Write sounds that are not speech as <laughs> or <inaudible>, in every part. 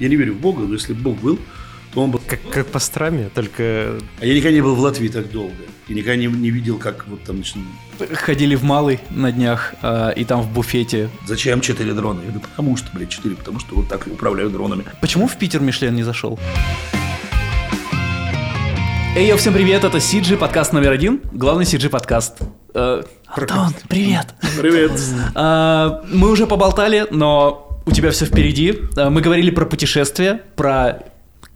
Я не верю в Бога, но если бы Бог был, то он был... Как, как по страме, только... А я никогда не был в Латвии так долго. И никогда не, не видел, как вот там... Ходили в Малый на днях, э, и там в буфете... Зачем четыре дрона? Я говорю, потому что, блядь, четыре, потому что вот так управляют дронами. Почему в Питер Мишлен не зашел? Эй, всем привет, это CG, подкаст номер один, главный CG подкаст. Э, Антон, привет. Привет. Э, мы уже поболтали, но у тебя все впереди. Э, мы говорили про путешествия, про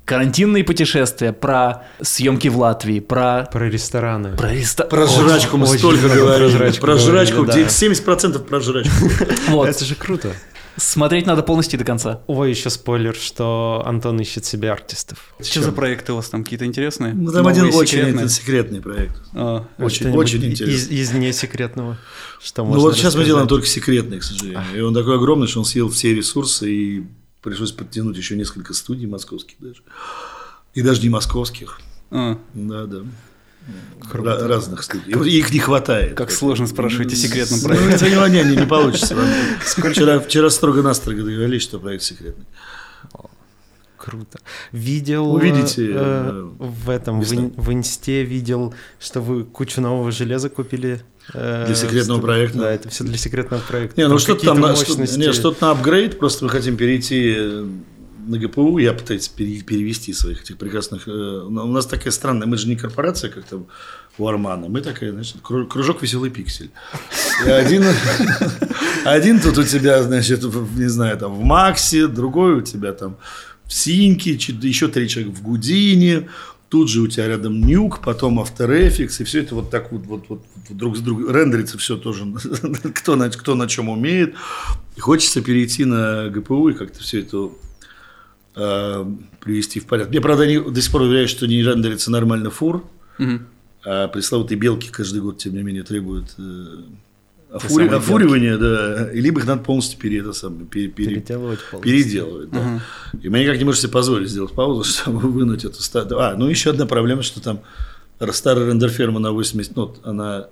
карантинные путешествия, про съемки в Латвии, про... Про рестораны. Про, реста... про жрачку мы очень столько говорили. про жрачку Про жрачку, да. 70% про жрачку. <laughs> Вот. Это же круто. Смотреть надо полностью до конца. Ой, еще спойлер, что Антон ищет себе артистов. Что за проекты у вас там какие-то интересные? Ну, там Новые, один очень секретные? секретный проект. А, Очень, Что-нибудь очень и- интересно. Из, из несекретного. Что Ну можно вот сейчас мы рассказать? делаем только секретный, к сожалению. И он такой огромный, что он съел все ресурсы, и пришлось подтянуть еще несколько студий московских даже. И даже не московских. а. Да, да. Ра- разных студий. Их не хватает. Как сложно спрашивать о секретном Ну, проекте. это не, не, не получится. <laughs> Вчера, вчера строго-настрого договорились, что проект секретный. Круто. Видел Увидите, э, э, в этом, в, в инсте видел, что вы кучу нового железа купили. э, Для секретного студ- проекта. Да, это все для секретного проекта. Не, ну что-то там, что, мощности. не, что-то на апгрейд, просто мы хотим перейти э, на ГПУ, я пытаюсь пере- перевести своих этих прекрасных... э, У нас такая странная, мы же не корпорация, как там у Армана, мы такая, значит, кру- кружок веселый пиксель. Один, <laughs> один тут у тебя, значит, не знаю, там в Максе, другой у тебя там в Синьке, еще три человека в Гудине, тут же у тебя рядом Нюк, потом After Effects, и все это вот так вот, вот, вот друг с другом, рендерится все тоже, <laughs> кто на, кто на чем умеет. И хочется перейти на ГПУ и как-то все это э, привести в порядок. Мне, правда, они до сих пор уверяют, что не рендерится нормально фур, Мгм. а пресловутые белки каждый год, тем не менее, требуют э, офури- да, и либо их надо полностью пере, это самое, пере- пере- Переделывать полностью. переделывать. Да. И мы никак не можем себе позволить сделать паузу, <laughs> чтобы вынуть эту статую. А, ну еще одна проблема, что там старая рендерферма на 80 нот, она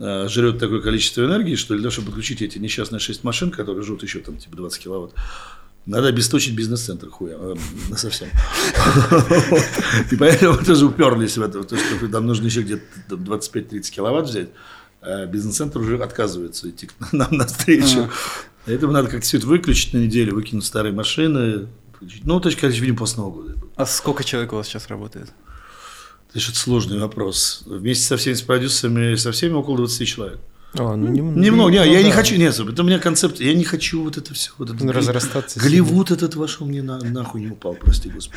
а, жрет такое количество энергии, что для того, чтобы подключить эти несчастные 6 машин, которые жрут еще там типа 20 киловатт, надо обесточить бизнес-центр хуя, э, <laughs> совсем. И поэтому мы тоже уперлись в это, то, что нам нужно еще где-то там 25-30 киловатт взять, а бизнес-центр уже отказывается идти к <laughs> нам навстречу. Поэтому надо как-то все это выключить на неделю, выкинуть старые машины. Ну, то есть, короче, видимо, после Нового года. А сколько человек у вас сейчас работает? Это сложный вопрос. Вместе со всеми с продюсерами, со всеми около 20 человек. А, ну, нем- Немного, не, ну я не да. хочу, нет, это у меня концепт, я не хочу вот это все. Вот это, Ну, разрастаться Голливуд этот вошел мне на, нахуй не упал, прости господи.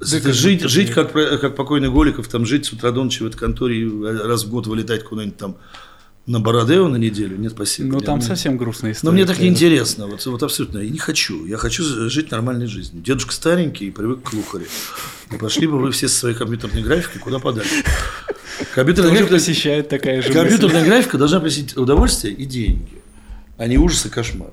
Это жить, жить как, как покойный Голиков, там жить с утра до ночи в этой конторе, и раз в год вылетать куда-нибудь там на Бородео на неделю, нет, спасибо. Ну, там мне- совсем грустная история. Но мне так неинтересно, вот, вот абсолютно, я не хочу. Я хочу жить нормальной жизнью. Дедушка старенький и привык к лухаре. И пошли бы вы все со своей компьютерной графикой куда подальше. Компьютерная Тоже графика, посещает такая же мысль. компьютерная графика должна приносить удовольствие и деньги, а не ужас и кошмар.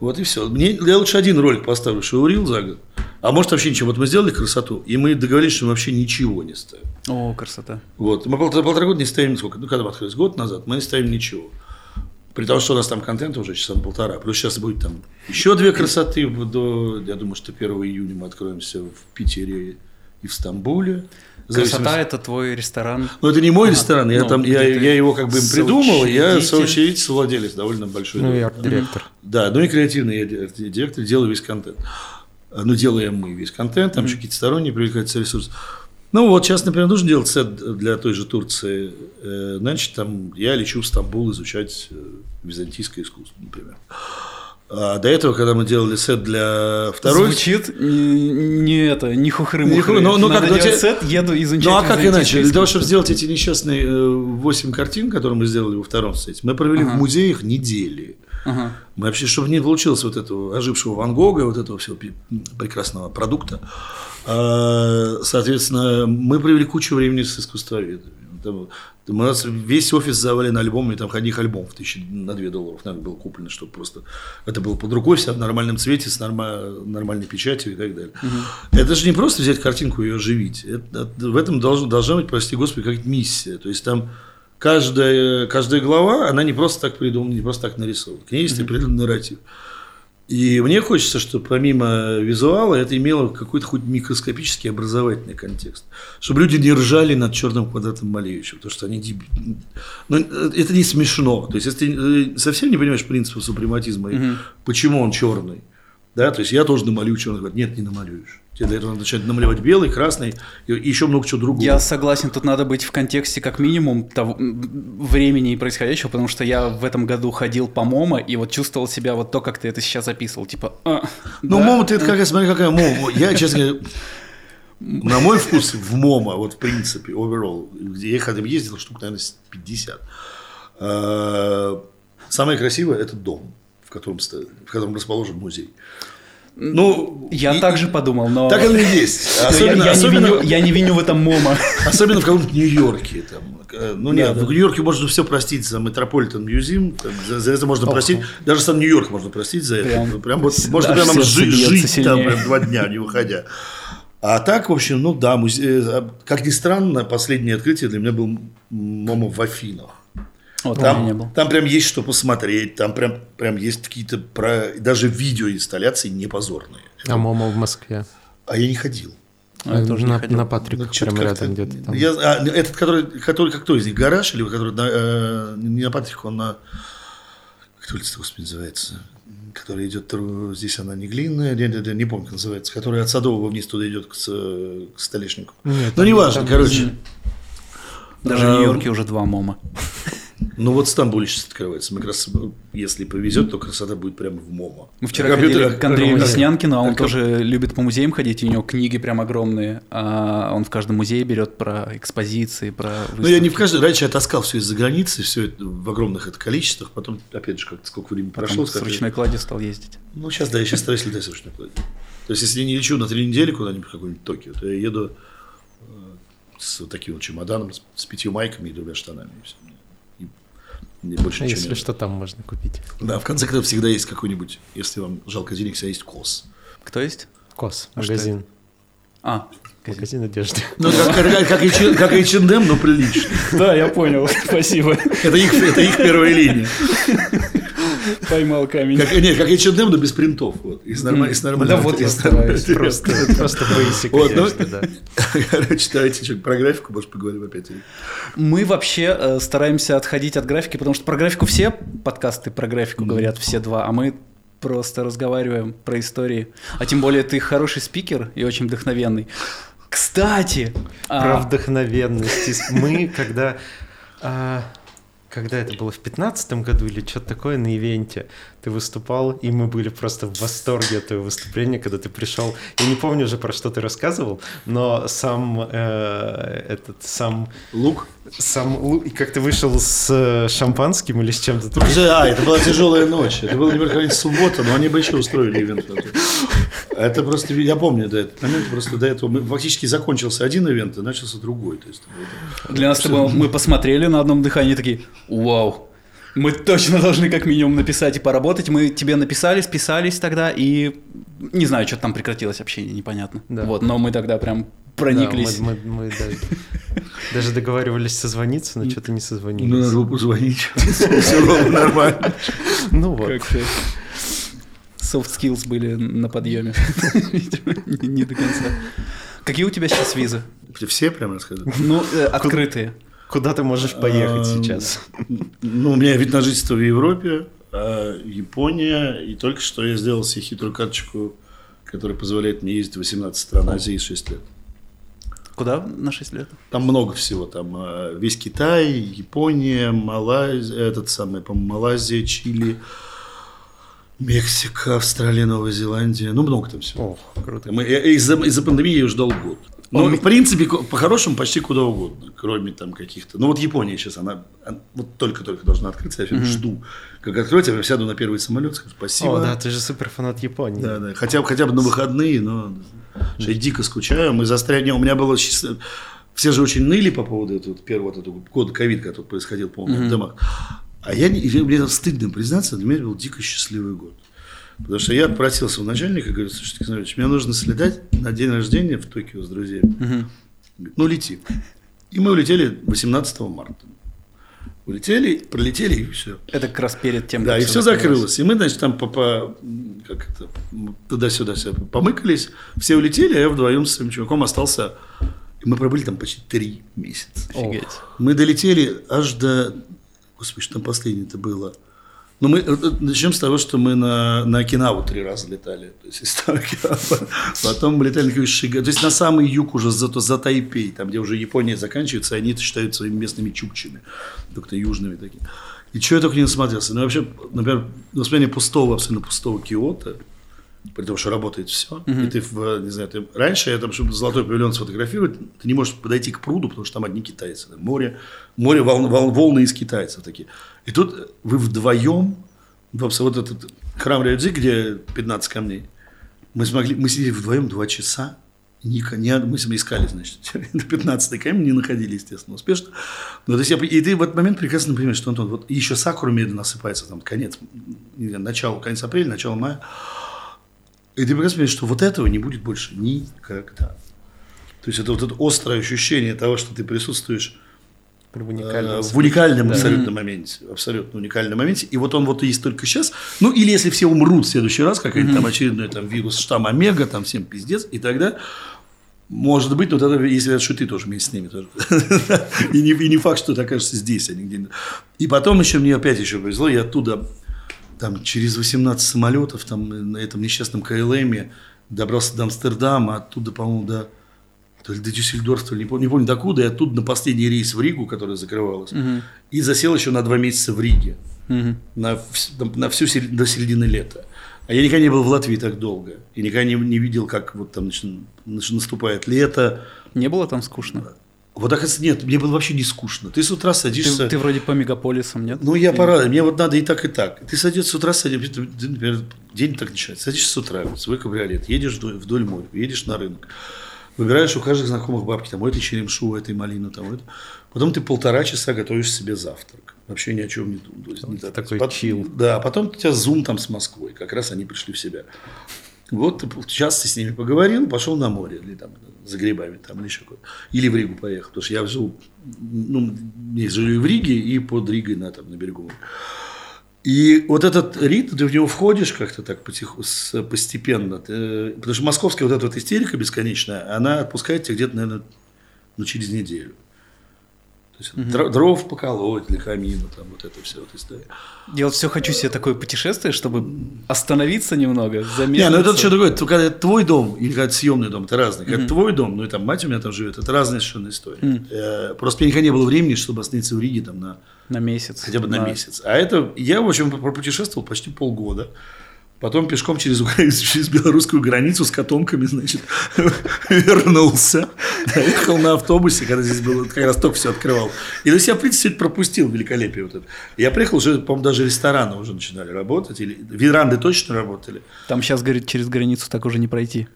Вот и все. Мне, я лучше один ролик поставлю, шоурил за год. А может вообще ничего. Вот мы сделали красоту, и мы договорились, что мы вообще ничего не ставим. О, красота. Вот. Мы полтора, полтора года не ставим сколько? Ну, когда мы открылись? Год назад мы не ставим ничего. При том, что у нас там контента уже часа на полтора. Плюс сейчас будет там еще две красоты. До, я думаю, что 1 июня мы откроемся в Питере и в Стамбуле. Красота это твой ресторан. Ну, это не мой ресторан, я, Ну, там, я, я его как бы им придумал, я соучредитель. совладелец довольно большой. Ну и арт-директор. Да, ну и креативный я ди- директор, делаю весь контент. А, Ну, делаем мы весь контент, там еще какие-то сторонние привлекаются ресурсы. Ну, вот сейчас, например, нужно делать сет для той же Турции. Э, Значит, там я лечу в Стамбул изучать э, византийское искусство, например. А до этого, когда мы делали сет для второй... Звучит не, не это, не хухры Не хухры, ну- ну Надо как, ну, делать сет, еду изучать Ну а как иначе? Для того, чтобы сделать эти несчастные э, 8 картин, которые мы сделали во втором сете, мы провели в музеях недели. Ага. Мы вообще, чтобы не получилось вот этого ожившего Ван Гога, вот этого всего прекрасного продукта, а, соответственно, мы провели кучу времени с искусствоведами. У нас весь офис завален альбомами, там одних альбомов тысячи на 2 долларов, наверное, было куплено, чтобы просто это было под рукой, вся в нормальном цвете, с норма- нормальной печатью и так далее. Это же не просто взять картинку и ее оживить. Это- в этом должна, должна быть, прости господи, какая-то миссия. То есть там каждая, каждая глава, она не просто так придумана, не просто так нарисована. К ней есть определенный нарратив. И мне хочется, чтобы помимо визуала это имело какой-то хоть микроскопический образовательный контекст. Чтобы люди не ржали над черным квадратом Малевича, потому что они Но это не смешно. То есть, если ты э, совсем не понимаешь принципа супрематизма, и почему он черный, да, то есть я тоже намалюю черный квадрат. Нет, не намалюешь. Тебе этого надо начать намалевать белый, красный и еще много чего другого. Я согласен, тут надо быть в контексте как минимум того, времени и происходящего, потому что я в этом году ходил по МОМА и вот чувствовал себя вот то, как ты это сейчас описывал, типа... а, Ну, да, MoMA, ты это какая, смотри, какая MoMA. Я, честно говоря, <laughs> на мой вкус в MoMA, вот в принципе, overall, где я когда ездил, штук, наверное, 50. А, Самое красивое – это дом, в котором, в котором расположен музей. Ну, Я и- также подумал, но... Так оно и есть. <laughs> я- Особенно, я, особенно- не виню, я не виню в этом MoMA. <laughs> особенно в каком-то Нью-Йорке. Там. Ну, нет, Да, да. в Нью-Йорке можно все простить за Metropolitan Museum. За, за это можно Ох. простить. Даже сам Нью-Йорк можно простить за это. Прям- Прям, вот, можно прямо жить, жить там прям два дня, не выходя. А так, в общем, ну да, музе- э, как ни странно, последнее открытие для меня был MoMA в Афинах. Вот там не был. там прям есть что посмотреть, там прям, прям есть какие-то про... даже видеоинсталляции не позорные. А MoMA в Москве. А я не ходил. А я тоже не на, ходил. на Патрик, Ну, как-то- рядом где-то там. Я, а, этот, который, который, как кто из них, гараж или который на, э, не на Патрику, он на, как улица, господи, называется, который идет, здесь она не глинная, не, не, не, не помню, как называется, который от Садового вниз туда идет к, к Столешнику. Нет, ну, неважно, короче. Даже в А, Нью-Йорке уже два MoMA. Ну, вот в Стамбуле сейчас открывается. Мы как раз, если повезет, то красота будет прямо в MoMA. Мы вчера Компьютер- ходили к Андрею Веснянкину, а он а, тоже любит по музеям ходить, и у него книги прям огромные. А он в каждом музее берет про экспозиции, про Ну, я не в выставки. каждой... Раньше я таскал все из-за границы, все это в огромных это количествах. Потом, опять же, как сколько времени Потом прошло. с ручной кладью стал ездить. Ну, сейчас, да, я сейчас стараюсь летать с ручной кладью. То есть, если я не лечу на три недели куда-нибудь в какой-нибудь Токио, то я еду э, с вот таким вот чемоданом, с, пятью майками и двумя штанами. И всё. И больше А ничего если что, там можно купить. Да, в конце концов, всегда есть какой-нибудь, если вам жалко денег, всегда есть кос. Кто есть? Кос, А магазин. А, Магазин одежды. Ну, как, как, как, H- как H&M, но прилично. да, я понял, спасибо. Это их, это их первая линия. Поймал камень. Как, нет, как H&M, но без принтов. Вот, и с нормаль- и с нормальным- Да вот я стараюсь. Просто, <laughs> просто basic Вот, ну, одежды, да. <laughs> Короче, давайте что про графику, может, поговорим опять. Мы вообще э, стараемся отходить от графики, потому что про графику все подкасты про графику говорят, все два, а мы просто разговариваем про истории. А тем более ты хороший спикер и очень вдохновенный. Кстати, Про а, вдохновенность. Мы, когда... а, когда это было в пятнадцатом году или что-то такое на ивенте, ты выступал, и мы были просто в восторге от твоего выступления, когда ты пришел. Я не помню уже, про что ты рассказывал, но сам э, этот сам Лук? сам лу- и как ты вышел с э, шампанским или с чем-то. Ну, же, а, это была тяжелая ночь. Это была, например, какая-нибудь суббота, но они бы еще устроили ивент. Это просто, я помню до этого момента, просто до этого мы, фактически закончился один ивент и начался другой. То есть, это- для нас с тобой мы посмотрели на одном дыхании такие, вау, мы точно должны как минимум написать и поработать. Мы тебе написали, списались тогда, и не знаю, что там прекратилось общение, непонятно. Да. Вот, но мы тогда прям Да, прониклись. мы, мы- мы, да, <laughs> даже договаривались созвониться, но что-то не ну, созвонились. надо было позвонить. <laughs> Все было нормально. Ну вот. Soft skills были на подъеме. <laughs> Видимо, не не до конца. Какие у тебя сейчас визы? Все прям рассказывают. Ну, э, открытые. Куда ты можешь поехать А, сейчас? Ну, у меня вид на жительство в Европе, а, Япония, и только что я сделал себе хитрую карточку, которая позволяет мне ездить в 18 стран Азии 6 лет. Куда на 6 лет? Там много всего, там а, весь Китай, Япония, Малайзия, этот самый, по Малайзия, Чили, Мексика, Австралия, Новая Зеландия, ну много там всего. Ох, круто. Мы- я- из-за, из-за пандемии я ждал год. Ну, Он- в принципе, по-хорошему, почти куда угодно, кроме там каких-то... Ну, вот Япония сейчас, она, она вот только-только должна открыться, я всё жду, как откроется, я сяду на первый самолет, скажу спасибо. О, да, ты же супер фанат Японии. Да, да. Хотя, бы- хотя бы на выходные, но я дико скучаю. Мы застряли. У меня было счаст- Все же очень ныли по поводу этого первого вот этого года ковид, который происходил, по-моему, в домах. А я, не, мне стыдно признаться, для меня это был дико счастливый год. Потому что я обратился в начальника говорю, слушайте, Александр мне нужно следать на день рождения в Токио с друзьями. Говорит, Ну, лети. И мы улетели 18 марта. Улетели, пролетели и все. Это как раз перед тем, Да, и все закрылось. И мы, значит, там по, по- как это, туда-сюда все помыкались. Все улетели, а я вдвоем с своим чуваком остался. И мы пробыли там почти три месяца. Офигеть. Мы долетели аж до... Господи, что там последнее-то было? Ну, мы э, э, начнем с того, что мы на, на Окинаву три раза летали. То есть, из Окинавы. Потом мы летали на Шига. То есть, на самый юг уже, за, за Тайпей, там, где уже Япония заканчивается, они это считают своими местными чукчами. Только южными такими. И что я только не насмотрелся. Ну, вообще, например, воспоминание пустого, абсолютно пустого Киота, при том, что работает все. И ты, в, не знаю, ты раньше, я там, чтобы золотой павильон сфотографировать, ты не можешь подойти к пруду, потому что там одни китайцы. Там Море, море волн, волн- волны из китайцев такие. И тут вы вдвоем, вот этот храм Рядзи, где 15 камней, мы смогли, мы сидели вдвоем два часа, Ника, не, мы себе искали, значит, <laughs> до 15 камень не находили, естественно, успешно. Но, то есть я, и ты в этот момент прекрасно понимаешь, что, Антон, вот еще сакура медленно осыпается, там, конец, знаю, начало, конец апреля, начало мая. И ты прекрасно понимаешь, что вот этого не будет больше никогда. То есть это вот это острое ощущение того, что ты присутствуешь В э, уникальном в уникальном Да. абсолютно моменте, абсолютно уникальном моменте, и вот он вот есть только сейчас. Ну или если все умрут в следующий раз, какой-нибудь там очередной там вирус штамм омега, там всем пиздец, и тогда может быть, но тогда, если что ты тоже вместе с ними тоже. <laughs> и, не, и не факт, что ты окажешься здесь, а не где-нибудь. И потом еще мне опять еще повезло, я оттуда там через 18 самолетов там на этом несчастном КЛМе добрался до Амстердама, оттуда, по-моему, до то ли до Дюссельдорфа, не помню, не помню докуда, и оттуда на последний рейс в Ригу, которая закрывалась, и засел еще на два месяца в Риге, Мгм. на, на всю до середины лета. А я никогда не был в Латвии так долго, и никогда не, не видел, как вот там значит, наступает лето. Не было там скучно? Вот оказывается, нет, мне было вообще не скучно. Ты с утра садишься... Ты, ты вроде по мегаполисам, нет? Ну, я пора, мне вот надо и так, и так. Ты садишься с утра, садишься, например, день так начинается. Садишься с утра, свой кабриолет, едешь вдоль, вдоль моря, едешь на рынок. Выбираешь у каждых знакомых бабки, там, у этой черемшу, у этой малину, там, у этой. Потом ты полтора часа готовишь себе завтрак. Вообще ни о чем не думаешь. Не такой Пот- чил. Да, а потом у тебя зум там с Москвой. Как раз они пришли в себя. Вот ты час ты с ними поговорил, пошел на море, или там за грибами, там, или еще куда Или в Ригу поехал. Потому что я жил, ну, не жил в Риге, и под Ригой на, там, на берегу. И вот этот ритм, ты в него входишь как-то так потиху, с- постепенно. Ты- потому что московская вот эта вот истерика бесконечная, она отпускает тебя где-то, наверное, ну, через неделю. Есть дро- дров поколоть для камина, там вот это все вот история. Я вот все хочу себе такое путешествие, чтобы остановиться немного, Не, замедлиться. ну это что другое. Когда это твой дом или когда это съемный дом, это разные. Когда это твой дом, ну и там мать у меня там живет, это разная совершенно история. Э, Просто у меня никогда не было времени, чтобы остановиться в Риге там на На месяц. хотя бы на месяц. А это я, в общем, пропутешествовал почти полгода. Потом пешком через, <laughs> через белорусскую границу с котомками, значит, <laughs> вернулся. Доехал на автобусе, когда здесь было, как раз только все открывал. И то есть я, в принципе, пропустил великолепие вот это. Я приехал, уже, по-моему, даже рестораны уже начинали работать. Или веранды точно работали. Там сейчас, говорит, через границу так уже не пройти.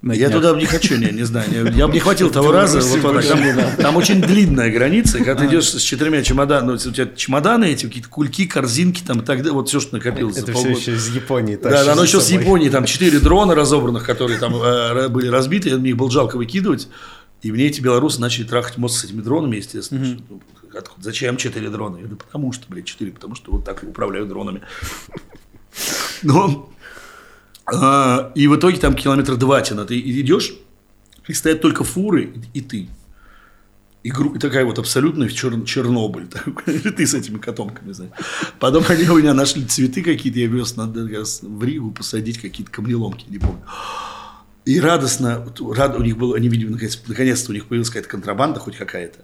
На Я туда не хочу, не, не знаю. не- Я бы не хватил того раза. Вот там, там очень длинная граница, когда ты идешь с четырьмя чемоданами, у тебя чемоданы эти, какие-то кульки, корзинки, там, и так далее, вот все, что накопилось за Это все еще из Японии. Да, оно еще с. Японии, там четыре дрона разобранных, которые там э, были разбиты, мне их было жалко выкидывать. И мне эти белорусы начали трахать мозг с этими дронами, естественно. ну, откуда- зачем четыре дрона? Я говорю, потому что, блядь, четыре, потому что вот так управляю дронами. <laughs> Но, и в итоге там километра два тяна. Ты идешь, и стоят только фуры и, ты. И, гру- и такая вот абсолютно чер- Чернобыль. <laughs> ты с этими котомками, знаешь. Потом они у меня нашли цветы какие-то, я вез надо в Ригу посадить какие-то камнеломки, не помню. И радостно, рад, у них было, они, видимо, наконец- наконец-то у них появилась какая-то контрабанда хоть какая-то.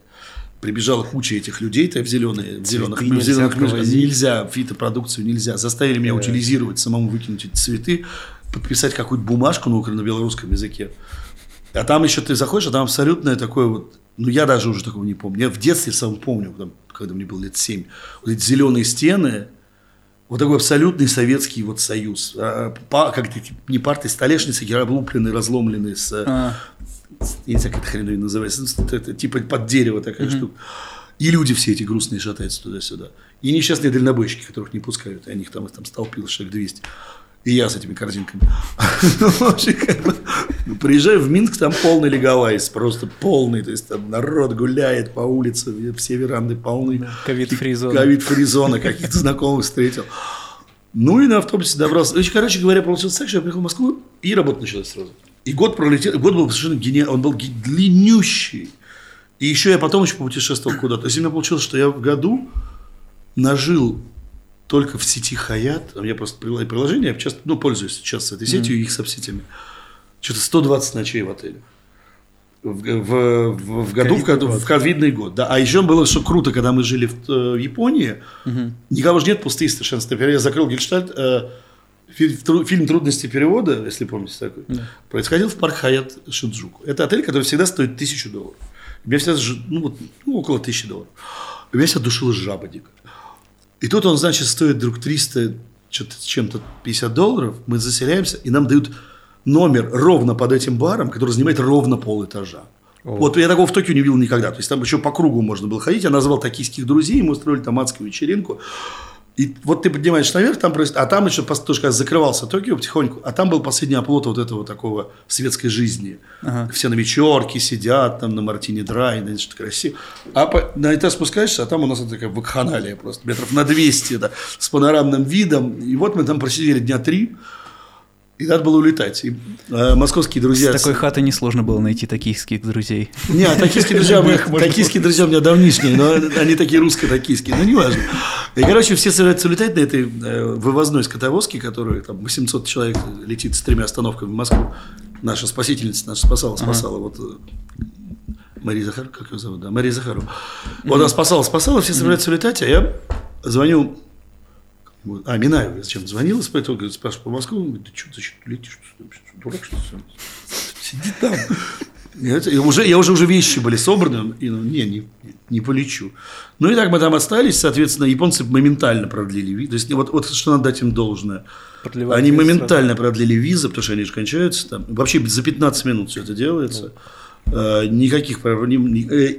Прибежала куча этих людей-то в зеленые, в зеленых, Цветы в зеленых нельзя. Нельзя, фитопродукцию нельзя. Заставили меня утилизировать, самому выкинуть эти цветы, подписать какую-то бумажку на, белорусском языке. А там еще ты заходишь, а там абсолютное такое вот, ну я даже уже такого не помню. Я в детстве сам помню, там, когда мне было лет 7, вот эти зеленые стены, вот такой абсолютный советский вот союз. А, па- как не парты, столешницы, облупленные, разломленные с, А, с- я не знаю, как это хрень называется, ну, это, типа под дерево такая штука. И люди все эти грустные шатаются туда-сюда. И несчастные дальнобойщики, которых не пускают. И о них там, там столпилось человек 200. И я с этими корзинками. <laughs> Ну, бы, Приезжаю в Минск, там полный легалайз, просто полный. То есть там народ гуляет по улице, все веранды полны. Ковид-фри зона. Ковид-фри зона, каких-то знакомых встретил. Ну и на автобусе добрался. Короче говоря, получилось так, что я приехал в Москву, и работа началась сразу. И год пролетел, год был совершенно гениальный, он был длиннющий. И еще я потом еще путешествовал куда-то. То есть у меня получилось, что я в году нажил только в сети Хаят, у меня просто приложение, я часто, ну, пользуюсь сейчас этой сетью mm-hmm. и их субсидиями. Что-то 120 ночей в отеле. В, в, в, в году, в, году, в ковидный год. Да. А еще было, что круто, когда мы жили в, э, в Японии, угу. никого же нет, пустые совершенно. Например, я закрыл Гельштальт, э, фильм, фильм «Трудности перевода», если помните такой, да. происходил в парк Хаят Шинджуку. Это отель, который всегда стоит тысячу долларов. У меня всегда, ну, вот, ну, около тысячи долларов. У меня всегда душила жаба дико. И тут он, значит, стоит вдруг 300, что-то с чем-то 50 долларов, мы заселяемся, и нам дают номер ровно под этим баром, который занимает ровно пол этажа. О. Вот я такого в Токио не видел никогда. То есть там еще по кругу можно было ходить. Я назвал токийских друзей, мы устроили там адскую вечеринку. И вот ты поднимаешь наверх, там происходит, а там еще тоже когда закрывался Токио потихоньку, а там был последний оплот вот этого такого светской жизни. Ага. Все на вечерке сидят, там на Мартине Драй, на что-то красиво. А по, на этаж спускаешься, а там у нас такая вакханалия просто, метров на 200, да, с панорамным видом. И вот мы там просидели дня три. И надо было улетать. И, э, московские друзья... С такой хаты несложно было найти токийских друзей. Не, а токийские друзья, токийские друзья у меня давнишние, но они такие русско-токийские, ну не важно. И, короче, все собираются улетать на этой э, вывозной скотовозке, которая там 800 человек летит с тремя остановками в Москву. Наша спасительница, наша спасала, спасала. Вот э, Мария Захарова, как ее зовут, да, Мария Захарова. Вот она спасала, спасала, все собираются улетать, а я звоню а, Минаева зачем звонила, говорит, спрашивает по Москве, он говорит, ты что, зачем ты летишь? Что, дурак, что ли? Сиди там. Я, уже, я уже, уже вещи были собраны, и, ну, не, не, не полечу. Ну и так мы там остались, соответственно, японцы моментально продлили визы. То есть вот, вот что надо дать им должное. Продлевать они моментально сразу. продлили визы, потому что они же кончаются там. Вообще за 15 минут все это делается. А, никаких проблем. Э,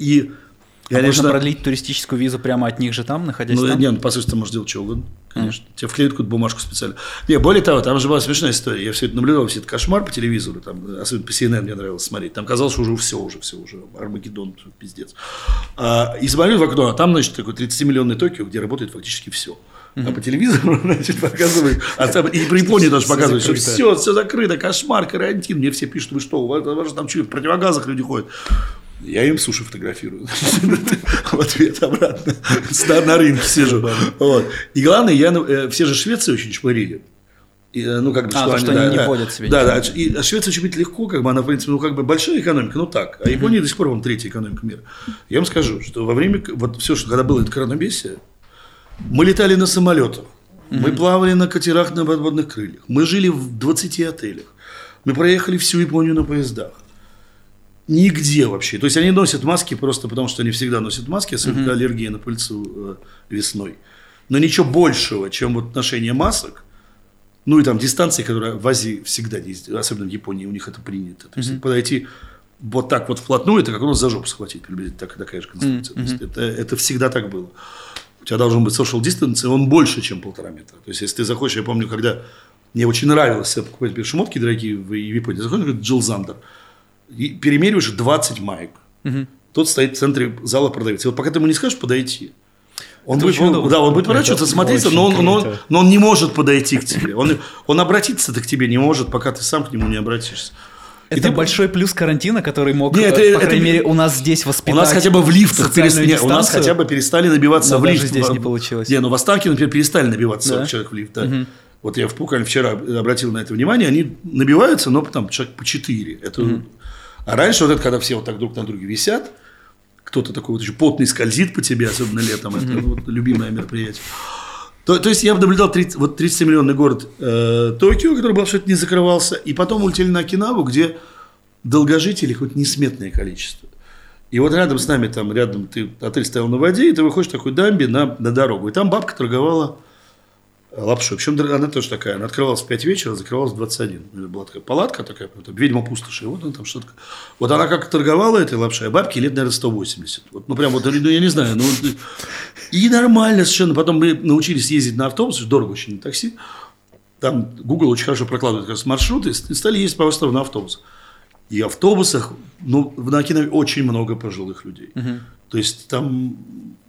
и а Конечно, можно продлить туристическую визу прямо от них же там, находясь ну, там? Нет, ну, по сути, ты можешь делать что угодно, конечно. Mm. Тебе вклеят какую-то бумажку специально. Не, более того, там же была смешная история. Я все это наблюдал, все это кошмар по телевизору, там, особенно по CNN мне нравилось смотреть. Там казалось, что уже все, уже все, уже Армагеддон, пиздец. А, и смотрю в окно, а там, значит, такой 30-миллионный Токио, где работает фактически все. А по телевизору, <laughs> значит, показывают, а там, и про Японию тоже показывают, что все, все закрыто, кошмар, карантин. Мне все пишут, вы что, у вас, у вас там что, в противогазах люди ходят. Я им суши фотографирую. <laughs> В ответ обратно. На рынке сижу. И главное, я, э, все же Швеции очень шпарили. И, э, ну, как бы, а, что, что они, они да, не вводят себе. Да, да. И Швеция очень быть легко, как бы она, в принципе, ну, как бы большая экономика, ну так. А Япония до сих пор, вам третья экономика мира. Я вам скажу, что во время, вот все, что когда было это коронабесие, мы летали на самолетах, мы плавали на катерах на подводных крыльях, мы жили в 20 отелях, мы проехали всю Японию на поездах. Нигде вообще. То есть они носят маски просто потому, что они всегда носят маски, особенно mm-hmm. аллергия на пыльцу э, весной. Но ничего большего, чем вот ношение масок, ну и там дистанции, которые в Азии всегда есть, особенно в Японии, у них это принято. То есть mm-hmm. подойти вот так вот вплотную, это как раз за жопу схватить, приблизительно так, такая же конструкция. Mm-hmm. это, это всегда так было. У тебя должен быть social distance, и он больше, чем полтора метра. То есть, если ты захочешь, я помню, когда мне очень нравилось покупать шмотки дорогие в Японии, заходишь, говорит, Джилл Зандер – перемериваешь 20 маек. Угу. Тот стоит в центре зала продавец. И вот пока ты ему не скажешь подойти, он будет, он, да, он будет поворачиваться, смотреться, но он, но, он, но он не может подойти к тебе. Он, он обратиться-то к тебе не может, пока ты сам к нему не обратишься. Это ты... большой плюс карантина, который мог, Нет, это, по крайней это... мере, у нас здесь воспитать. У нас хотя бы в лифтах перестали, Нет, у нас хотя бы перестали набиваться Но в лифт. Даже здесь не получилось. Не, ну в Останке, например, перестали набиваться 40 да? человек в лифт. Да. Угу. Вот я в Пукале вчера обратил на это внимание, они набиваются, но там человек по 4. Это угу. А раньше вот это, когда все вот так друг на друге висят, кто-то такой вот еще потный скользит по тебе, особенно летом, это вот любимое мероприятие. То, то есть я наблюдал 30, вот 30-миллионный город э, Токио, который вообще не закрывался, и потом улетели на Окинаву, где долгожителей хоть несметное количество. И вот рядом с нами, там рядом, ты, отель стоял на воде, и ты выходишь такой дамбе на, на дорогу. И там бабка торговала лапшу. Причем она тоже такая, она открывалась в 5 вечера, закрывалась в 21. Была такая палатка такая, там, ведьма пустоши. Вот она там что-то. Вот она как торговала этой лапшой, а бабки лет, наверное, 180. Вот, ну, прям вот, ну, я не знаю. Ну, и нормально совершенно. Потом мы научились ездить на автобусе, дорого очень на такси. Там Google очень хорошо прокладывает как раз маршруты, и стали ездить по острову на автобус. И в автобусах, ну, на Окинаве очень много пожилых людей. То есть там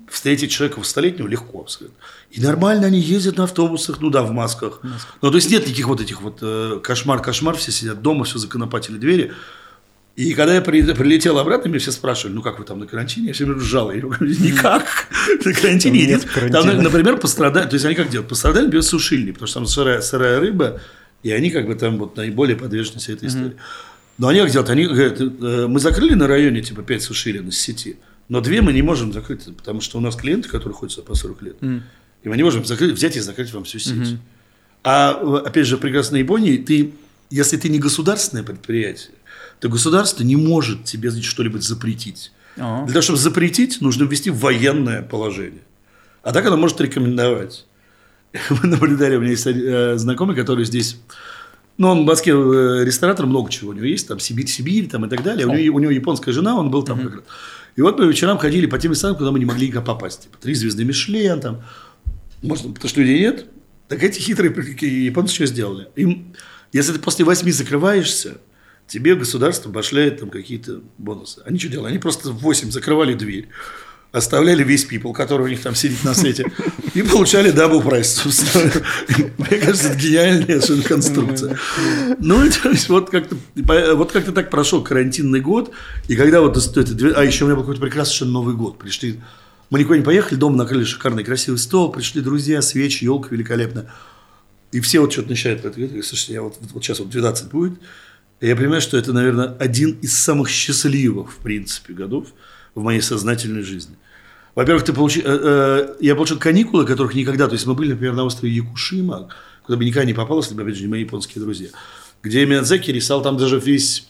встретить человека столетнего легко абсолютно. И нормально они ездят на автобусах, ну да, в масках. Ну, то есть нет никаких вот этих вот э, кошмар-кошмар, все сидят дома, все законопатили двери. И когда я при- прилетел обратно, меня все спрашивали, ну как вы там на карантине? Я все время ржал. Я говорю, никак. <laughs> На карантине нет. Там, например, пострадали, то есть они как делают? Пострадали без сушильни, потому что там сырая, сырая рыба, и они как бы там вот наиболее подвержены всей этой истории. Но они как делают? Они говорят, э, мы закрыли на районе типа 5 сушилин из сети, но две мы не можем закрыть, потому что у нас клиенты, которые ходят по 40 лет, и мы не можем закрыть, взять и закрыть вам всю сеть. А э, опять же, прекрасной Японии, ты, если ты не государственное предприятие, то государство не может тебе что-либо запретить. А. Для того, чтобы запретить, нужно ввести военное положение. А так оно может рекомендовать. <laughs> Мы наблюдали, у меня есть э, знакомый, который здесь, ну, он в Москве э, ресторатор, много чего у него есть, там Сибирь, Сибирь, там и так далее. У него, у него японская жена, он был там как раз. И вот мы вечерам ходили по тем местам, куда мы не могли никак попасть. Типа три звезды Мишлен, там. Можно, потому что людей нет. Так эти хитрые японцы что сделали? Им, если ты после восьми закрываешься, тебе государство башляет там какие-то бонусы. Они что делали? Они просто в 8 закрывали дверь, оставляли весь people, который у них там сидит на сете, и получали double price. <laughs> Мне кажется, это гениальная совершенно конструкция. Ну, то есть, вот как-то вот как-то так прошел карантинный год, и когда вот это А еще у меня был какой-то прекрасный Новый год. Пришли, мы никуда не поехали, дома накрыли шикарный красивый стол, пришли друзья, свечи, елка великолепно. И все вот что-то начинают говорить. Слушайте, я вот, вот сейчас вот 12 будет. И я понимаю, что это, наверное, один из самых счастливых, в принципе, годов в моей сознательной жизни. Во-первых, ты получи, э, э, я получил каникулы, которых никогда... То есть мы были, например, на острове Якушима, куда бы никогда не попал, если бы, опять же, не мои японские друзья. Где Миядзаки рисовал там даже весь,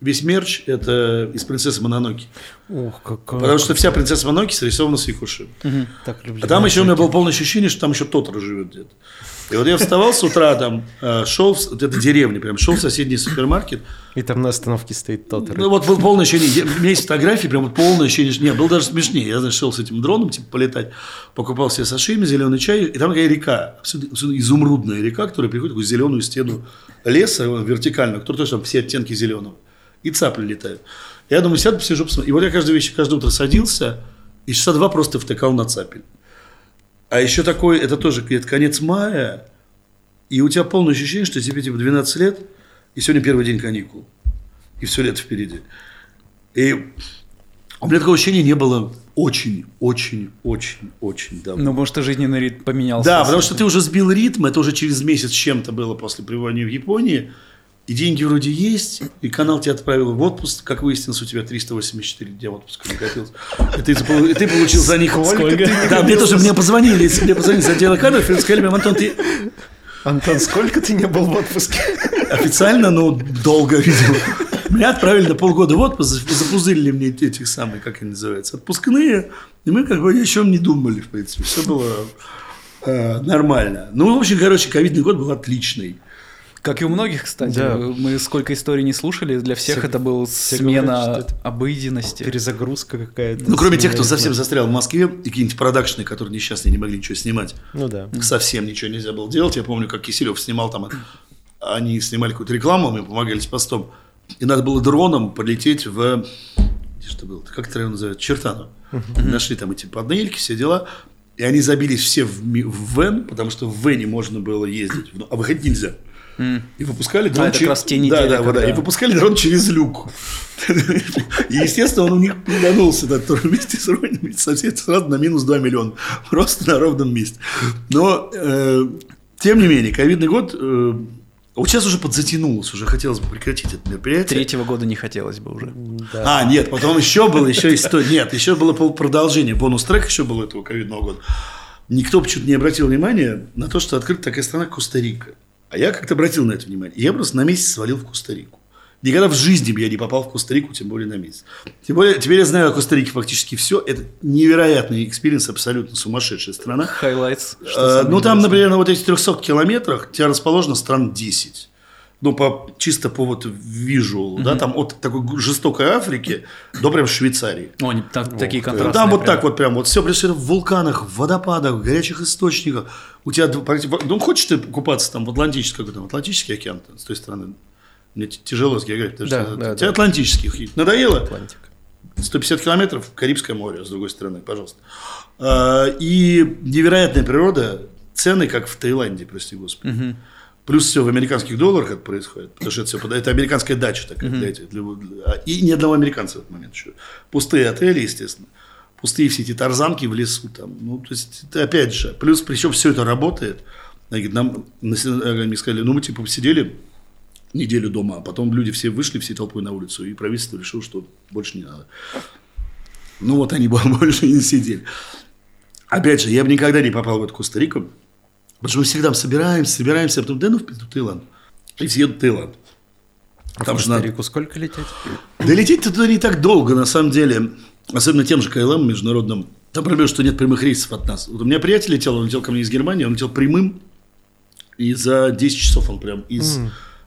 весь мерч, это из «Принцессы Мононоки». Ух, какая... Потому что вся «Принцесса Мононоки» срисована с Якушима. Так люблю А там еще у меня было полное ощущение, что там еще Тотор живет где-то. И вот я вставал с утра, там, э, шел, вот это деревня, прям шел в соседний супермаркет. И там на остановке стоит тот. Ну, вот было полное ощущение, у меня есть фотографии, прям вот полное ощущение, нет, было даже смешнее. Я, значит, шел с этим дроном, типа, полетать, покупал себе сашими, зеленый чай, и там такая река, абсолютно, абсолютно изумрудная река, которая приходит в такую зеленую стену леса, вертикальную, которая тоже там все оттенки зеленого. И цапли летают. Я думаю, сяду, посижу, посмотрю. И вот я каждый вечер, каждое утро садился, и часа два просто втыкал на цапель. А еще такой, это тоже где-то конец мая, и у тебя полное ощущение, что тебе типа 12 лет, и сегодня первый день каникул, и все лето впереди. И у меня такого ощущения не было очень, очень, очень, очень давно. Ну, может, и жизненный ритм поменялся. Да, потому что ты уже сбил ритм, это уже через месяц с чем-то было после пребывания в Японии, и деньги вроде есть, и канал тебя отправил в отпуск, как выяснилось, у тебя 384 дня отпуска накопилось. И ты, и ты получил за них... Сколько? Да, мне тоже, мне позвонили, мне позвонили с отдела кадров и сказали мне, Антон, ты Антон, сколько ты не был в отпуске? официально, ну, долго, видимо. Меня отправили на полгода в отпуск, за- запузырили мне этих самых, как они называются, отпускные. И мы как бы ни о чем не думали, в принципе. Все было э, нормально. Ну, в общем, короче, ковидный год был отличный. Как и у многих, кстати. Да. Мы сколько историй не слушали, для всех Все- это был все смена говорят, обыденности. Перезагрузка какая-то. Ну, кроме тех, кто совсем застрял в Москве, и какие-нибудь продакшны, которые несчастные не могли ничего снимать. Ну да. Совсем ничего нельзя было делать. Я помню, как Киселев снимал там, они снимали какую-то рекламу, мы помогали с постом. И надо было дроном полететь в... Где что было? Как это район называют? Чертану. Нашли там эти панельки, все дела. И они забились все в, в вен, потому что в вене можно было ездить, а выходить нельзя. И выпускали дрон это как через- раз те да, недели, да, да, когда- и выпускали дрон через люк. И, естественно, он у них пиганулся да, тоже вместе с Ронем, совсем сразу на минус 2 миллиона. Просто на ровном месте. Но, э, тем не менее, ковидный год... э, вот сейчас уже подзатянулось, уже хотелось бы прекратить это мероприятие. Третьего года не хотелось бы уже. Да. А, нет, потом еще было, еще история. Нет, еще было продолжение. Бонус-трек еще был этого ковидного года. Никто почему-то не обратил внимания на то, что открыта такая страна Коста-Рика. А я как-то обратил на это внимание. Я просто на месяц свалил в Коста-Рику. Никогда в жизни бы я не попал в Коста-Рику, тем более на месяц. Тем более, теперь я знаю о Коста-Рике фактически все. Это невероятный experience, абсолютно сумасшедшая страна. Highlights. Э, Ну, там, например, на вот этих 300 километрах у тебя расположено стран 10. Ну, по, чисто по вот визуалу, да, там от такой жестокой Африки до прям Швейцарии. О, они там такие контрастные. Там вот прям. так вот прям, вот все происходит в вулканах, в водопадах, в горячих источниках. У тебя, ну, хочешь ты купаться там в Атлантический, какой там, Атлантический океан с той стороны? Мне тяжело с географией, потому Да, что да, у тебя да. атлантических. Надоело? Атлантик. 150 километров, Карибское море, с другой стороны, пожалуйста. А, И невероятная природа, цены, как в Таиланде, прости господи. Плюс все в американских долларах это происходит, потому что это, все, это американская дача такая этих. для- и ни одного американца в этот момент еще. Пустые отели, естественно. Пустые все эти тарзанки в лесу там. Ну, то есть, это опять же. Плюс, причем все это работает. Они Нам мне сказали, ну, мы типа посидели неделю дома, а потом люди все вышли всей толпой на улицу, и правительство решило, что больше не надо. Ну, вот они <laughs> больше не сидели. Опять же, я бы никогда не попал в эту Коста-Рику, потому что мы всегда собираемся, собираемся, а потом, да ну, в Таиланд. И все едут в Таиланд. А Там в же надо- Коста-Рику сколько лететь? да лететь туда не так долго, на самом деле. Особенно тем же КЛМ международным. Там проблема, что нет прямых рейсов от нас. Вот у меня приятель летел, он летел ко мне из Германии, он летел прямым, и за 10 часов он прям из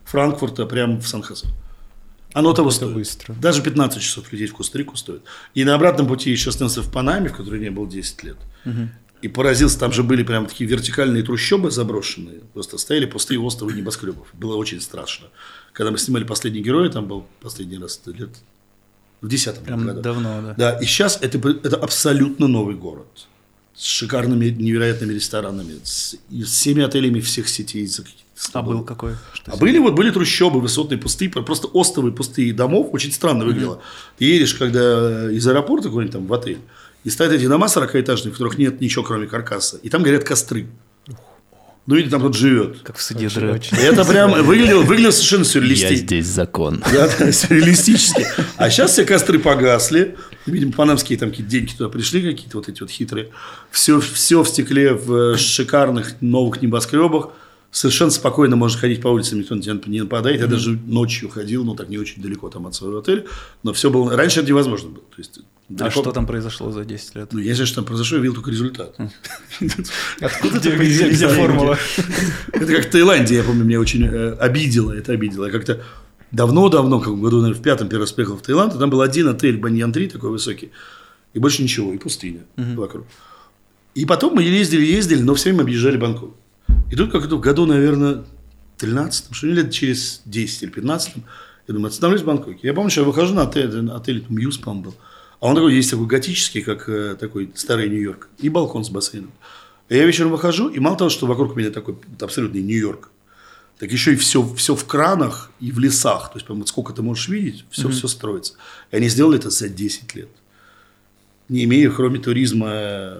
Франкфурта прям в Сан-Хосе. Оно того Это стоит. быстро. Даже 15 часов лететь в Коста-Рику стоит. И на обратном пути еще остался в Панаме, в которой не был 10 лет. И поразился, там же были прям такие вертикальные трущобы заброшенные. Просто стояли пустые островы небоскребов. Было очень страшно. Когда мы снимали «Последний герой», там был последний раз лет в десятом Прям году. давно, да. Да, и сейчас это, это абсолютно новый город. С шикарными, невероятными ресторанами, с, и с всеми отелями всех сетей. за А 100 был какой? Что А были вот были трущобы высотные, пустые, просто островы пустые домов, очень странно выглядело. Ты едешь, когда из аэропорта какой-нибудь там в отель, и стоят эти дома 40-этажные, в которых нет ничего, кроме каркаса, и там горят костры. Ну, видите, там кто-то живет. Как в суде это прям <laughs> выглядело, выглядело совершенно Я сюрреалистично. здесь закон. <laughs> Да, да, <laughs> сюрреалистически. А сейчас все костры погасли. Видимо, панамские там какие-то деньги туда пришли, какие-то вот эти вот хитрые. Все, все в стекле в шикарных новых небоскребах. Совершенно спокойно можно ходить по улицам, никто на тебя не нападает. Я даже ночью ходил, ну так не очень далеко там от своего отеля. Но все было... Раньше это невозможно было. То есть, А далеко- что там произошло за 10 лет? Ну, я знаю, что там произошло, я видел только результат. <laughs> Откуда ты где, где формула? Это как в Таиланде, я помню, меня очень э, обидело, это обидело. Я как-то давно-давно, как в году, наверное, в пятом первый раз приехал в Таиланд, и там был один отель Баньян-3 такой высокий, и больше ничего, и пустыня вокруг. И потом мы ездили, ездили, но все время объезжали Бангкок. И тут как-то в году, наверное, 13 что лет через 10 или 15 я думаю, остановлюсь в Бангкоке. Я помню, что я выхожу на отель, отель Мьюз, по-моему, был. А он такой, есть такой готический, как э, такой старый Нью-Йорк. И балкон с бассейном. И я вечером выхожу, и мало того, что вокруг меня такой абсолютный Нью-Йорк, так еще и все, все в кранах и в лесах. То есть, прям вот сколько ты можешь видеть, все, все строится. И они сделали это за 10 лет. Не имея, кроме туризма,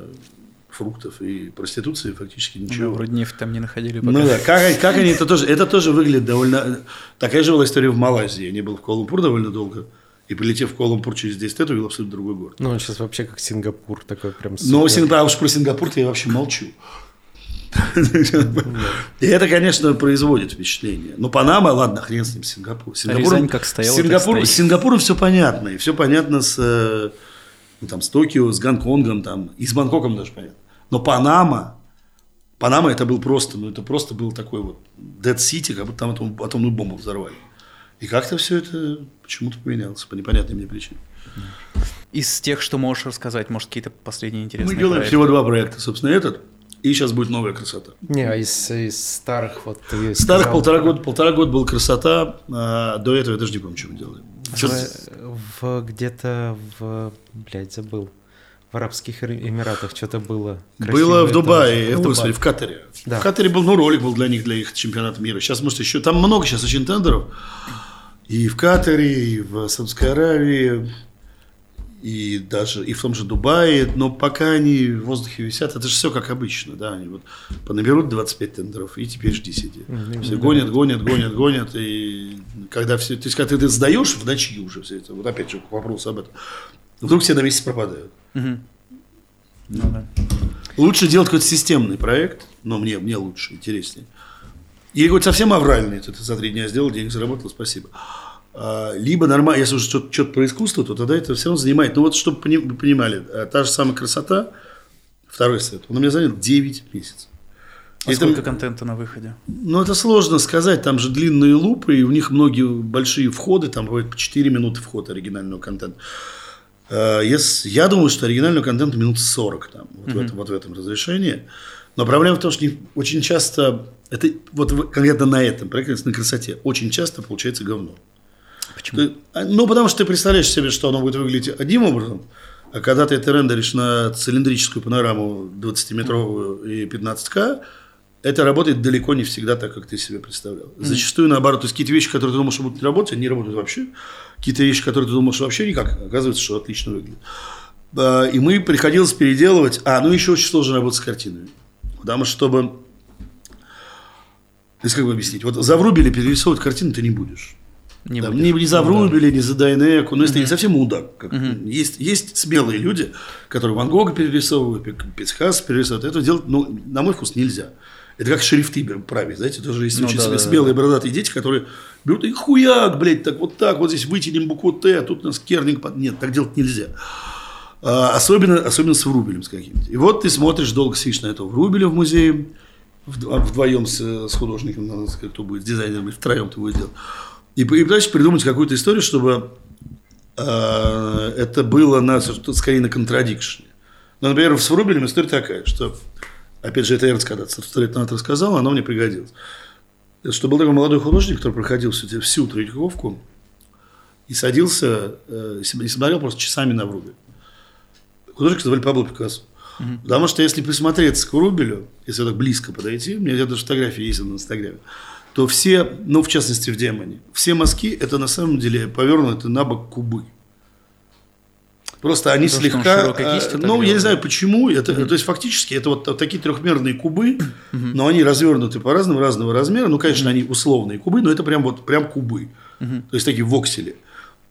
фруктов и проституции, фактически Ну, ничего. вроде нефть там не находили пока. Ну да, как, как они это тоже, это тоже выглядит довольно... Такая же была история в Малайзии. Я не был в Куала-Лумпур довольно долго. И прилетев в Куала-Лумпур через 10 лет, увидел абсолютно другой город. Ну, он сейчас вообще как Сингапур, такой прям Но супер. Сингапур, а уж про Сингапур я вообще молчу. <laughs> И это, конечно, производит впечатление. Но Панама, ладно, хрен с ним, Сингапур. Сингапур Рязань как стояла, так Сингапур, Сингапуром все понятно. И все понятно с, э, ну, там, с Токио, с Гонконгом, там, и с Бангкоком даже понятно. Но Панама, Панама это был просто, ну это просто был такой вот Dead City, как будто там атом- атомную бомбу взорвали. И как-то все это почему-то поменялось по непонятной мне причине. Из тех, что можешь рассказать, может, какие-то последние интересные Мы делаем проекты? всего два проекта, собственно, этот. И сейчас будет новая красота. Не, а из, из старых вот ты Старых сказал, полтора года, полтора года была красота, а до этого я даже не помню, что мы делали. В, в- где-то в, блядь, забыл. В Арабских Эми- Эмиратах что-то было. Было в Дубае, тоже. в, Дубае. в Катаре. Да. В Катаре был, ну, ролик был для них, для их чемпионата мира. Сейчас, может, еще... Там много сейчас очень тендеров. И в Катаре, и в Саудовской Аравии, и даже и в том же Дубае. Но пока они в воздухе висят, это же все как обычно. Да? Они вот понаберут 25 тендеров, и теперь жди сиди. Мгм. Все гонят, гонят, гонят, гонят. И когда все... То есть, когда ты это сдаешь в ночи уже все это, вот опять же вопрос об этом, вдруг все на месяц пропадают. Мгм. Ну да. Лучше делать какой-то системный проект, но мне, мне лучше, интереснее. Или какой-то совсем авральный, это ты за три дня сделал, денег заработал, спасибо. А, Либо нормально, если уже что-то, что-то про искусство, то тогда это все равно занимает. Ну вот, чтобы вы понимали, а, та же самая красота, второй сет, он у меня занял 9 месяцев. А Это- сколько контента на выходе? ну, это сложно сказать, там же длинные лупы, и у них многие большие входы, там бывает по 4 минуты вход оригинального контента. Э, Я думаю, что оригинального контента минут 40 там, вот, в, этом, вот в этом разрешении. Но проблема в том, что очень часто, это вот конкретно на этом на красоте, очень часто получается говно. Почему? Ты, а, ну, потому что ты представляешь себе, что оно будет выглядеть одним образом, а когда ты это рендеришь на цилиндрическую панораму 20-метровую и 15К, это работает далеко не всегда так, как ты себе представлял. Зачастую наоборот. То есть какие-то вещи, которые ты думал, что будут работать, они не работают вообще. Какие-то вещи, которые ты думал, что вообще никак, оказывается, что отлично выглядит. И мы приходилось переделывать. А, ну еще очень сложно работать с картинами. Потому что, чтобы... То есть, как бы объяснить? Вот за Врубеля перерисовывать картину ты не будешь. Не Там, не, не за Ну, да. Не за Дайнеку, но если не совсем мудак. Как, есть, есть смелые люди, которые Ван Гога перерисовывают, Пи- Пицхас перерисовывают. Это делать, ну, на мой вкус, нельзя. Это как шрифты править, знаете, тоже есть Ну, очень да, да, смелые бородатые дети, которые берут и хуяк, блядь, так вот так, вот здесь вытянем букву Т, а тут у нас кернинг. под- Нет, так делать нельзя. А, особенно, особенно с Врубелем с каким-то. И вот ты смотришь, долго сидишь на этого Врубеля в музее, вд- вдвоем с, с художником, с- кто будет с дизайнером, втроем ты будешь делать. И, и пытаешься придумать какую-то историю, чтобы э, это было на, скорее на контрадикшене. Ну, например, с Врубелем история такая, что, опять же, это я когда-то сто лет назад рассказал, оно мне пригодилось. Что был такой молодой художник, который проходил всю, всю Третьяковку и садился, э, и см- и смотрел просто часами на Врубель. Художника звали Пабло Пикассо. Потому что если присмотреться к Врубелю, если так близко подойти, у меня даже фотографии есть на Инстаграме, то все, ну, в частности, в Демоне, все мазки – это на самом деле повернуты на бок кубы. Просто они Потому слегка... широкой э, ну, я не знаю, почему. Это, То есть, фактически, это вот такие трехмерные кубы, но они развернуты по-разному, разного размера. Ну, конечно, они условные кубы, но это прям вот прям кубы. То есть, такие воксели.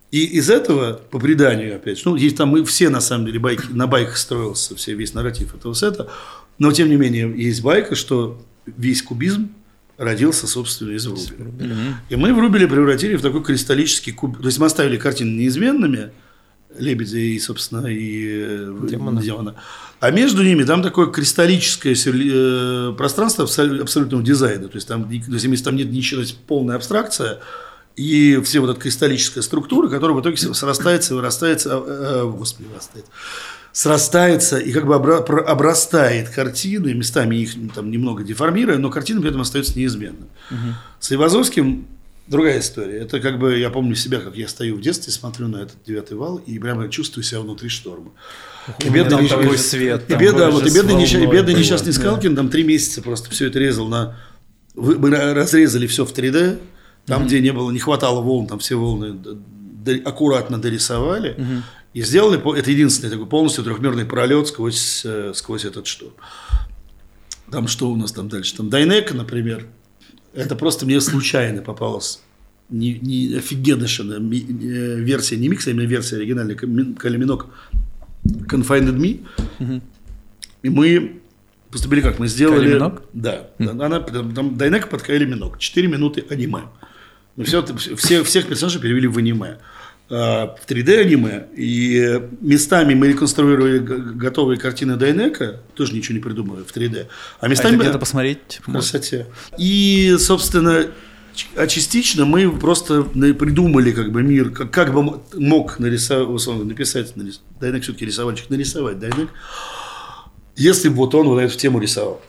И из этого, по преданию, опять же, ну, есть там мы все, на самом деле, байки, на байках строился все, весь нарратив этого сета, но, тем не менее, есть байка, что весь кубизм родился, собственно, из Врубеля. И мы Врубеля превратили в такой кристаллический куб. То есть, мы оставили картины неизменными, Лебедя и, собственно, и э, Демона. Демона. А между ними там такое кристаллическое э, пространство абсол- абсолютного дизайна. То есть, там, то есть, если там нет ничего, то есть полная абстракция, и все вот эта кристаллическая структура, которая в итоге срастается, вырастается, э, господи, вырастает, срастается и как бы обрастает картины, местами их ну, там немного деформируя, но картина при этом остается неизменной. С Ивазовским другая история. Это как бы, я помню себя, как я стою в детстве, смотрю на этот девятый вал и прямо чувствую себя внутри шторма. И меня там несч- такой свет, И бедный, вот, и бедный, волной бедный несчастный да. Скалкин там три месяца просто все это резал на... Мы ра- разрезали все в 3D, там, где не было, не хватало волн, там все волны аккуратно дорисовали. И сделали, это единственный такой полностью трехмерный пролет сквозь, э, сквозь этот шторм. Там что у нас там дальше? Там Дайнека, например. Это просто мне случайно попалась не, не офигенная версия, не микс, а именно версия оригинальная, Ками- Калиминок Confined Me. И мы поступили как? Мы сделали... Minogue? Да. Она, там, Дайнека под Кайли Минок. Четыре минуты аниме. Мы все, все, всех персонажей перевели в аниме. А, В 3D аниме. И местами мы реконструировали готовые картины Дайнека. Тоже ничего не придумывая в 3D. А А местами... это где-то посмотреть? В красоте. И, собственно, а частично мы просто придумали как бы мир, как, как бы мог нарисовать, написать, нарис- Дайнек все-таки рисовальщик, нарисовать Дайнек, если бы вот он вот эту тему рисовал.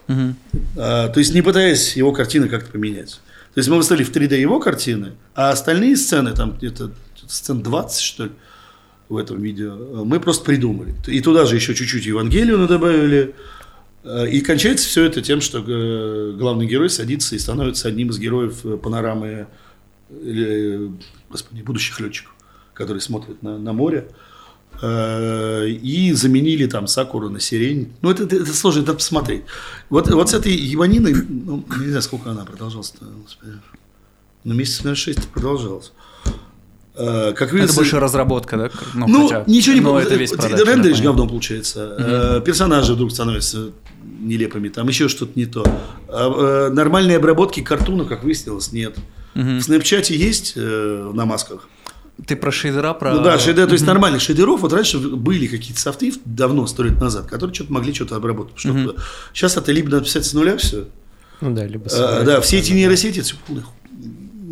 А, то есть не пытаясь его картины как-то поменять. То есть мы выставили в 3D его картины, а остальные сцены, там где-то сцен 20, что ли, в этом видео, мы просто придумали. И туда же еще чуть-чуть Евангелию добавили. Э, И кончается все это тем, что э, главный герой садится и становится одним из героев э, панорамы э, господи, будущих летчиков, которые смотрят на, на море. Э, И заменили там Сакуру на сирень. Ну, это, это, это сложно, это посмотреть. Вот, вот с этой Иваниной, ну, не знаю, сколько она продолжалась. Ну, месяцев, наверное, 6 продолжалась. Э, Как Это видите, больше разработка, да? Ну, ну, хотя- ничего не но получается. это весь продакшн, Рендеришь говном получается. Э, Персонажи вдруг становятся нелепыми, там еще что-то не то. А, э, Нормальной обработки картунов, как выяснилось, нет. В Снэпчате есть э, на масках. Ты про шейдера, про... Ну да, шейдер, то есть нормальных шейдеров. Вот раньше были какие-то софты давно, сто лет назад, которые что-то могли что-то обработать. Что-то. Сейчас это либо надо писать с нуля все. Ну да, либо А, собирать. да, все эти нейросети, это всё полная ху-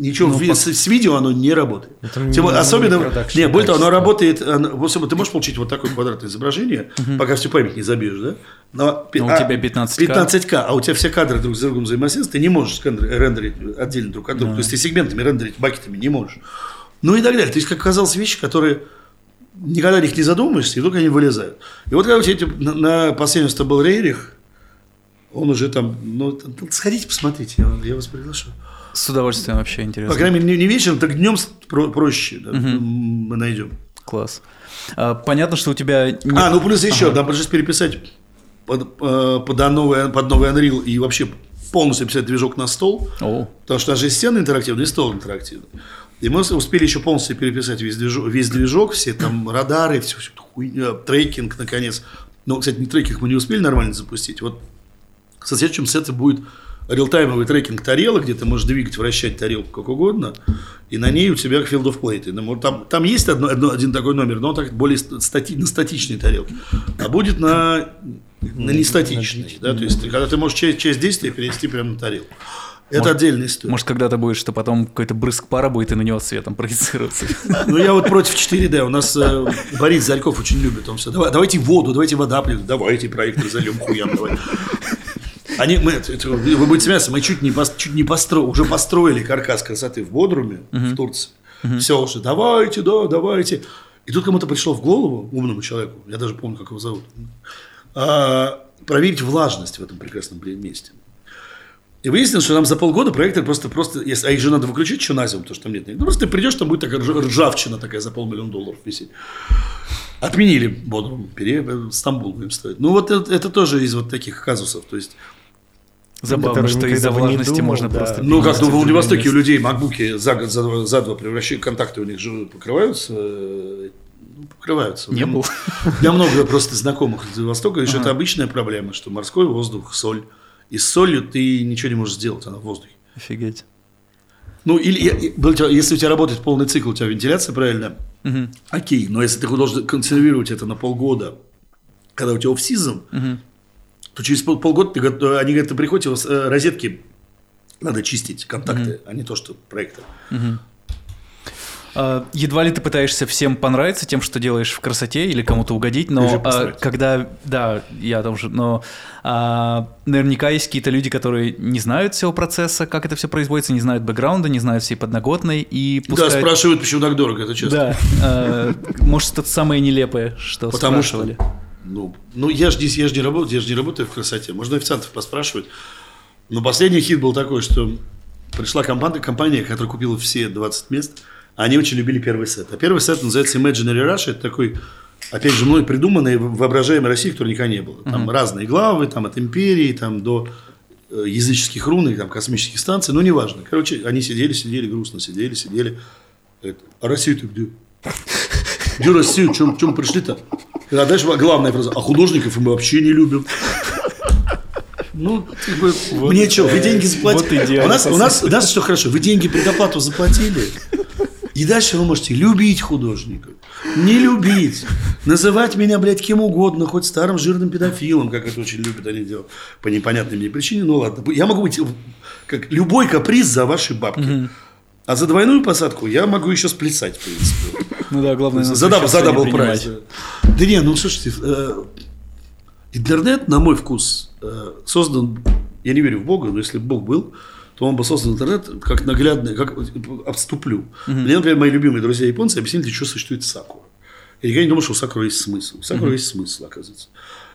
ничего Ну, ви- по- с, с видео оно не работает. Это Тем не- не особенно, продакшн не, более того, оно работает, оно- ты можешь получить вот такое квадратное изображение, пока всю память не забьешь, да? Но, Но у а, тебя 15К. 15К, а у тебя все кадры друг с другом взаимосвязаны, ты не можешь рендерить отдельно друг от друга. То есть ты сегментами рендерить, бакетами не можешь. Ну и так далее. То есть, как оказалось, вещи, которые никогда о них не задумываешься, и вдруг они вылезают. И вот когда у тебя эти- на, на последнем что был Рейрих, он уже там, ну, сходите, посмотрите, я, я вас приглашу. С удовольствием вообще По интересно. крайней мере, не, не вечером, так днем проще да, мы найдем. Класс. А, понятно, что у тебя... нет- А, ну плюс еще, нам пришлось переписать под, э, под, новый, под новый Unreal и вообще полностью писать движок на стол, О, потому что у нас же и стены интерактивные, и стол интерактивный. И мы успели еще полностью переписать весь движок, весь движок все там радары, все, всю эту хуйню, трекинг, наконец. Но, кстати, не трекинг мы не успели нормально запустить. Вот со следующим сетом будет реалтаймовый трекинг тарелок, где ты можешь двигать, вращать тарелку как угодно, и на ней у тебя field of play. Ты, Там, там есть одно, одно- один такой номер, но он так более стати, на статичной тарелке. А будет на, на нестатичной. Да? То есть, ты- когда ты можешь часть, часть действия перенести прямо на тарелку. Это отдельная история. может, когда-то будет, что потом какой-то брызг пара будет и на него светом проецироваться. Ну, я вот против 4D. У нас э, Борис Зарьков очень любит. Он все, давай, давайте воду, давайте вода давайте проектор зальем хуям, давай. Они, мы, вы будете смеяться, мы чуть не, чуть не построили, уже построили каркас красоты в Бодруме, в Турции. Все уже, давайте, да, давайте. И тут кому-то пришло в голову, умному человеку, я даже помню, как его зовут, а, проверить влажность в этом прекрасном месте. И выяснилось, что нам за полгода проектор просто, просто если, а их же надо выключить еще на зиму, потому что там нет. Ну, просто ты придешь, там будет такая рж- ржавчина такая за полмиллиона долларов висеть. Отменили Бодрум, пере... Стамбул будем ставить. Ну, вот это, это тоже из вот таких казусов. То есть, Забавно, что из-за влажности думал, можно да. просто... ну, как перенести в в Владивостоке у людей макбуки за год, за два, за два превращают, контакты у них же покрываются, э, ну, покрываются. Не Я- был. Меня много просто знакомых из Востока, еще это обычная проблема, что морской воздух, соль. И с солью ты ничего не можешь сделать, она в воздухе. Офигеть. Ну, или если у тебя работает полный цикл, у тебя вентиляция правильно, Мгм. окей, но если ты должен консервировать это на полгода, когда у тебя оф-сезон, то через пол- полгода ты, они говорят, ты приходите, у вас э, розетки надо чистить, контакты, а не то, что проектор. А, Едва ли ты пытаешься всем понравиться тем, что делаешь в красоте или кому-то угодить, но а, когда, да, я там же, но а, наверняка есть какие-то люди, которые не знают всего процесса, как это все производится, не знают бэкграунда, не знают всей подноготной и Да, пускают... спрашивают, почему так дорого, это честно. Да, а, может, что-то самое нелепое, что Потому спрашивали. что, ну, ну я же я ж не работаю, я же не работаю в красоте. Можно официантов поспрашивать. Но последний хит был такой, что пришла компания, компания, которая купила все 20 мест, они очень любили первый сет. А первый сет называется Imaginary Russia. Это такой, опять же, мной придуманный воображаемой России, которой никогда не было. Там разные главы, там от империи, там до э, языческих рун, и там космических станций, ну, неважно. Короче, они сидели, сидели, грустно сидели, сидели. Говорят, а Россия-то где? <laughs> Где Россия? Чем, чем пришли-то? А дальше главная фраза. А художников мы вообще не любим. Ну, как бы, мне что, вы деньги заплатили? вот у, нас, у, нас, у нас что хорошо, вы деньги предоплату заплатили, и дальше вы можете любить художников, не любить, называть меня, блядь, кем угодно, хоть старым жирным педофилом, как это очень любят они делать, по непонятной мне причине, ну ладно. Я могу быть, как любой каприз за ваши бабки. А за двойную посадку я могу еще сплясать, в принципе. Ну да, главное... За следующий за double price. Да не, ну слушайте, э, интернет, на мой вкус, э, создан, я не верю в Бога, но если бы Бог был, то он бы создал интернет как наглядный, как отступлю. Мне, например, мои любимые друзья японцы объяснили, для чего существует сакура. Я никогда не думал, что у сакуры есть смысл. У сакуры есть смысл, оказывается.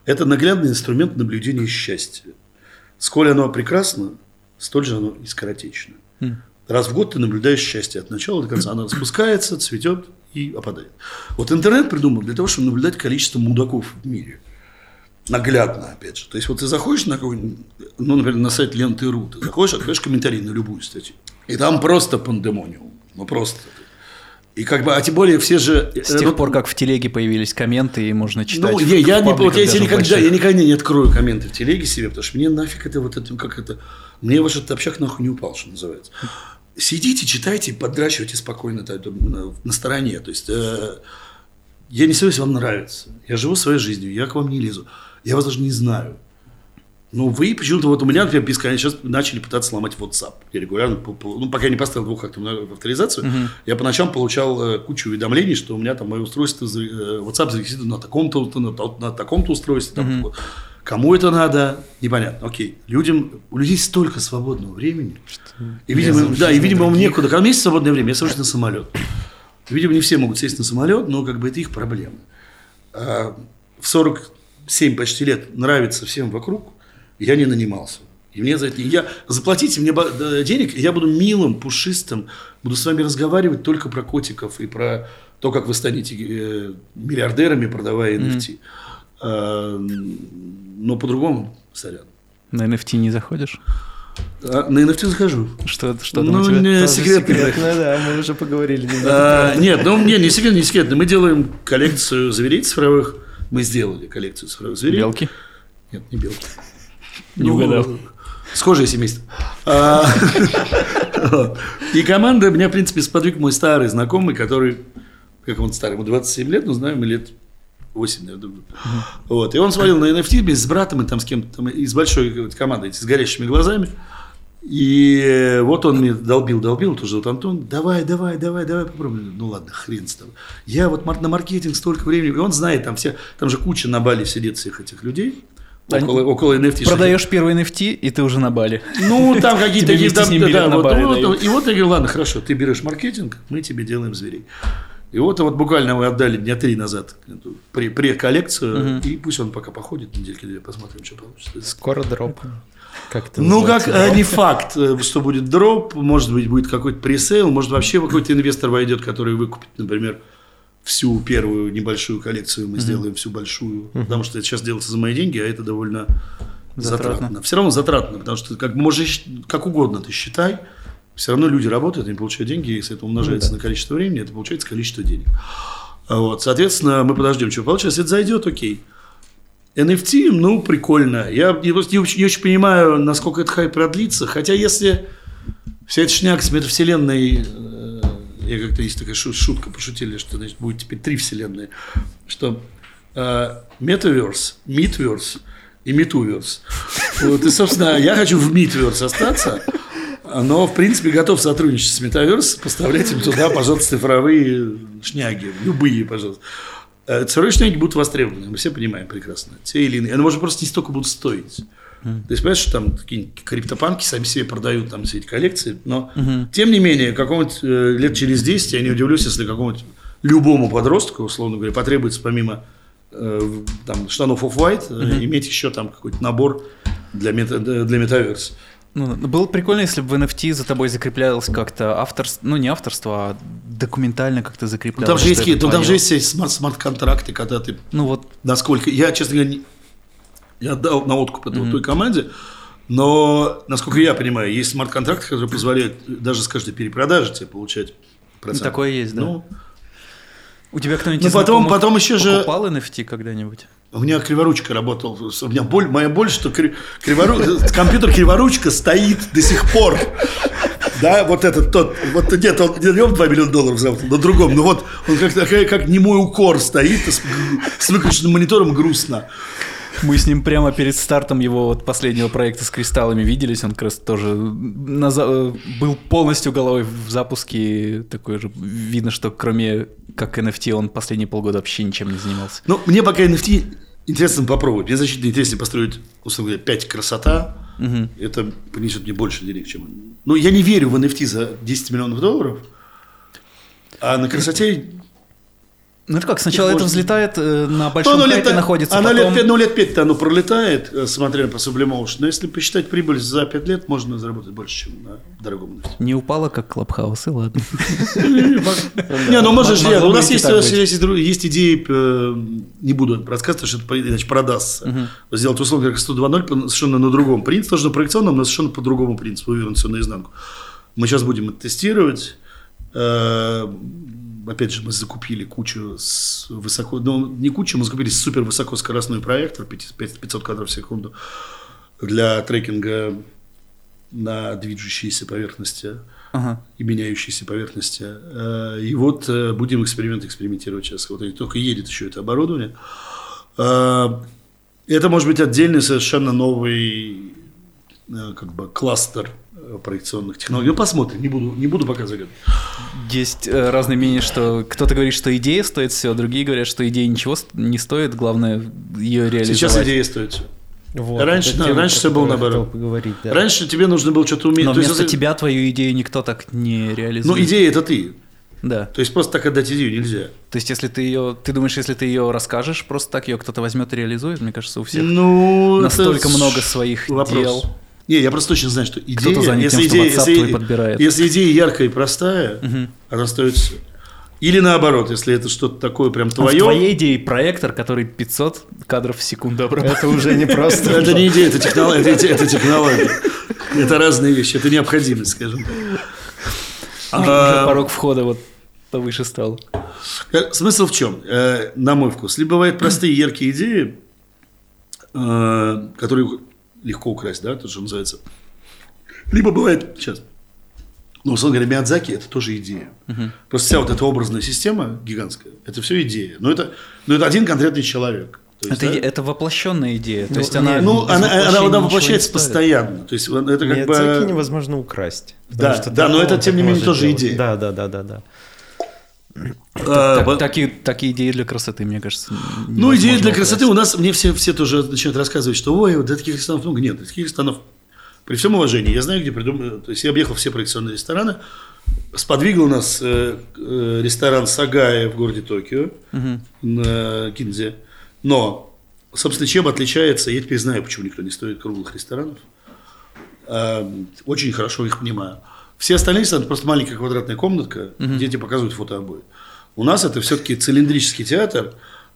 Это наглядный инструмент наблюдения счастья. Сколь оно прекрасно, столь же оно и скоротечно. Раз в год ты наблюдаешь счастье от начала до конца. Оно спускается, цветет и опадает. Вот интернет придуман для того, чтобы наблюдать количество мудаков в мире. Наглядно, опять же. То есть, вот ты заходишь на какой-нибудь, ну, например, на сайт ленты.ру, ты заходишь, открываешь комментарий на любую статью. И там просто пандемониум. Ну, просто. И как бы, а тем более все же... С тех пор, как в телеге появились комменты, и можно читать. Ну, в- я, я не, вот я никогда, больших. я никогда не открою комменты в телеге себе, потому что мне нафиг это вот это, как это, мне ваш этот общак нахуй не упал, что называется. Сидите, читайте, подращивайте спокойно на, стороне. То есть, э, я не собираюсь вам нравится. Я живу своей жизнью, я к вам не лезу. Я вас даже не знаю. Ну, вы почему-то, вот у меня, например, бесконечно сейчас начали пытаться сломать WhatsApp. Я регулярно, ну, пока я не поставил двухфакторную авторизацию, я по ночам получал э, кучу уведомлений, что у меня там мое устройство, э, WhatsApp зарегистрировано на таком-то, на, на таком-то устройстве. там, вот. Кому это надо, непонятно. Окей. Людям, у людей столько свободного времени. И, видимо, Лезут да, и, видимо, им некуда. Когда у меня есть свободное время, я сажусь на самолет. Видимо, не все могут сесть на самолет, но как бы это их проблема. А в 47 почти лет нравится всем вокруг, я не нанимался. И мне за это... Я, заплатите мне денег, и я буду милым, пушистым, буду с вами разговаривать только про котиков и про то, как вы станете э, миллиардерами, продавая NFT. А, но по-другому, сорян. На NFT не заходишь? А, на NFT захожу. Что, что там Ну, у тебя? не Тоже секрет. секретно, да, мы уже поговорили немного. А, Нет, ну не, не секрет, не секретно. Мы делаем коллекцию зверей цифровых. Мы сделали коллекцию цифровых зверей. Белки? Нет, не белки. Не угадал. Схожее семейство. А. <laughs> И команда меня, в принципе, сподвиг мой старый знакомый, который, как он старый, ему 27 лет, но знаем мы лет 8, наверное. Вот. И он смотрел на NFT вместе с братом и там с кем-то там, из большой команды, с горящими глазами. И вот он мне долбил, долбил, тоже вот Антон, давай, давай, давай, давай попробуем. Ну ладно, хрен с тобой. Я вот на маркетинг столько времени, и он знает, там все, там же куча на Бали сидит всех этих людей, около, около NFT. Продаешь первый NFT, и ты уже на Бали. Ну, там <laughs> какие-то Тебе там, да, на вот, Бали вот, и вот я говорю, ладно, хорошо, ты берешь маркетинг, мы тебе делаем зверей. И вот, вот буквально мы отдали дня три назад эту пре- пре-коллекцию, и пусть он пока походит недельки две, посмотрим, что получится. Скоро дроп. Как это Ну, как называется? э, не факт, э, что будет дроп, может быть, будет какой-то пресейл, может, вообще какой-то инвестор войдет, который выкупит, например, всю первую небольшую коллекцию, мы сделаем всю большую, потому что это сейчас делается за мои деньги, а это довольно Затратно. затратно. Все равно затратно, потому что как можешь как угодно ты считай, все равно люди работают, они получают деньги, если это умножается на количество времени, это получается количество денег. Вот, соответственно, мы подождем, что получится. Если это зайдет, окей. NFT, ну, прикольно. Я не, просто не очень, не очень понимаю, насколько этот хайп продлится. Хотя, если вся эта шняга с метавселенной... э, Я как-то есть такая шу- шутка, пошутили, что значит, будет теперь три вселенные. Что э, митверс и митуверс. Вот, и, собственно, я хочу в митверс остаться, но, в принципе, готов сотрудничать с метаверс, поставлять им туда, пожалуйста, цифровые шняги, любые, пожалуйста. Э, Цифровые шняги будут востребованы, мы все понимаем прекрасно. Те или иные. Они, может, просто не столько будут стоить. То есть, понимаешь, что там какие-нибудь криптопанки сами себе продают там все эти коллекции, но, тем не менее, какого-нибудь э, лет через 10 я не удивлюсь, если какому-нибудь любому подростку, условно говоря, потребуется помимо э, там, штанов оф-white э, иметь еще там какой-то набор для, мета, для metaverse. Ну, было бы прикольно, если бы в NFT за тобой закреплялось как-то авторство, ну не авторство, а документально как-то Ну, закреплялось. там же есть, какие- ну, там же есть все смарт- смарт-контракты, когда ты Ну вот, насколько я, честно говоря, не- я отдал на откуп это вот той команде, но, насколько я понимаю, есть смарт-контракты, которые позволяют даже с каждой перепродажи тебе получать процент. такое есть, да. Ну, у тебя кто-нибудь Ну, потом- потом еще же- покупал NFT когда-нибудь? У меня криворучка работал. У меня боль, моя боль, что кри- кривору- <laughs> компьютер криворучка стоит до сих пор. Да, вот этот тот, вот нет, он не он 2 миллиона долларов заработал, на другом, но вот он как, как немой укор стоит с, с выключенным монитором грустно. Мы с ним прямо перед стартом его вот последнего проекта с кристаллами виделись. Он как раз тоже на э, был полностью головой в запуске. Такой же видно, что кроме как NFT он последние полгода вообще ничем не занимался. Ну, мне пока NFT интересно попробовать. Мне значительно интереснее построить, условно говоря, 5 красота. Это принесет мне больше денег, чем... Ну, я не верю в NFT за 10 миллионов долларов. А на красоте... Ну это как, сначала это взлетает э, на Ну, большом хайпе лета- находится, оно потом... лет, ну, лет 5 оно пролетает, э, смотря по Sublimotion. Но если посчитать прибыль за 5 лет, можно заработать больше, чем на дорогом NFT. Не упала, как Клабхаус, и ладно. <laughs> Не, ну можешь, нет, у нас есть, идеи, э, не буду рассказывать, что это иначе продастся. Сделать условно как 102.0 по- совершенно на другом принципе, тоже на проекционном, но совершенно по другому принципу, вывернуть все наизнанку. Мы сейчас будем это тестировать. Опять же, мы закупили кучу с высоко, ну не кучу, мы закупили супер высокоскоростной проектор 500 500 кадров в секунду для трекинга на движущейся поверхности Ага. и меняющиеся поверхности. Э, И вот э, будем эксперимент экспериментировать сейчас. Вот и только едет еще это оборудование. Э, Это может быть отдельный совершенно новый как бы кластер э, проекционных технологий. Ну, посмотрим, не буду, не буду пока загадывать. Есть э, разные мнения, что кто-то говорит, что идея стоит все, другие говорят, что идея ничего не стоит, главное ее реализовать. Сейчас идея стоит всё. Вот, Раньше- тема, раньше всё было наоборот. поговорить, да. Раньше тебе нужно было что-то уметь. Но То есть, вместо если- тебя твою идею никто так не реализует. Ну, идея это ты. Да. То есть просто так отдать идею нельзя. То есть, если ты ее, ты думаешь, если ты ее расскажешь, просто так ее кто-то возьмет и реализует, мне кажется, у всех Ну, настолько много своих вопрос. дел. Не, я просто точно знаю, что идея, Кто-то занят если, тем, идея, WhatsApp если, подбирает. если идея яркая и простая, она стоит все. Или наоборот, если это что-то такое прям А В твое, твоей идее проектор, который 500 кадров в секунду обрабатывает. Это уже не просто. это не идея, это технология. Это, технология. Это разные вещи, это необходимость, скажем так. Уже А, порог входа вот повыше стал. Э, Смысл в чем, э, на мой вкус? Либо бывают простые, яркие идеи, э, которые легко украсть, да, то, что называется. Либо бывает, сейчас, ну, условно говоря, Миядзаки – это тоже идея. Просто вся вот эта образная система гигантская, это все идея. Но это, но это один конкретный человек. То есть, Это, да? это воплощенная идея. То Ну, есть она. ну, она, она, она воплощается постоянно. То есть, это как Миядзаки бы... невозможно украсть. Да, что да, но это, тем не менее, тоже делать. идея. Да, да, да, да, да. Э, Так- такие, такие идеи для красоты, мне кажется. Ну, идеи для красоты украсть. у нас, мне все, все тоже начинают рассказывать, что ой, вот таких ресторанов много. Нет, таких ресторанов, при всем уважении, я знаю, где придумали, то есть я объехал все проекционные рестораны, сподвигл у нас э, э, ресторан Сагая в городе Токио, на Кинзе, но, собственно, чем отличается, я теперь знаю, почему никто не стоит круглых ресторанов, А, очень хорошо их понимаю. Все остальные рестораны просто маленькая квадратная комнатка, где тебе показывают фотообои. У нас это все-таки цилиндрический театр,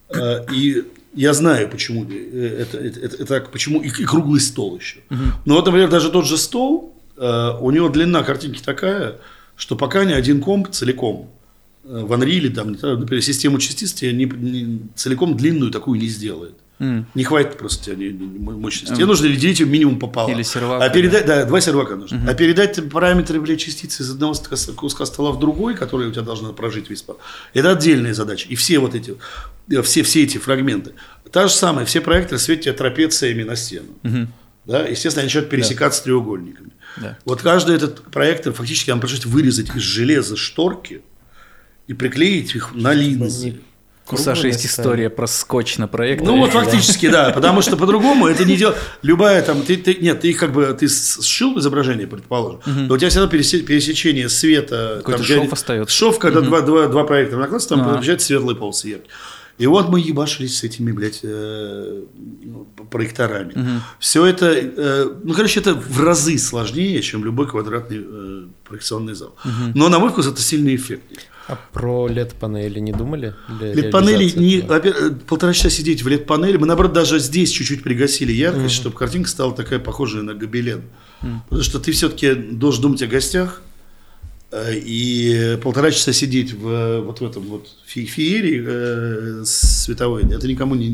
э, и я знаю, почему э, это, это, это- это почему и, и круглый стол еще. Но вот, например, даже тот же стол, э, у него длина картинки такая, что пока ни один комп целиком в Unreal, там, например, систему частиц тебе не- не- целиком длинную такую не сделает. М. Не хватит просто мощности. Тебе нужно делить ее минимум пополам. Или сервак, А передать, да, два сервака нужно. А передать параметры блядь, частицы из одного ска- куска стола в другой, который у тебя должна прожить весь пар, это отдельная задача. И все вот эти, э, все, все эти фрагменты. Та же самая, все проекторы светят тебе трапециями на стену. Да, естественно, они начинают пересекаться треугольниками. Да. Вот каждый этот проектор фактически нам пришлось вырезать из железа шторки и приклеить их на линзы. У Саши есть история про скотч на проекторе. Ну вот фактически, да, потому что по-другому это не дело. Любая там, ты, ты- нет, ты как бы, ты сшил изображение, предположим, но у тебя все равно пересе- пересечение света. Какой-то там, шов где- остается. Шов, когда два, два, два проектора накладываются, там Ага. получается светлый полосы яркий. И вот мы ебашились с этими, блядь, э, ну, проекторами. Все это, э, ну, короче, это в разы сложнее, чем любой квадратный э, проекционный зал. Но, на мой вкус, это сильный эффект. А про LED-панели не думали? LED-панели, не, во-первых, э, полтора часа сидеть в LED-панели, мы, наоборот, даже здесь чуть-чуть пригасили яркость, чтобы картинка стала такая похожая на гобелен. Потому что ты все-таки должен думать о гостях, э, и полтора часа сидеть в, вот в этом вот фе- феерии э, световой, это никому не...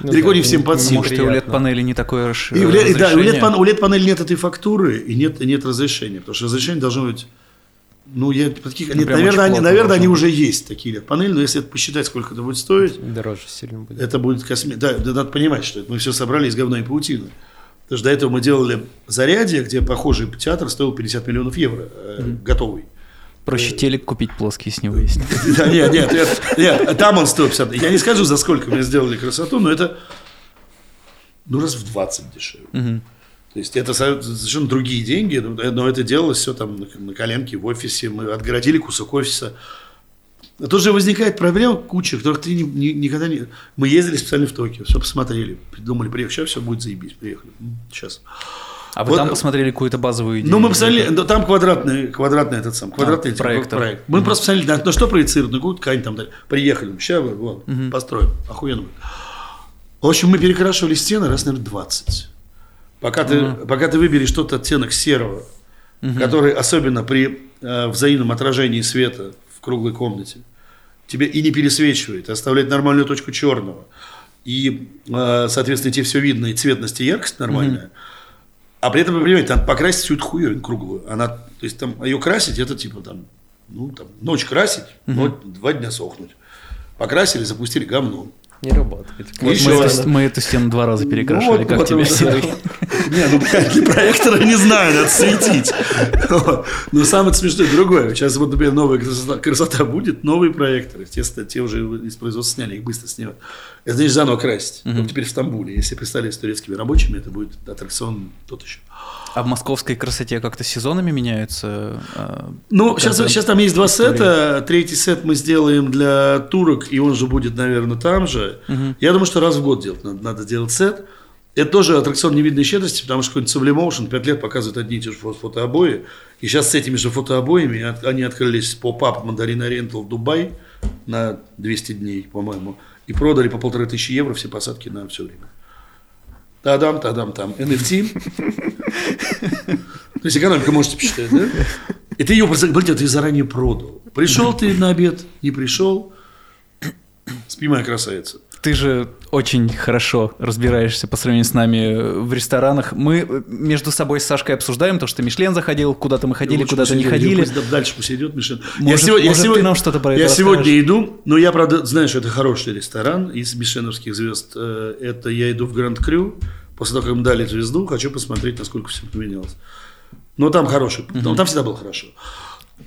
Ну далеко да, не всем не- под силу. Может, и у. LED-панели не такое расш- И LED, да, у разрешение? LED, пан- у LED-панели нет этой фактуры и нет, и нет разрешения, потому что разрешение должно быть... Ну, я таких, прям наверное, они, наверное, они уже есть такие LED-панели, но если это посчитать, сколько это будет стоить, Дороже сильно будет. это будет косми... Да, да, надо понимать, что это мы все собрали из говна и паутины. Потому что до этого мы делали зарядье, где похожий театр стоил 50 миллионов евро, э, готовый. Проще телек купить плоский с него есть. <laughs> Да, нет, нет, нет, там он стоит 50. Я не скажу, за сколько мы сделали красоту, но это ну раз в 20 дешевле. Мгм. То есть это со- совершенно другие деньги, но это делалось все там на, коленке в офисе, мы отгородили кусок офиса. А тут же возникает проблема куча, которых ты ни- ни- никогда не... Мы ездили специально в Токио, все посмотрели, придумали, приехали, сейчас все будет заебись, приехали, сейчас. А вы Вот- там посмотрели какую-то базовую идею? Ну, мы посмотрели, ну, там квадратный, квадратный этот сам, квадратный А, эти- проектор. проект. Мы просто посмотрели, на, на что проецируют, на какую ткань там, приехали, сейчас вот, построим, охуенно будет. В общем, мы перекрашивали стены раз, наверное, 20. Пока, ты, пока ты выберешь тот оттенок серого, который особенно при э, взаимном отражении света в круглой комнате тебе и не пересвечивает, оставляет нормальную точку черного. И, э, соответственно, тебе все видно, и цветность, и яркость нормальная. А при этом, вы понимаете, там покрасить всю эту хуевину круглую. Она, то есть, там ее красить, это типа там, ну, там, ночь красить, но два дня сохнуть. Покрасили, запустили говно. Не работает. Вот Еще мы, раз. эту, мы эту стену два раза перекрашивали. Ну, вот, как вот, тебе, вот, Серый? Не, ну, блядь, для проектора не знаю, надо светить. Но самое смешное другое. Сейчас вот, например, новая красота, будет, новые проекторы. Те, ста- те уже из производства сняли, их быстро снимают. Это значит заново красить. Вот теперь в Стамбуле. Если представили с турецкими рабочими, это будет аттракцион тот еще. А в московской красоте как-то сезонами меняются? а, Ну, сейчас, сейчас там есть два сета. Третий сет мы сделаем для турок, и он же будет, наверное, там же. Я думаю, что раз в год делать надо, надо сделать сет. Это тоже аттракцион невиданной щедрости, потому что какой-нибудь Sublimotion 5 лет показывает одни и те же фо- фотообои. И сейчас с этими же фотообоями от- они открылись pop-up Mandarin Oriental в Дубай на 200 дней, по-моему. И продали по полторы тысячи евро все посадки на все время. Тадам, тадам, там. NFT. То есть экономика можете посчитать, да? И ты ее, блин, ты заранее продал. Пришел ты на обед, не пришел. Спи, моя красавица. Ты же очень хорошо разбираешься по сравнению с нами э, в ресторанах. Мы э, между собой с Сашкой обсуждаем то, что Мишлен заходил, куда-то мы ходили, куда-то не идет, ходили. пусть дальше пусть идет, Мишель. Может- может, ты нам что-то про это Я сегодня расскажешь? иду, но я, правда, знаю, что это хороший ресторан из мишеновских звезд. Э, Это я иду в Гранд Крю. После того, как им дали звезду, хочу посмотреть, насколько все поменялось. Но там хороший. но Там всегда было хорошо.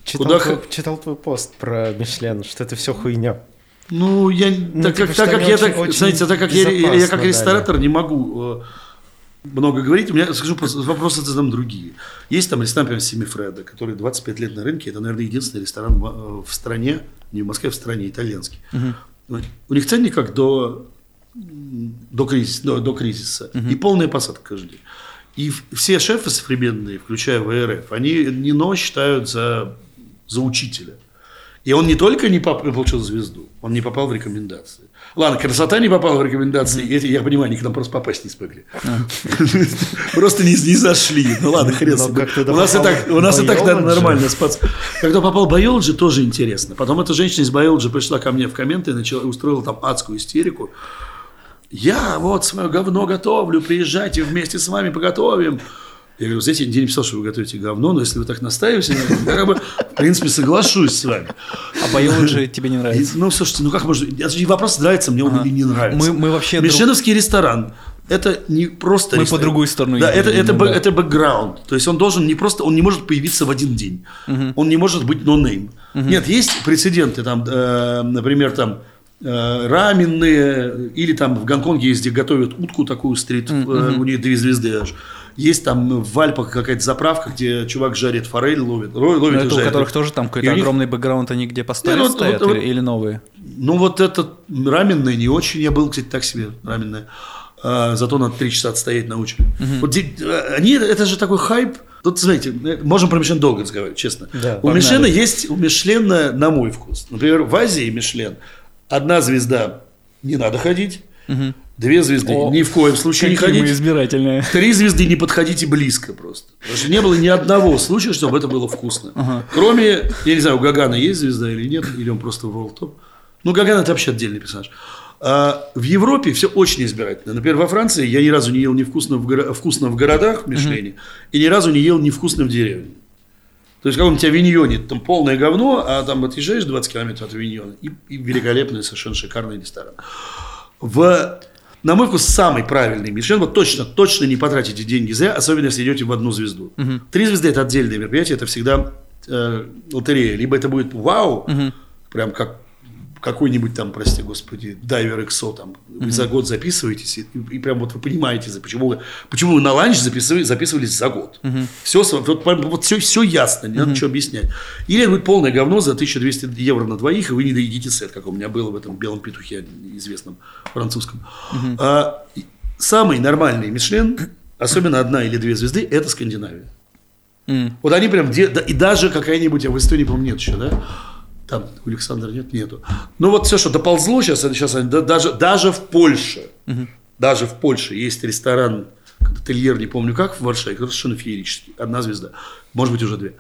Читал, Куда твой, читал твой пост про Мишлен, что это все хуйня. Ну, я, так, типа, как, так как я, так, очень знаете, так как я, я, как ресторатор не могу э, много говорить, у меня, скажу, вопросы задам другие. Есть там ресторан, например, Семифреда, который 25 лет на рынке, это, наверное, единственный ресторан в, э, в стране, не в Москве, а в стране, итальянский. Вот. У них ценник как до, до, кризиса, до, до кризиса. И полная посадка каждый день. И все шефы современные, включая ВРФ, они Нино считают за, за учителя. И он не только не поп- получил звезду, он не попал в рекомендации. Ладно, красота не попала в рекомендации, эти, я понимаю, они к нам просто попасть не смогли. <laughs> Просто не, зашли. Ну ладно, хрен туда У нас и так, у нас и так нормально спац. Когда попал Biology, тоже интересно. Потом эта женщина из Biology пришла ко мне в комменты и начала, устроила там адскую истерику. Я вот свое говно готовлю, приезжайте вместе с вами поготовим. Я говорю, знаете, я нигде не писал, что вы готовите говно, но если вы так настаиваете, я как бы, в принципе, соглашусь с вами. А Байолджи тебе не нравится? ну, слушайте, ну как можно... же Вопрос, нравится мне он или не нравится. Мы- мы вообще Мишленовский ресторан – это не просто Мы ресторан. по другую сторону Да, это, это, да. это бэкграунд. То есть он должен не просто... Он не может появиться в один день. Он не может быть нонейм. Нет, есть прецеденты, там, э, например, там э, раменные, или там в Гонконге есть, где готовят утку такую стрит, э, у них две звезды аж. Есть там в Альпах какая-то заправка, где чувак жарит форель, ловит, ловит Но и это у жарит. которых тоже там какой-то у них- огромный бэкграунд, они где Не, ну, стоят вот- или, или новые? Ну, вот этот раменный не очень. Я был, кстати, так себе раменный. А, зато надо три часа отстоять на очередь. Вот де- э, они, это же такой хайп. Тут, знаете, э, можем про Мишлен долго разговаривать, честно. Да, у погнали. Мишлена есть, у Мишлена, на мой вкус. Например, в Азии Мишлен одна звезда не надо ходить, две звезды О, ни в коем случае не ходить. избирательные. Три звезды не подходите близко просто. Потому что не было ни одного случая, чтобы это было вкусно. Кроме, я не знаю, у Гагана есть звезда или нет, или он просто в World Top. Ну, Гаган это вообще отдельный персонаж. А в Европе все очень избирательно. Например, во Франции я ни разу не ел невкусно в, горо- вкусно в городах в Мишлене, и ни разу не ел невкусно в деревне. То есть, в каком-нибудь авиньоне там полное говно, а там отъезжаешь 20 километров от авиньона, и, и великолепный, совершенно шикарный ресторан. В, на мой вкус, самый правильный Мишлен, вот точно, точно не потратите деньги зря, особенно если идете в одну звезду. Три звезды – это отдельное мероприятие, это всегда э, лотерея. Либо это будет вау, прям как какой-нибудь там, прости господи, дайвер XO, там, вы за год записываетесь, и, и прям вот вы понимаете, почему вы, почему вы на ланч записывали, записывались за год. Все, вот, вот все, все ясно, не надо ничего объяснять. Или это будет полное говно за 1200 евро на двоих, и вы не доедите сет, как у меня было в этом белом петухе известном французском. А, самый нормальный Мишлен, особенно одна или две звезды, это Скандинавия. Вот они прям, и даже какая-нибудь, а в Эстонии, по-моему, нет еще, да? Там у Александра нет, нету. Ну вот все, что доползло сейчас, это сейчас да- даже, даже в Польше, даже в Польше есть ресторан, ательер, не помню как, в Варшаве, который совершенно феерический, одна звезда, может быть, уже две,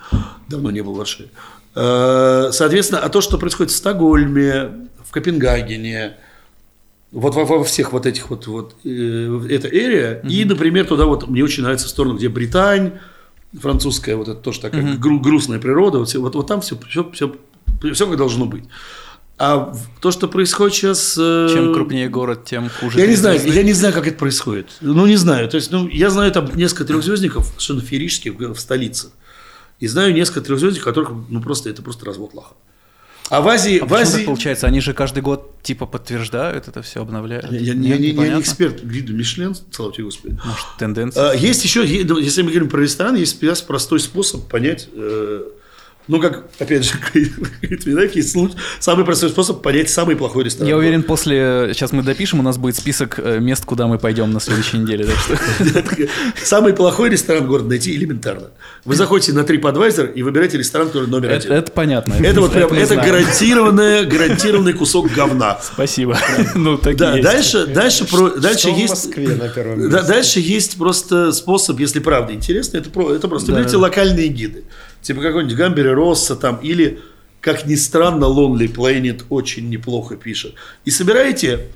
давно не был в Варшаве. Э, Соответственно, а то, что происходит в Стокгольме, в Копенгагене, вот во, во всех вот этих вот, вот э, это эрия, и, например, туда вот мне очень нравится сторону, где Британь, французская, вот это тоже такая гру- грустная природа, вот, все- вот, вот там все, все, все, все как должно быть. А то, что происходит сейчас... э, Чем крупнее город, тем хуже. Я не знаю, звезды. я не знаю, как это происходит. Ну, не знаю. То есть, ну, я знаю там несколько трехзвездников, совершенно феерических в столице. И знаю несколько трехзвездников, которых, ну, просто, это просто развод лаха. А в Азии... А в Азии... так получается? Они же каждый год типа подтверждают это все, обновляют. Я, Нет, я не- я не эксперт гида Мишлен, слава тебе Господи. Может, тенденция? А, Есть еще, если мы говорим про ресторан, есть простой способ понять, э, ну, как, опять же, <laughs> есть самый простой способ понять самый плохой ресторан. Я уверен, после... Сейчас мы допишем, у нас будет список э, мест, куда мы пойдем на следующей неделе. Так что... <laughs> Самый плохой ресторан города найти элементарно. Вы заходите на TripAdvisor и выбираете ресторан, который номер Это один. это понятно. Это вот прям, это гарантированное, <laughs> гарантированный кусок говна. Спасибо. Ну, так и Да, есть. дальше, дальше, про, дальше в есть, Москве на первом да, месте? дальше есть просто способ, если правда интересно, это, про, это просто Да, берете локальные гиды, типа какой-нибудь Гамбери Росса там, или, как ни странно, Lonely Planet очень неплохо пишет, и собираете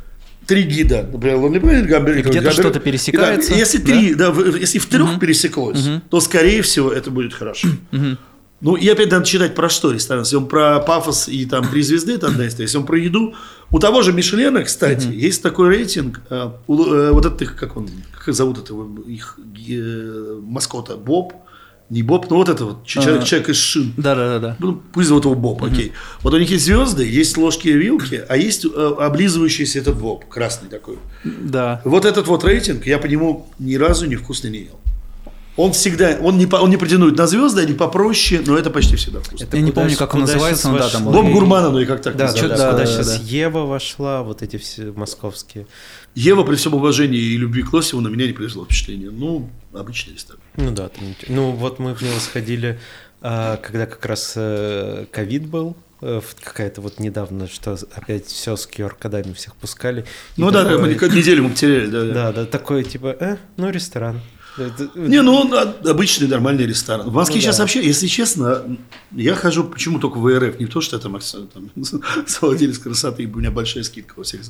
три гида, например, Lonely Planet, Гамбери где-то что-то пересекается, И да, если да? три, да, если в трех пересеклось, то скорее всего это будет хорошо. <clears throat> Ну, и опять надо читать про что ресторан. Если он про пафос и там три звезды, это одна история. Если он про еду, у того же Мишлена, кстати, есть такой рейтинг. э, у- э, вот это их, как он, как зовут этого их э, маскота, Боб, не Боб, но вот это вот человек, А. человек из шин. Да-да-да. Ну, пусть зовут его Боб, окей. Вот у них есть звезды, есть ложки и вилки, а есть э, облизывающийся этот Боб, красный такой. Да. Вот этот вот рейтинг, я по нему ни разу невкусно не ел. Он всегда, он не, он не претендует на звезды, они попроще, но это почти всегда вкусно. Это Я не помню, как он называется, но да, там Боб и- Гурмана, ну и как так Да, что да, куда да, сейчас да. Ева вошла, вот эти все московские. Ева, при всем уважении и любви к Лосеву, на меня не произвела впечатление. Ну, обычный ресторан. Ну да, там. Ну вот мы в него сходили, а, когда как раз э, ковид был, э, какая-то вот недавно, что опять все с QR-кодами всех пускали. Ну да, да, такое- мы как неделю мы потеряли. Да, да. Да, да, такое типа, э, ну ресторан. Это- Не, ну он обычный нормальный ресторан. В Москве Ну сейчас да. вообще, если честно, я хожу почему только в РФ. Не то, что это Макс, там, <laughs> совладелец красоты, и у меня большая скидка во всех.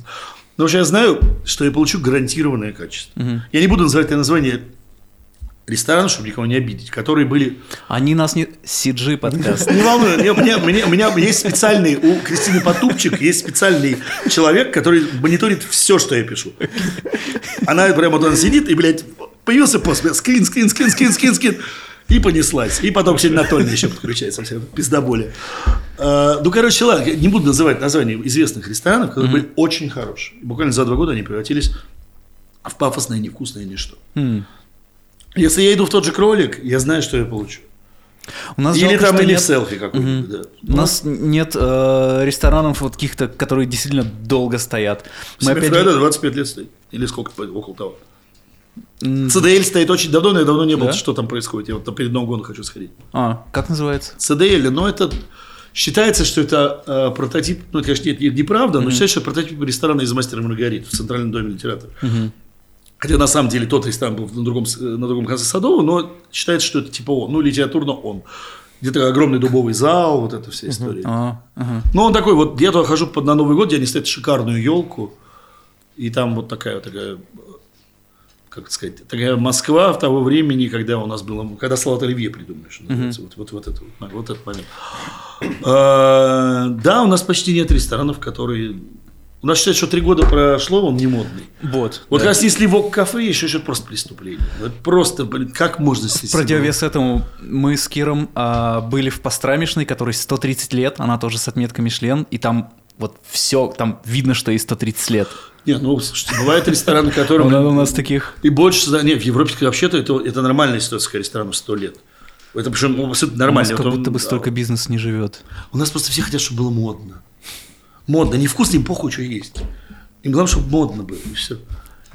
Но что я знаю, что я получу гарантированное качество. Я не буду называть это название ресторанов, чтобы никого не обидеть, которые были Они нас не... CG подкаст. Не волнует. У меня, у меня- у меня есть специальный, у Кристины Потупчик есть специальный человек, который мониторит все, что я пишу. Она прямо она сидит и, блядь, появился пост, блядь, скрин, скрин, скрин, скрин, скрин, скрин. И понеслась. И потом Ксения Анатольевна еще подключается. Вся эта пиздоболя. А, Ну, короче, ладно, не буду называть названия известных ресторанов, которые были очень хорошие. Буквально за два года они превратились в пафосное, невкусное ничто. М. Если я иду в тот же кролик, я знаю, что я получу. У нас Или жалко, там, или нет- селфи какой-нибудь, да. У нас нет э, ресторанов вот каких-то, которые действительно долго стоят. Мы опять же- 25 лет стоит. Или сколько, около того. CDL стоит очень давно, но я давно не был. Да? Что там происходит? Я вот там перед Новым годом хочу сходить. А, как называется? CDL, но это... Считается, что это э, прототип, ну, это, конечно, нет, неправда, но считается, что это прототип ресторана из «Мастера Маргариты» в Центральном доме литератора. Хотя на самом деле тот ресторан был на другом, с- на другом конце Садового, но считается, что это типа он, ну, литературно он. Где-то огромный дубовый зал, вот эта вся история. Ага. Ну, он такой вот, я туда хожу под- на Новый год, где они ставят шикарную елку, и там вот такая вот такая, как сказать, такая Москва в того времени, когда у нас было, когда Салат Оливье придумали, что называется, вот, вот, вот, это, вот, вот этот момент. А, Да, у нас почти нет ресторанов, которые... У нас считают, что три года прошло, он не модный. Вот. Вот да. как раз если вок кафе, еще это просто преступление. Это просто, блин, как можно здесь... В противовес этому мы с Киром а, были в Пострамишной, которой 130 лет, она тоже с отметкой Мишлен, и там вот все, там видно, что ей 130 лет. Нет, ну, слушайте, бывают рестораны, которым... нас, у нас таких... И больше, за- нет, в Европе вообще-то это, это нормальная ситуация, когда ресторанам 100 лет. Это причем ну, абсолютно У нас нормально. как Вот будто бы да. столько бизнес не живет. У нас просто все хотят, чтобы было модно. Модно, невкусно, им похуй, что есть. Им главное, чтобы модно было, и все.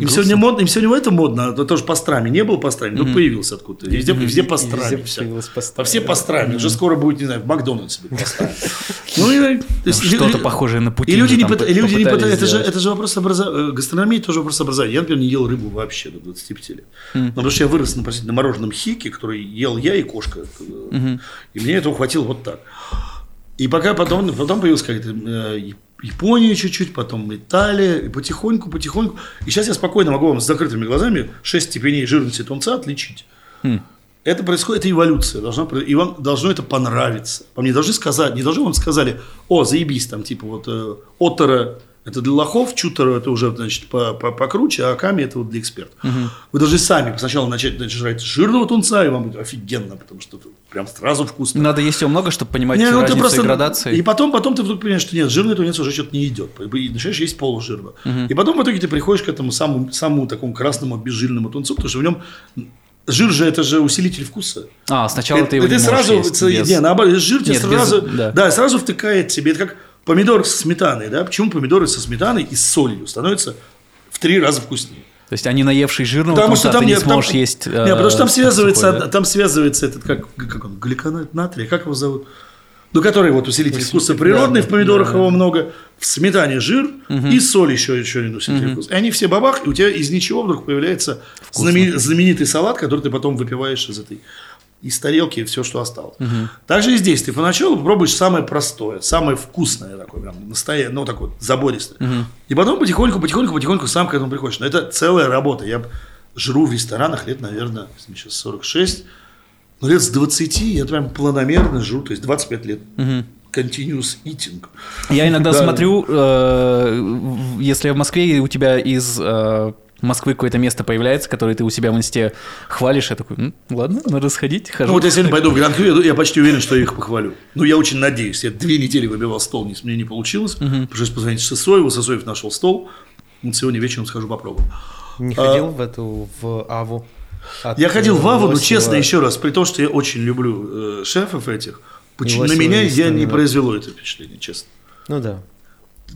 Им сегодня модно, им сегодня это модно, а то тоже пастрами. Не было пастрами, но появился откуда-то. Везде, везде пастрами. Везде появилось пастрами. По все пастрами. Уже скоро будет, не знаю, в Макдональдсе будет пастрами. <laughs> Ну, и, есть, Что-то похожее на Путин И люди не, не пытаются. Это же, это вопрос образования. Гастрономия тоже вопрос образования. Я, например, не ел рыбу вообще до 25 лет. Потому что я вырос на мороженом хике, который ел я и кошка. И мне этого хватило вот так. И пока потом, потом появилась какая-то э, Яп- Япония чуть-чуть, потом Италия, и потихоньку, потихоньку. И сейчас я спокойно могу вам с закрытыми глазами 6 степеней жирности тунца отличить. Это происходит, это эволюция. Должна, и вам должно это понравиться. Вам не должны сказать, не должны вам сказали, о, заебись, там, типа, вот, э, отора это для лохов, чутера это уже, значит, по- по- покруче, а ками это вот для экспертов. Вы должны сами сначала начать значит, жрать жирного тунца, и вам будет офигенно, потому что это прям сразу вкусно. Надо есть его много, чтобы понимать Не, ну, разницу просто- и градации. И потом, потом ты вдруг понимаешь, что нет, жирный тунец уже что-то не идет. И начинаешь есть полужирного. И потом в итоге ты приходишь к этому самому, самому такому красному безжирному тунцу, потому что в нем жир же это же усилитель вкуса. А, сначала Это- ты его это не сразу, есть без- не, наоборот, жир тебе Нет, без- сразу, да. да. сразу втыкает тебе. Это как помидор со сметаной, да? Почему помидоры со сметаной и с солью становятся в три раза вкуснее? То есть они наевшие жирного Потому что там ты не нет, там- сможешь есть... Не, потому что там э, связывается, сухой, да? там связывается этот, как, как он, гликонат натрия, как его зовут? Ну, который вот усилитель вкуса природный, да, в помидорах его много, в сметане жир и соль еще, еще один усилитель вкуса. И они все бабах, и у тебя из ничего вдруг появляется знамени- знаменитый салат, который ты потом выпиваешь из этой из тарелки все, что осталось. Также и здесь ты поначалу попробуешь самое простое, самое вкусное такое, прям настоящее, ну, такое забористое. И потом потихоньку, потихоньку, потихоньку сам к этому приходишь. Но это целая работа. Я жру в ресторанах лет, наверное, мне сейчас 46, ну, лет с 20 я прям планомерно жру, то есть 25 лет. Continuous eating. Я иногда <laughs> Да. смотрю, э, если я в Москве, и у тебя из э, Москвы какое-то место появляется, которое ты у себя в инсте хвалишь, я такой, «М, ладно, надо сходить, хожу. Ну, вот я сегодня пойду в Гран я, я почти уверен, что я их похвалю. Ну, я очень надеюсь. Я две недели выбивал стол, не- мне не получилось. Пришлось позвонить Сысоеву, Сысоев нашел стол. Вот сегодня вечером схожу попробую. Не ходил в эту, в Аву? От, Я ходил в Аву, но честно, еще раз, при том, что я очень люблю э, шефов этих, поч- на меня я не произвело это впечатление, честно. Ну да.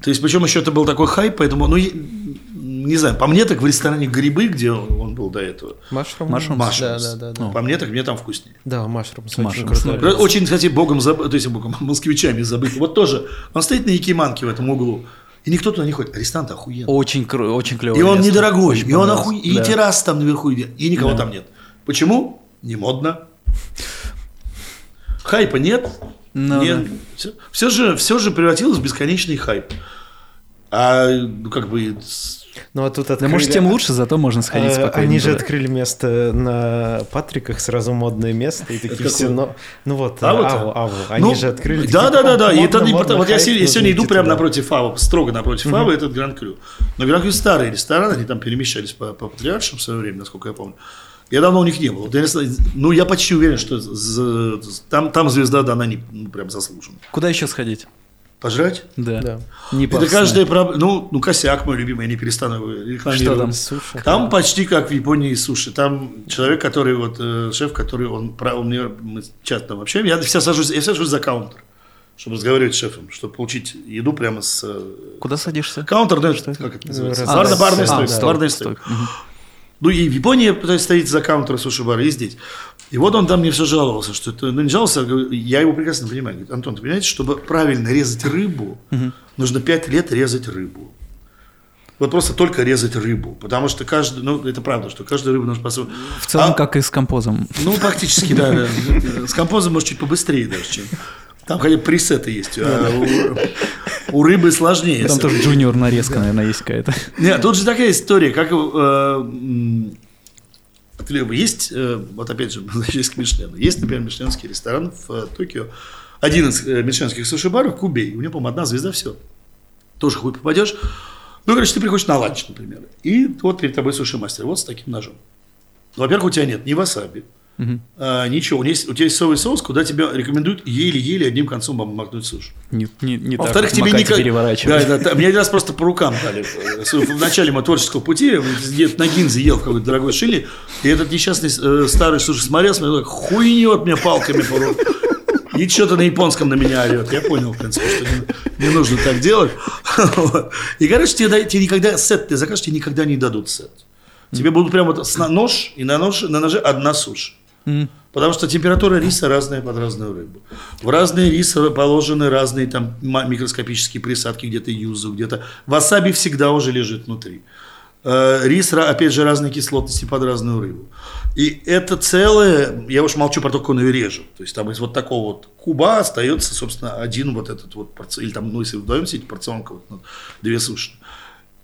То есть, причем еще это был такой хайп, поэтому, ну, не знаю, по мне так в ресторане «Грибы», где он он был до этого, Машрум? Mushrooms? Да, да, да. Да, по мне так мне там вкуснее. да очень Mushrooms, крутой. да. Очень, кстати, богом забыт, то есть богом, <laughs> москвичами забыт. Вот тоже, он стоит на Якиманке в этом углу, и никто туда не ходит. Арестант охуенный. Очень, кру- очень клево. И он недорогой, и он оху... и да. террас там наверху, и и никого Да. там нет. Почему? Не модно. Хайпа нет. Ну Не- да. все, все же, все же превратилось в бесконечный хайп. А, ну, как бы, Ну а тут Да открыли... может, тем лучше, зато можно сходить Э, спокойно. Они же туда. открыли место на Патриках, сразу модное место, и такие все, но- ну вот, А вот, Аву, Аву, они ну, же открыли. Да, такие, да, да, да. И модно, это не модно, потому- вот я сегодня, иду прямо туда. напротив Фава, строго напротив Фава, этот Гранд Крю. Но Гранд Крю старый ресторан, они там перемещались по, по патриаршам в свое время, насколько я помню. Я давно у них не был. Вот я ну, я почти уверен, что за- там, там звезда дана не, ну, прям заслуженно. Куда еще сходить? Пожрать? Да. Да. Не Это каждая проблема. Ну, ну, косяк мой любимый, я не перестану рекламировать. Что там? Суши. Там почти как в Японии суши. Там человек, который вот э, шеф, который он, он мне мы часто там общаемся. Я вся сажусь, я вся сажусь за каунтер, чтобы разговаривать с шефом, чтобы получить еду прямо с э, Куда садишься? каунтер, ну, это как это называется? раз- Барная, а, барная а, стойка. да. барная стойка. стойка. Ну и в Японии пытаюсь стоит за каунтером суши-бара, и здесь. И вот он там мне все жаловался, что это, ну не жаловался, а я его прекрасно понимаю. Говорит, Антон, ты понимаете, чтобы правильно резать рыбу, нужно 5 лет резать рыбу. Вот просто только резать рыбу. Потому что каждый, ну это правда, что каждую рыбу нужно по В целом, А- как и с композом. Ну, практически, да. да. <laughs> С композом, может, чуть побыстрее даже, чем... Там хотя пресеты есть. а у, у рыбы сложнее. Там тоже джуниор нарезка, наверное, есть какая-то. Нет, тут же такая история, как э, есть, э, вот опять же, <laughs> возвращаясь к Мишлену, есть, например, мишленский ресторан в э, Токио, один из мишленских суши-баров, Кубей, у него, по-моему, одна звезда, все. Тоже хуй попадешь. Ну, короче, ты приходишь на ланч, например, и вот перед тобой суши-мастер, вот с таким ножом. Во-первых, у тебя нет ни васаби, а, ничего. У, тебя есть, у тебя есть соевый соус, куда тебя рекомендуют еле-еле одним концом макнуть суши. Не, не, не Во-вторых, тебе никак... переворачивать. Да, да, да. Мне один раз просто по рукам дали. В начале моего творческого пути я на гинзе ел в какой-то дорогой шили, и этот несчастный э, старый слушай смотрел, смотрел, так хуйнет мне палками по рукам. И что-то на японском на меня орет. Я понял, в принципе, что не, не нужно так делать. Вот. И, короче, тебе, тебе никогда сет ты закажешь, тебе никогда не дадут сет. Тебе будут прямо вот на нож, и на, нож, на ноже одна суши. Потому что температура риса разная под разную рыбу. В разные рисы положены разные там микроскопические присадки, где-то юзу, где-то... Васаби всегда уже лежит внутри. Э, Рис, опять же, разной кислотности под разную рыбу. И это целое, я уж молчу про то, как он ее режет. То есть там из вот такого вот куба остается, собственно, один вот этот вот порцион, или там, ну, если вдвоем сидеть, порционка, вот, ну, две суши.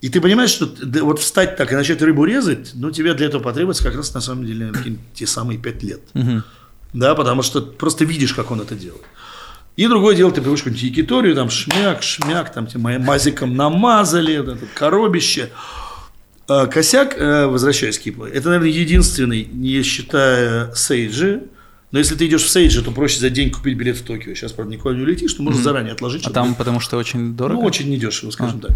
И ты понимаешь, что вот встать так и начать рыбу резать, ну, тебе для этого потребуется как раз на самом деле наверное, те самые пять лет. Да, потому что просто видишь, как он это делает. И другое дело, ты приводишь какую-нибудь якиторию, там шмяк, шмяк, там тебе мазиком намазали, вот это коробище. А, Косяк, э, возвращаясь к Киплу, это, наверное, единственный, не считая Сейджи, но если ты идешь в Сейджи, то проще за день купить билет в Токио. Сейчас, правда, никуда не улетишь, но можно заранее отложить. А там потому что очень дорого? ну, очень недешево, скажем так.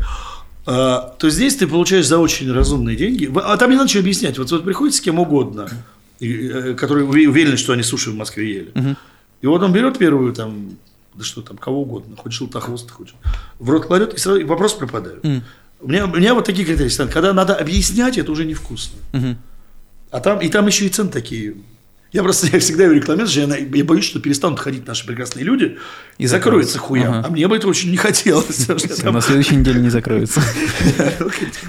А, то здесь ты получаешь за очень разумные деньги. А там не надо ничего объяснять. Вот, вот приходит с кем угодно, э, которые уве- уверены, что они суши в Москве ели. И вот он берет первую там, да что там, кого угодно, хоть желтохвост, хоть в рот кладет, и сразу и вопрос пропадает. У меня, у меня вот такие критерии. Когда надо объяснять, это уже невкусно. Мгм. А там, и там еще и цены такие. Я просто <laughs> я всегда говорю рекламирую, что я, я боюсь, что перестанут ходить наши прекрасные люди и закроются. хуям. Ага. А мне бы это очень не <laughs> хотелось. <laughs> На следующей неделе не закроется.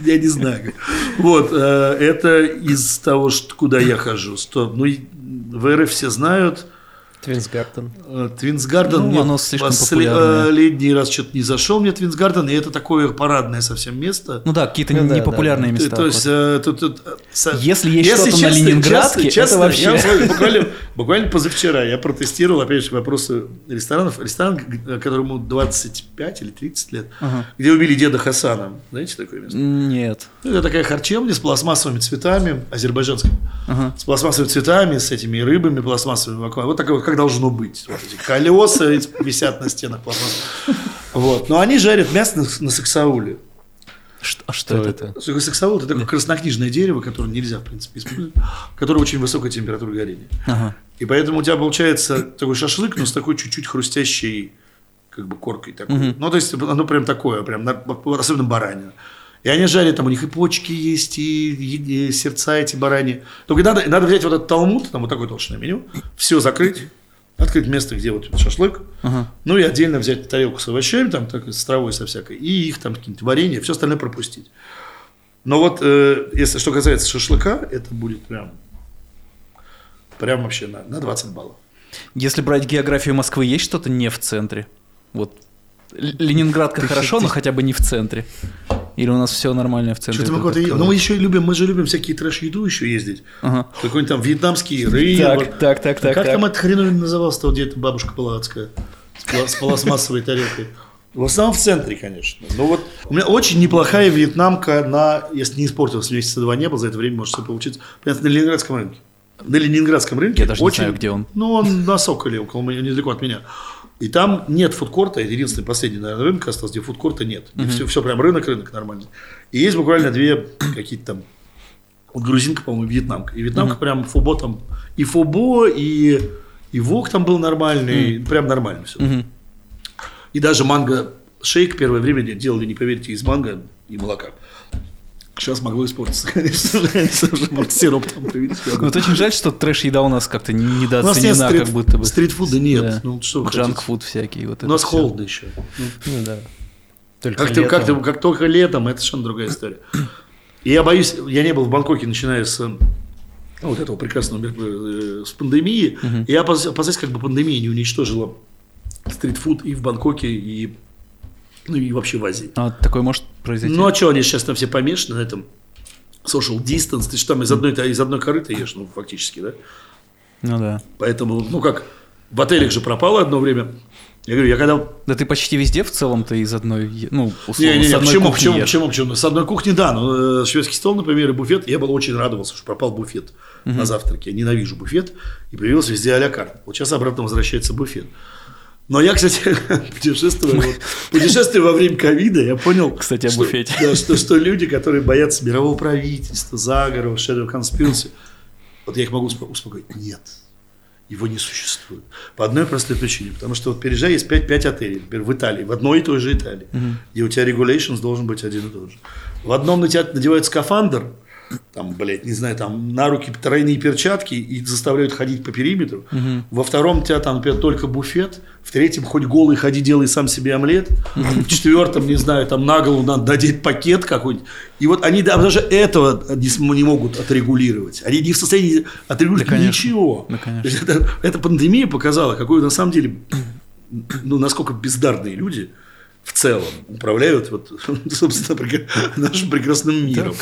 Я не знаю. Вот, э, это из того, куда я хожу. Ну, в РФ все знают. Твинсгартен. Э, Твинсгарден Ну, оно слишком последний раз что-то не зашел мне Твинсгарден, и это такое парадное совсем место. Ну да, какие-то Ну да, непопулярные То- места. То есть, э, тут- тут, э, Если есть что-то на честно- Ленинградке, честно- честно, это вообще- я вот буквально, буквально позавчера я протестировал, опять же, вопросы ресторанов. Ресторан, которому 25 или 30 лет, Ага. где убили деда Хасана. Знаете такое место? Нет. Ну, Это такая харчевня с пластмассовыми цветами, азербайджанская, Ага. с пластмассовыми цветами, с этими рыбами пластмассовыми. Вот такое вот, как должно быть. Вот эти колеса висят на стенах пластмассовых. Вот. Но они жарят мясо на, на саксауле. Что, а что это? это? Саксаул – это такое краснокнижное дерево, которое нельзя, в принципе, использовать, которое очень высокая температура горения. Ага. И поэтому у тебя получается такой шашлык, но с такой чуть-чуть хрустящей как бы коркой такой. Мгм. Ну, то есть, оно прям такое, прям, на- особенно баранина. И они жарят, там у них и почки есть, и, и- и сердца эти барани. Только надо, надо взять вот этот талмуд, там вот такое толщное меню, все закрыть, открыть место, где вот шашлык, Ага. ну и отдельно взять тарелку с овощами, там, так, с травой со всякой, и их там какие-нибудь варенье, все остальное пропустить. Но вот, э, если что касается шашлыка, это будет прям, прям вообще на, на 20 баллов. Если брать географию Москвы, есть что-то не в центре? Вот Ленинградка хорошо, но хотя бы не в центре. Или у нас все нормально в центре? Что-то открыто? Но мы еще любим, мы же любим всякие трэш-еду еще ездить. Ага. Какой-нибудь там вьетнамский рыб. Так, так, так, так. как так. там это хреновин назывался-то, вот где эта бабушка была адская? С, пла- с пластмассовой тарелкой. В основном в центре, конечно. Но вот у меня очень неплохая вьетнамка на, если не испортилась, месяца два не было, за это время может все получиться. Понятно, на Ленинградском рынке. На Ленинградском рынке. Я даже не очень, знаю, где он. Ну, он на Соколе, около меня, недалеко от меня. И там нет фудкорта, это единственный последний, наверное, рынок остался, где фудкорта нет. Где все, все прям рынок, рынок нормальный. И есть буквально две какие-то там вот грузинка, по-моему, вьетнамка. И вьетнамка прям фобо там, и фобо, и, и вок там был нормальный, прям нормально все. Мгм. И даже манго шейк первое время делали, не поверите, из манго и молока. Сейчас могло испортиться, конечно же, <laughs> может сироп там появился. Вот очень жаль, что трэш-еда у нас как-то У нас нет недооценена, как будто бы. стритфуда нет. Ну, что? Джанк-фуд всякий. Вот У нас холодно еще. Ну да. Только Как, ты, как, ты- как только летом, это совершенно другая история. И я боюсь, я не был в Бангкоке, начиная с ну, вот этого прекрасного э, с пандемии. И я опас- опасаюсь, как бы пандемия не уничтожила стритфуд и в Бангкоке, и, ну, и вообще в Азии. А такое может произойти? Ну, а что, они сейчас там все помешаны на этом social distance, ты же там из одной, из одной корыты ешь, ну, фактически, да? Ну да. Поэтому, ну, как, в отелях же пропало одно время. Я говорю, я когда Да ты почти везде в целом-то из одной, ну, условно, Не, не, с не, одной почему, кухни почему, почему, почему? С одной кухни, да, но э, шведский стол, например, и буфет, я был очень радовался, что пропал буфет на завтраке. Я ненавижу буфет, и появился везде а-ля карт. Вот сейчас обратно возвращается буфет. Но я, кстати, <laughs> путешествую, вот, путешествуя во время ковида, я понял, Кстати, о что, буфете. да, что, что люди, которые боятся мирового правительства, заговоров, shadow conspiracy, вот я их могу успо- успокоить. Нет, его не существует. По одной простой причине. Потому что вот переезжая, есть 5, 5 отелей, например, в Италии, в одной и той же Италии. И у тебя regulations должен быть один и тот же. В одном на тебя надевают скафандр, там, блядь, не знаю, там на руки тройные перчатки и заставляют ходить по периметру. Во втором у тебя там, например, только буфет. В третьем хоть голый ходи, делай сам себе омлет. В четвертом, не знаю, там на голову надо надеть пакет какой-нибудь. И вот они да, даже этого не, не могут отрегулировать. Они не в состоянии отрегулировать Да, конечно. ничего. Да, конечно. Есть это, эта пандемия показала, какой на самом деле, ну, насколько бездарные люди в целом управляют, вот, <laughs> собственно, нашим прекрасным миром.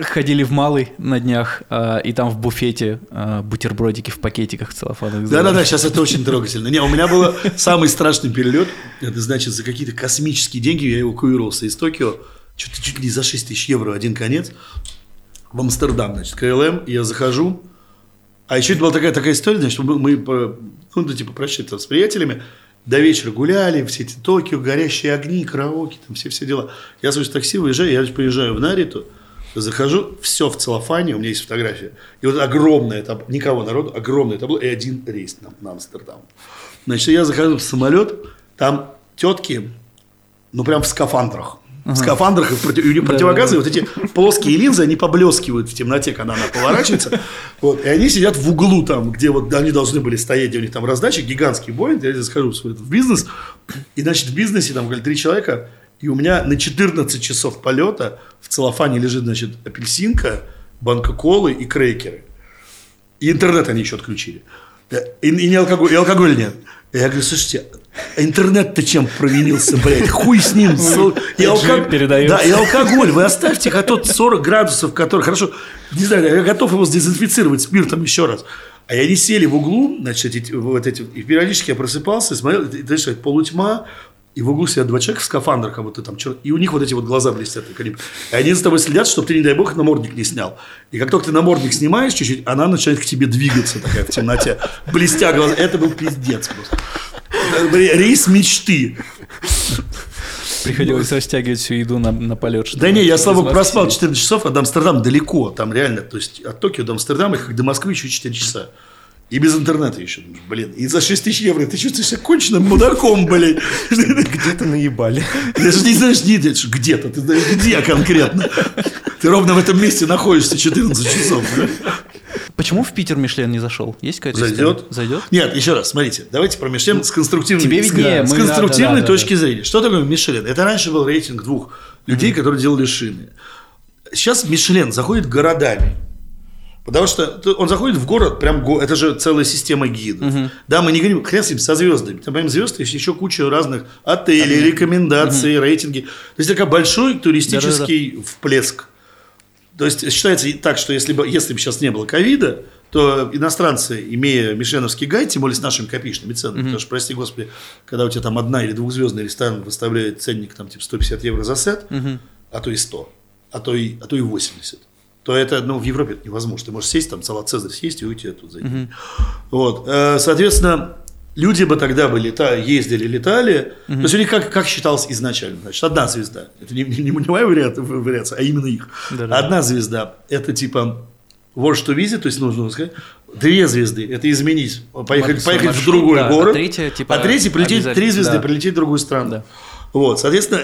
Ходили в малый на днях, а, и там в буфете а, бутербродики в пакетиках целлофановых. Да-да-да, сейчас это очень трогательно. Не, у меня был самый страшный перелет. Это значит, за какие-то космические деньги я эвакуировался из Токио. Чуть, чуть ли за 6 тысяч евро один конец. В Амстердам, значит, КЛМ. Я захожу. А еще это была такая, такая история, значит, мы, мы ну, да, типа, прощались там с приятелями. До вечера гуляли, все эти Токио, горящие огни, караоке, там все-все дела. Я в такси, выезжаю, я приезжаю в Нариту, захожу, все в целлофане, у меня есть фотография. И вот огромное, там никого народу, огромное табло и один рейс на, на Амстердам. Значит, я захожу в самолет, там тетки, ну прям в скафандрах. В скафандрах и в проти- и у них противогазы, вот эти плоские линзы, они поблескивают в темноте, когда она поворачивается. Вот, и они сидят в углу там, где вот они должны были стоять, где у них там раздача, гигантский Боинг, я захожу в бизнес, и, значит, в бизнесе там, говорят, три человека, и у меня на 14 часов полета в целлофане лежит, значит, апельсинка, банка колы и крекеры. И интернет они еще отключили. И, и не алкоголь, и алкоголь нет. И я говорю, слушайте, а интернет-то чем провинился, блядь? Хуй с ним. И, алко- передается. Да, и алкоголь. Вы оставьте а тот 40 градусов, который... Хорошо, не знаю, я готов его сдезинфицировать спиртом еще раз. А я не сели в углу, значит, эти, вот эти, и периодически я просыпался, смотрел, и, знаешь, как полутьма, и в углу сидят два человека в скафандрах, как будто там и у них вот эти вот глаза блестят. И они за тобой следят, чтобы ты, не дай бог, намордник не снял. И как только ты намордник снимаешь чуть-чуть, она начинает к тебе двигаться такая в темноте, блестя глаза. Это был пиздец просто. Рейс мечты. Приходилось растягивать всю еду на, на полет. чтобы Да не, я, слава богу, проспал маски 14 часов, а до Амстердама далеко. Там реально, то есть от Токио до Амстердама, как до Москвы еще 4 часа. И без интернета еще. Блин, и за 6 тысяч евро ты чувствуешь себя конченным мудаком, блин. Где-то наебали. Ты же не знаешь, ты, где-то, ты знаешь, где конкретно. Ты ровно в этом месте находишься 14 часов. да? Почему в Питер Мишлен не зашел? Есть какая-то Зайдет. история? Зайдет? Нет, еще раз, смотрите, давайте про Мишлен с конструктивной, Тебе виднее, с мы- конструктивной да, да, да, точки зрения. Что такое Мишлен? Это раньше был рейтинг двух людей, которые делали шины. Сейчас Мишлен заходит городами. Потому что он заходит в город, прям это же целая система гидов. Да, мы не говорим, хрен с ним, со звездами. Там помимо звезд есть еще куча разных отелей, рекомендаций, рейтинги. То есть такой большой туристический всплеск. То есть считается так, что если бы, если бы сейчас не было ковида, то иностранцы, имея мишленовский гайд, тем более с нашими копеечными ценами, потому что, прости господи, когда у тебя там одна или двухзвездный ресторан выставляет ценник там типа 150 евро за сет, а то и 100, а то и, а то и 80, то это, ну, в Европе это невозможно. Ты можешь сесть, там, салат Цезарь съесть и уйти оттуда. за деньги. Вот. Э, Соответственно, люди бы тогда бы лета, ездили, летали. То есть у них как, как считалось изначально? Значит, одна звезда. Это не, не, не моя вариация, а именно их. Да-да. Одна звезда – это типа вот что визит, то есть нужно сказать. Две звезды – это изменить, поехать, поехать в другой да, а город. третья, типа, а третья прилететь, три звезды да. прилететь в другую страну. Да. Вот, соответственно,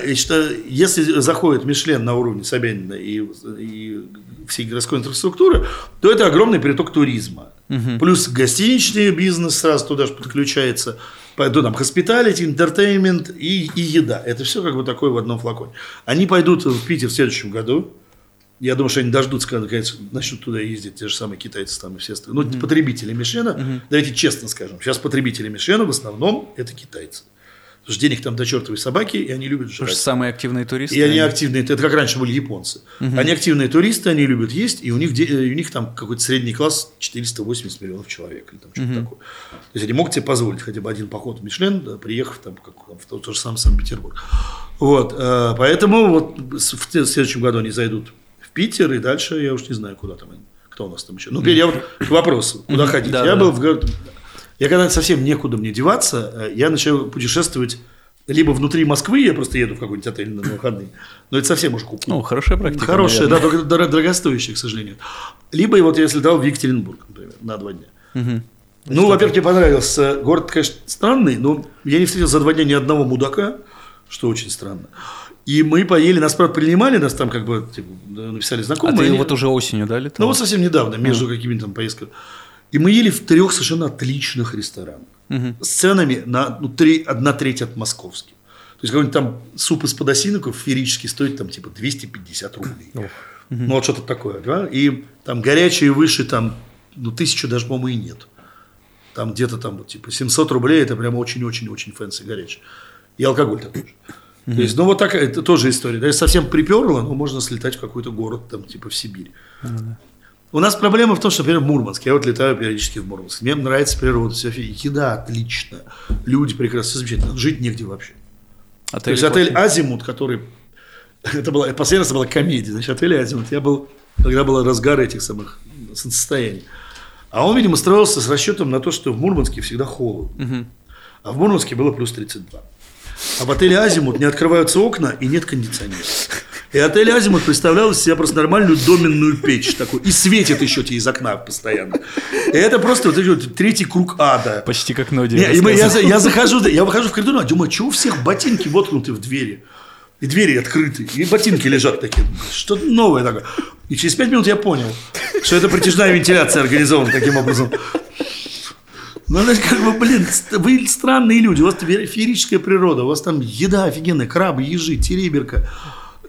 если заходит Мишлен на уровне Собянина и, и всей городской инфраструктуры, то это огромный приток туризма. Плюс гостиничный бизнес сразу туда же подключается. Пойду там hospitality, entertainment и, и еда. Это все как бы такое в одном флаконе. Они пойдут в Питер в следующем году. Я думаю, что они дождутся, когда наконец начнут туда ездить те же самые китайцы там и все остальные. Ну, потребители Мишлена, давайте честно скажем, сейчас потребители Мишлена в основном это китайцы. Потому что денег там до чертовой собаки, и они любят Потому жрать. что самые активные туристы. И они активные, это как раньше были японцы. Они активные туристы, они любят есть, и у них, у них там какой-то средний класс 480 миллионов человек или там что-то такое. То есть они могут себе позволить хотя бы один поход в Мишлен, да, приехав там, как, в тот, же самый Санкт-Петербург. Вот, э, поэтому вот в, следующем году они зайдут в Питер, и дальше я уж не знаю, куда там они. Кто у нас там еще? Ну, я вот к вопросу, куда ходить. Да, я да. был в город- я когда совсем некуда мне деваться, э, я начал путешествовать либо внутри Москвы, я просто еду в какой-нибудь отель на выходные, но это совсем уж куку. Ну, хорошая практика. Хорошая, да, наверное. только дор- дорогостоящая, к сожалению. Либо вот я слетал в Екатеринбург, например, на два дня. Ну, во-первых, мне понравился. Город, конечно, странный, но я не встретил за два дня ни одного мудака, что очень странно. И мы поели, нас, правда, принимали, нас там как бы типа, да, написали А знакомые. ты Они- вот уже осенью, да, летал? ну, вот совсем недавно, между какими-то там поездками. И мы ели в трех совершенно отличных ресторанах. С ценами на ну, три, одна треть от московских. То есть, какой-нибудь там суп из подосиновиков феерически стоит там типа 250 рублей. Ну, вот что-то такое. Да? И там горячие выше там, ну, тысячу даже, по-моему, и нет. Там где-то там вот типа 700 рублей, это прям очень-очень-очень fancy горячий. И алкоголь такой же. То есть, ну вот такая, это тоже история. Да, если совсем приперло, ну можно слетать в какой-то город, там, типа в Сибирь. У нас проблема в том, что, например, в Мурманск. Я вот летаю периодически в Мурманск. Мне нравится природа, все, еда отлично, люди прекрасно, все замечательно. Жить негде вообще. То Отели есть отель. Азимут, который... <laughs> Это была, последний раз это была комедия. Значит, отель Азимут. Я был, когда был разгар этих самых состояний. А он, видимо, строился с расчетом на то, что в Мурманске всегда холодно. А в Мурманске было плюс 32. А в отеле Азимут не открываются окна и нет кондиционера. И отель Азимут представлял из себя просто нормальную доменную печь такую. И светит еще тебе из окна постоянно. И это просто вот, вот третий круг ада. Почти как Ноди. Не, я, за- я захожу, я выхожу в коридор, а думаю, что у всех ботинки воткнуты в двери? И двери открыты, и ботинки лежат такие. Что-то новое такое. И через пять минут я понял, что это притяжная вентиляция организована таким образом. Ну, значит, как бы, блин, вы странные люди, у вас фе- феерическая природа, у вас там еда офигенная, крабы, ежи, тереберка.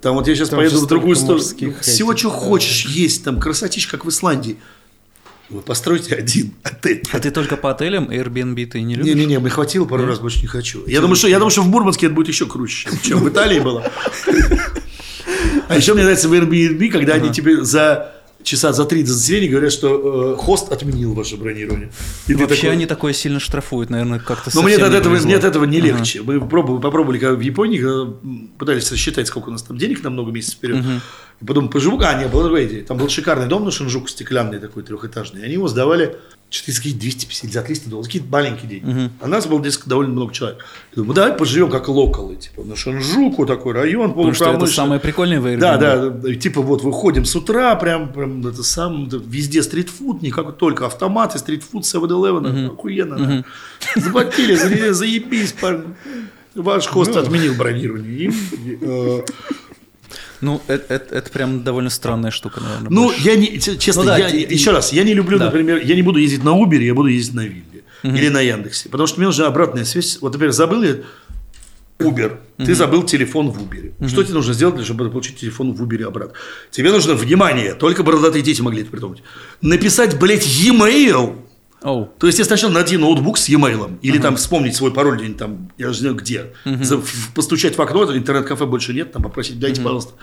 Там вот я сейчас Там поеду в другую сторону. Всего, этих, что да. хочешь есть, там красотища, как в Исландии. Вы постройте один <laughs> отель. А ты только по отелям Airbnb ты не любишь? Не-не-не, мне хватило пару раз, больше не хочу. Я думаю, что, я думаю, что в Мурманске это будет еще круче, чем, чем в Италии было. <laughs> А еще мне нравится в Airbnb, когда они тебе за часа за три до заселения говорят, что э, хост отменил ваше бронирование. И Вообще такой, они такое сильно штрафуют, наверное, как-то но мне от этого, мне от этого не Ага. легче. Мы пробовали, попробовали когда в Японии, когда пытались рассчитать, сколько у нас там денег на много месяцев вперед. И потом поживу, а, нет, была другая идея. Там был шикарный дом на Шинжуку, стеклянный такой, трехэтажный. И они его сдавали что-то из каких 250 за 300 долларов, какие-то маленькие деньги. А нас было здесь довольно много человек. Я думаю, давай поживем как локалы, типа, на Шинжуку такой район, Потому что это самое прикольное в Airbnb. Да, да, да, и типа вот выходим с утра, прям, прям это сам, это везде стритфуд, не как только автоматы, стритфуд 7-Eleven, охуенно. да. Заплатили, за- заебись, парни. Ваш хост отменил бронирование. И, э, Ну, это, это- это прям довольно странная штука, наверное. Ну, больше. я не, честно, Ну да, я, те- еще раз, я не люблю, Да. например, я не буду ездить на Uber, я буду ездить на Вилле или на Яндексе, потому что мне нужна обратная связь. Вот, например, забыл я Uber, ты забыл телефон в Uber. Что тебе нужно сделать, чтобы получить телефон в Uber обратно? Тебе нужно, внимание, только бородатые дети могли это придумать, написать, блядь, e-mail, Оу. то есть, я сначала найти ноутбук с e-mail, или там вспомнить свой пароль где-нибудь там, я же не знаю где, За- в- постучать в окно, интернет-кафе больше нет, там попросить, дайте, пожалуйста,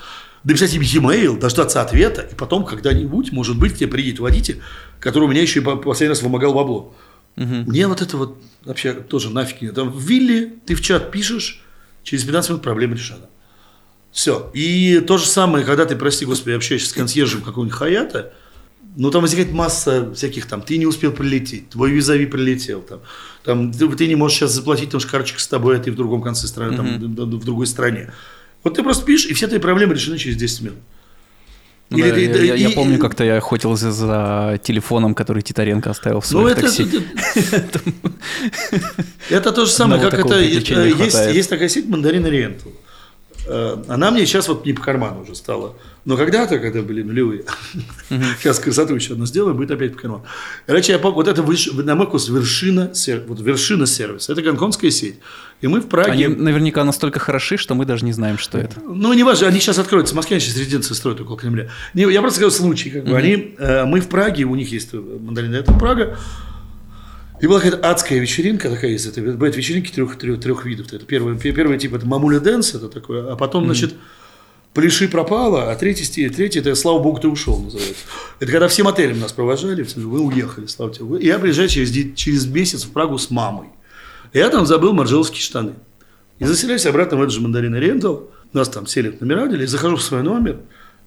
написать им e-mail, дождаться ответа, и потом когда-нибудь, может быть, тебе приедет водитель, который у меня еще и по- последний раз вымогал бабло. Мне вот это вот вообще тоже нафиг не. Там в вилле ты в чат пишешь, через 15 минут проблема решена. Все. И то же самое, когда ты, прости господи, общаешься с консьержем какого-нибудь Хаята, ну, там возникает масса всяких там, ты не успел прилететь, твой визави прилетел, там, там ты, ты не можешь сейчас заплатить, потому что карточка с тобой, а ты в другом конце страны, там, д- д- в другой стране. Вот ты просто пишешь, и все твои проблемы решены через 10 минут. Ну Или да, ты- я, я- я и- помню, как-то я охотился за телефоном, который Титаренко оставил в Ну, своих это, такси. это, <laughs> это то же самое, как это, э, есть, такая сеть Мандарин Ориентал. Э, Она мне сейчас вот не по карману уже стала. Но когда-то, когда были нулевые, сейчас красоту еще одну сделаю, будет опять по карману. Короче, я вот это, на мой вкус, вершина, вот вершина сервиса. Это гонконгская сеть. И мы в Праге... Они наверняка настолько хороши, что мы даже не знаем, что это. Ну, не важно, они сейчас откроются. В Москве сейчас резиденцию строят около Кремля. Не, я просто говорю случай. Как бы. они, э, мы в Праге, у них есть э, мандарин, это Прага. И была какая-то адская вечеринка такая есть. Это бывают вечеринки трех, трех, трех видов. Это первый, пе- первый тип это мамуля dance, это такое, а потом, значит, пляши пропало, а третий, сти- третий это слава богу, ты ушел, называется. Это когда всем отелем нас провожали, вы уехали, слава тебе. Я приезжаю через, через месяц в Прагу с мамой. Я там забыл маржеловские штаны. И заселяюсь обратно в этот же мандарин рентал. Нас там сели номера, и захожу в свой номер.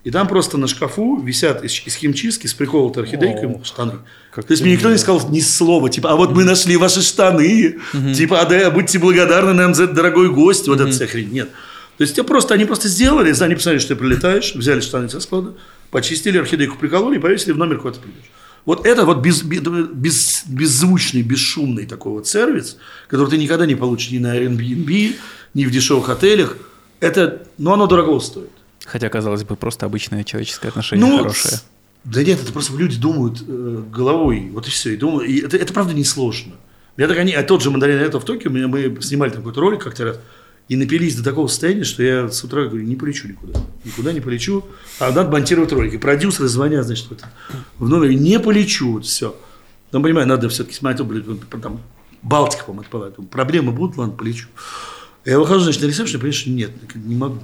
И там просто на шкафу висят из, из химчистки с приколотой орхидейкой штаны. как То есть мне никто не сказал ни слова, типа, а вот мы нашли ваши штаны, типа, а да, будьте благодарны нам за этот дорогой гость, вот эта вся хрень. Нет. То есть тебе просто, они просто сделали, они посмотрели, что ты прилетаешь, взяли штаны со склада, почистили, орхидейку прикололи и повесили в номер, куда ты придешь. Вот это вот без, без, беззвучный, бесшумный такой вот сервис, который ты никогда не получишь ни на Airbnb, ни в дешевых отелях. Это, ну, оно дорого стоит. Хотя, казалось бы, просто обычное человеческое отношение Ну, хорошее. Да нет, это просто люди думают э, головой, вот и все. И думают, и это, это правда несложно. Я так они, а тот же мандарин это в Токио, мы, мы снимали там какой-то ролик как-то раз, и напились до такого состояния, что я с утра говорю, не полечу никуда. Никуда не полечу. А надо монтировать ролик. И продюсеры звонят, значит, в, этот- в номере, не полечу, все. Ну, понимаю, надо все-таки смотреть, блин, там, Балтика, по-моему, отпадает. Проблемы будут, ладно, полечу. Я выхожу, значит, на ресепшн, что нет, не могу.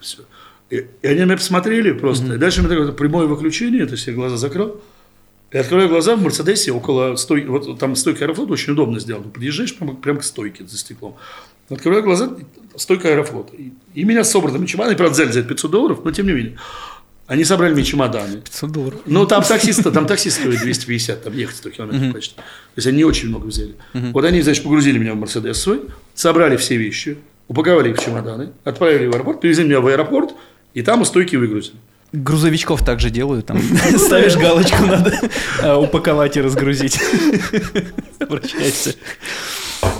Все. И, и они меня посмотрели просто. И дальше у меня такое прямое выключение, то есть я глаза закрыл. И открываю глаза в Мерседесе около стойки, вот там стойка Аэрофлота очень удобно сделана. Подъезжаешь прямо, прямо к стойке за стеклом. Открываю глаза, стойка Аэрофлота. И, и меня с собранными чемоданами, правда, взяли за это 500 долларов, но тем не менее. Они собрали мне чемоданы. 500 долларов. Ну, там таксист, там таксист стоит 250, там ехать 100 километров почти. То есть они не очень много взяли. Вот они, значит, погрузили меня в Мерседес свой, собрали все вещи, упаковали их в чемоданы, отправили в аэропорт, привезли меня в аэропорт, и там у стойки выгрузили. Грузовичков также делают, там <laughs> ставишь галочку, надо а, упаковать и разгрузить. <laughs> Обращайся.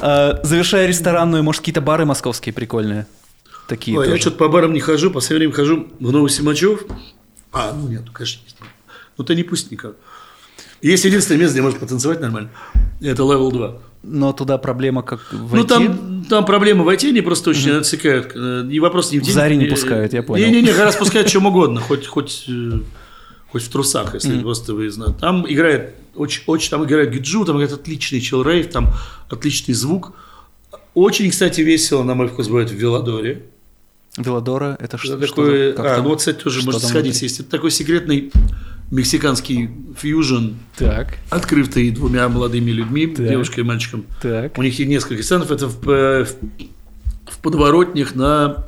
А, Завершая ресторанную, может, какие-то бары московские прикольные? Такие Ой, я что-то по барам не хожу, по последнее время хожу в Новосимачев. А, ну нет, конечно, есть. Ну, ты не пусть никак. Есть единственное место, где можешь потанцевать нормально. Это Level 2. Но туда проблема как войти. Ну, там, там проблемы войти, они просто очень отсекают. Э, И вопрос не в деньги. заре не пускают, я понял. Не-не-не, раз <laughs> пускают чем угодно, хоть, хоть, э, хоть в трусах, если просто выездно. Там играет, очень, очень, там играет гиджу, там играет отличный чил рейв, там отличный звук. Очень, кстати, весело, на мой вкус, бывает в Веладоре. Велодора, это что? Это что а, ну вот, кстати, тоже там сходить, внутри? есть. Это такой секретный мексиканский фьюжн, Так, открытый двумя молодыми людьми, Так. девушкой и мальчиком. так. У них есть несколько сценов, это в, э, в, в подворотнях на,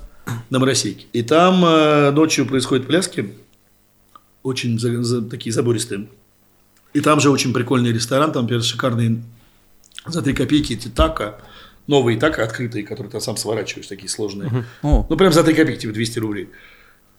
на Моросейке. И там э, ночью происходят пляски, очень за- за- такие забористые. И там же очень прикольный ресторан, там, например, шикарные за 3 копейки эти тако, новые тако открытые, которые ты сам сворачиваешь, такие сложные. О, Ну, прям за 3 копейки, типа 200 рублей.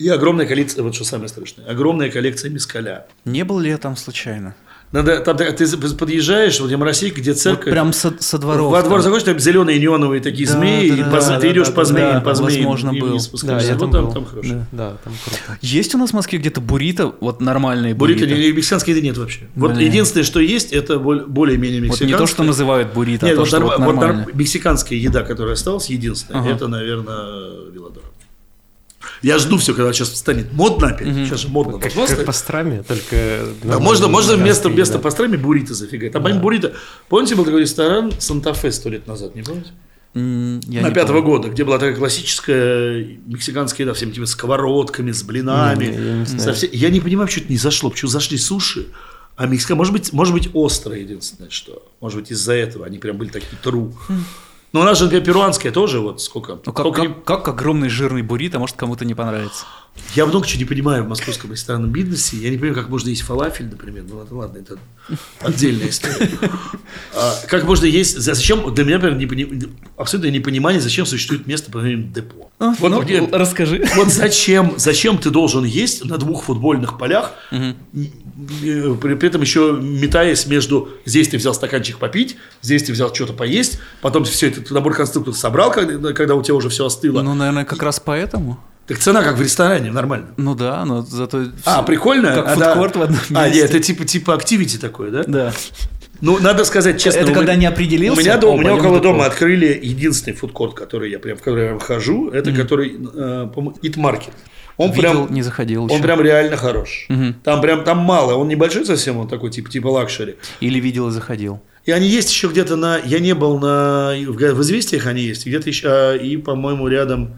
И огромная коллекция, вот что самое страшное, огромная коллекция мискаля. не был ли я там случайно? Надо, там, ты подъезжаешь, вот я Моросейка, где Вот церковь. прям со, со дворов. Во двор там. заходишь, там зеленые неоновые такие Да, змеи, да, и да, по- да, ты да, идешь да, по змеям, да, по змеям, возможно, и был. Да, я вот там там, был. там хорошо. Да, да, там круто. Есть у нас в Москве где-то буррито, вот нормальные Буррито, буррито? мексиканской еды нет вообще. Вот Блин. единственное, что есть, это более-менее Вот мексиканское. не то, что называют буррито, Нет, а то, вот, что норм- вот вот мексиканская еда, которая осталась, единственная, Ага. это, наверное, Велодора. Я жду все, когда сейчас станет модно опять. Сейчас же модно. Как, как стать. пастрами, только... Да, можно, можно вместо, вместо да. пастрами буррито зафигать. Там помимо буррито, помните, был такой ресторан Санта-Фе сто лет назад, не помните? Я на пятого помню. года, где была такая классическая мексиканская еда, всеми этими сковородками, с блинами. Не, я не со все- Я не понимаю, что это не зашло. Почему зашли суши, а мексика, может быть, может быть, острое единственное, что. Может быть, из-за этого они прям были такие тру. Но у нас же, например, перуанская тоже, вот сколько. Ну, как, сколько как, как огромный жирный буррито может кому-то не понравиться? Я много чего не понимаю в московском ресторанном бизнесе. Я не понимаю, как можно есть фалафель, например. Ну, это ладно, это отдельная история. А, Как можно есть... Зачем... Для меня, например, не абсолютное непонимание, зачем существует место под названием депо. А, Вот ну, где- расскажи. Вот зачем, зачем ты должен есть на двух футбольных полях, при этом еще метаясь между здесь ты взял стаканчик попить, здесь ты взял что-то поесть, потом все это набор конструктов собрал, когда, когда у тебя уже все остыло. Ну, наверное, как раз поэтому. Так цена как в ресторане, нормально. Ну да, но зато... А, прикольно? Как А, да. фудкорт в одном А, месте. нет, это типа, типа активити такое, да? Да. Ну, надо сказать честно. Это когда меня- не определился? У меня, дома, О, у меня около дома открыли единственный фудкорт, который я прям, в который я хожу, это который, э, по-моему, Eat Market. Он Видел, прям, не заходил он еще. прям реально хорош. Мгм. Там прям, там мало, он небольшой совсем, он такой типа, типа luxury. Или видел и заходил. И они есть еще где-то на, я не был на, в, в известиях они есть, где-то еще, а, и, по-моему, рядом,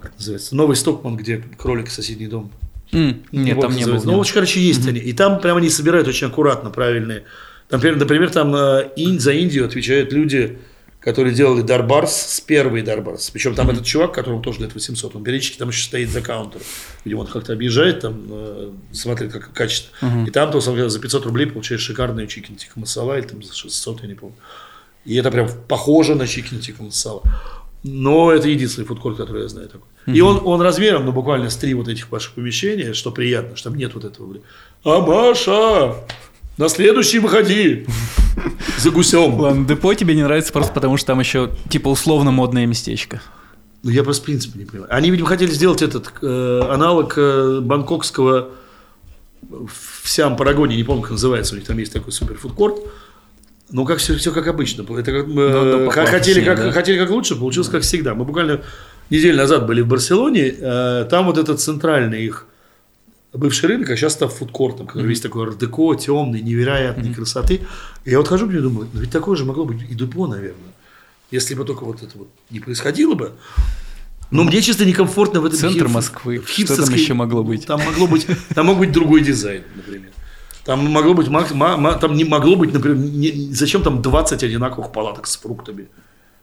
как называется, Новый Стокман, где кролик соседний дом. М, Нет, там не было. Ну, очень, короче, есть они. И там прям они собирают очень аккуратно, правильные. Там, например, например, там э, Ин- за Индию отвечают люди, которые делали Дарбарс с первой Дарбарс. Причем там этот чувак, которому тоже лет 800, он периодически там еще стоит за каунтером. Видимо, он как-то объезжает, там, э, смотрит, как качество. И там то за 500 рублей получаешь шикарную chicken tikka masala, или там за 600, я не помню. И это прям похоже на chicken tikka masala. Но это единственный фудкорт, который я знаю такой. И он, он размером, ну, буквально с три вот этих ваших помещения, что приятно, что там нет вот этого. блин. А Маша, на следующий выходи за гусем. Ладно, депо тебе не нравится просто потому, что там еще типа условно модное местечко. Ну, я просто в принципе не понимаю. Они, видимо, хотели сделать этот э, аналог э, бангкокского в Сиам Парагоне, не помню, как называется, у них там есть такой супер фудкорт. Ну, как все, все как обычно. было. Это как, э, Ну, ну, х- хотели, покласснее, как, да. хотели как лучше, получилось как всегда. Мы буквально неделю назад были в Барселоне, э, там вот этот центральный их бывший рынок, а сейчас став фудкортом, который весь такой ардеко, темный, невероятной красоты. И я вот хожу, мне думаю, ну ведь такое же могло быть и депо, наверное. Если бы только вот это вот не происходило бы. Но мне чисто некомфортно в этом Центр хип- Москвы. в Что там еще могло быть? Там могло быть, там мог быть другой дизайн, например. Там могло быть, там не могло быть, например, не- зачем там 20 одинаковых палаток с фруктами?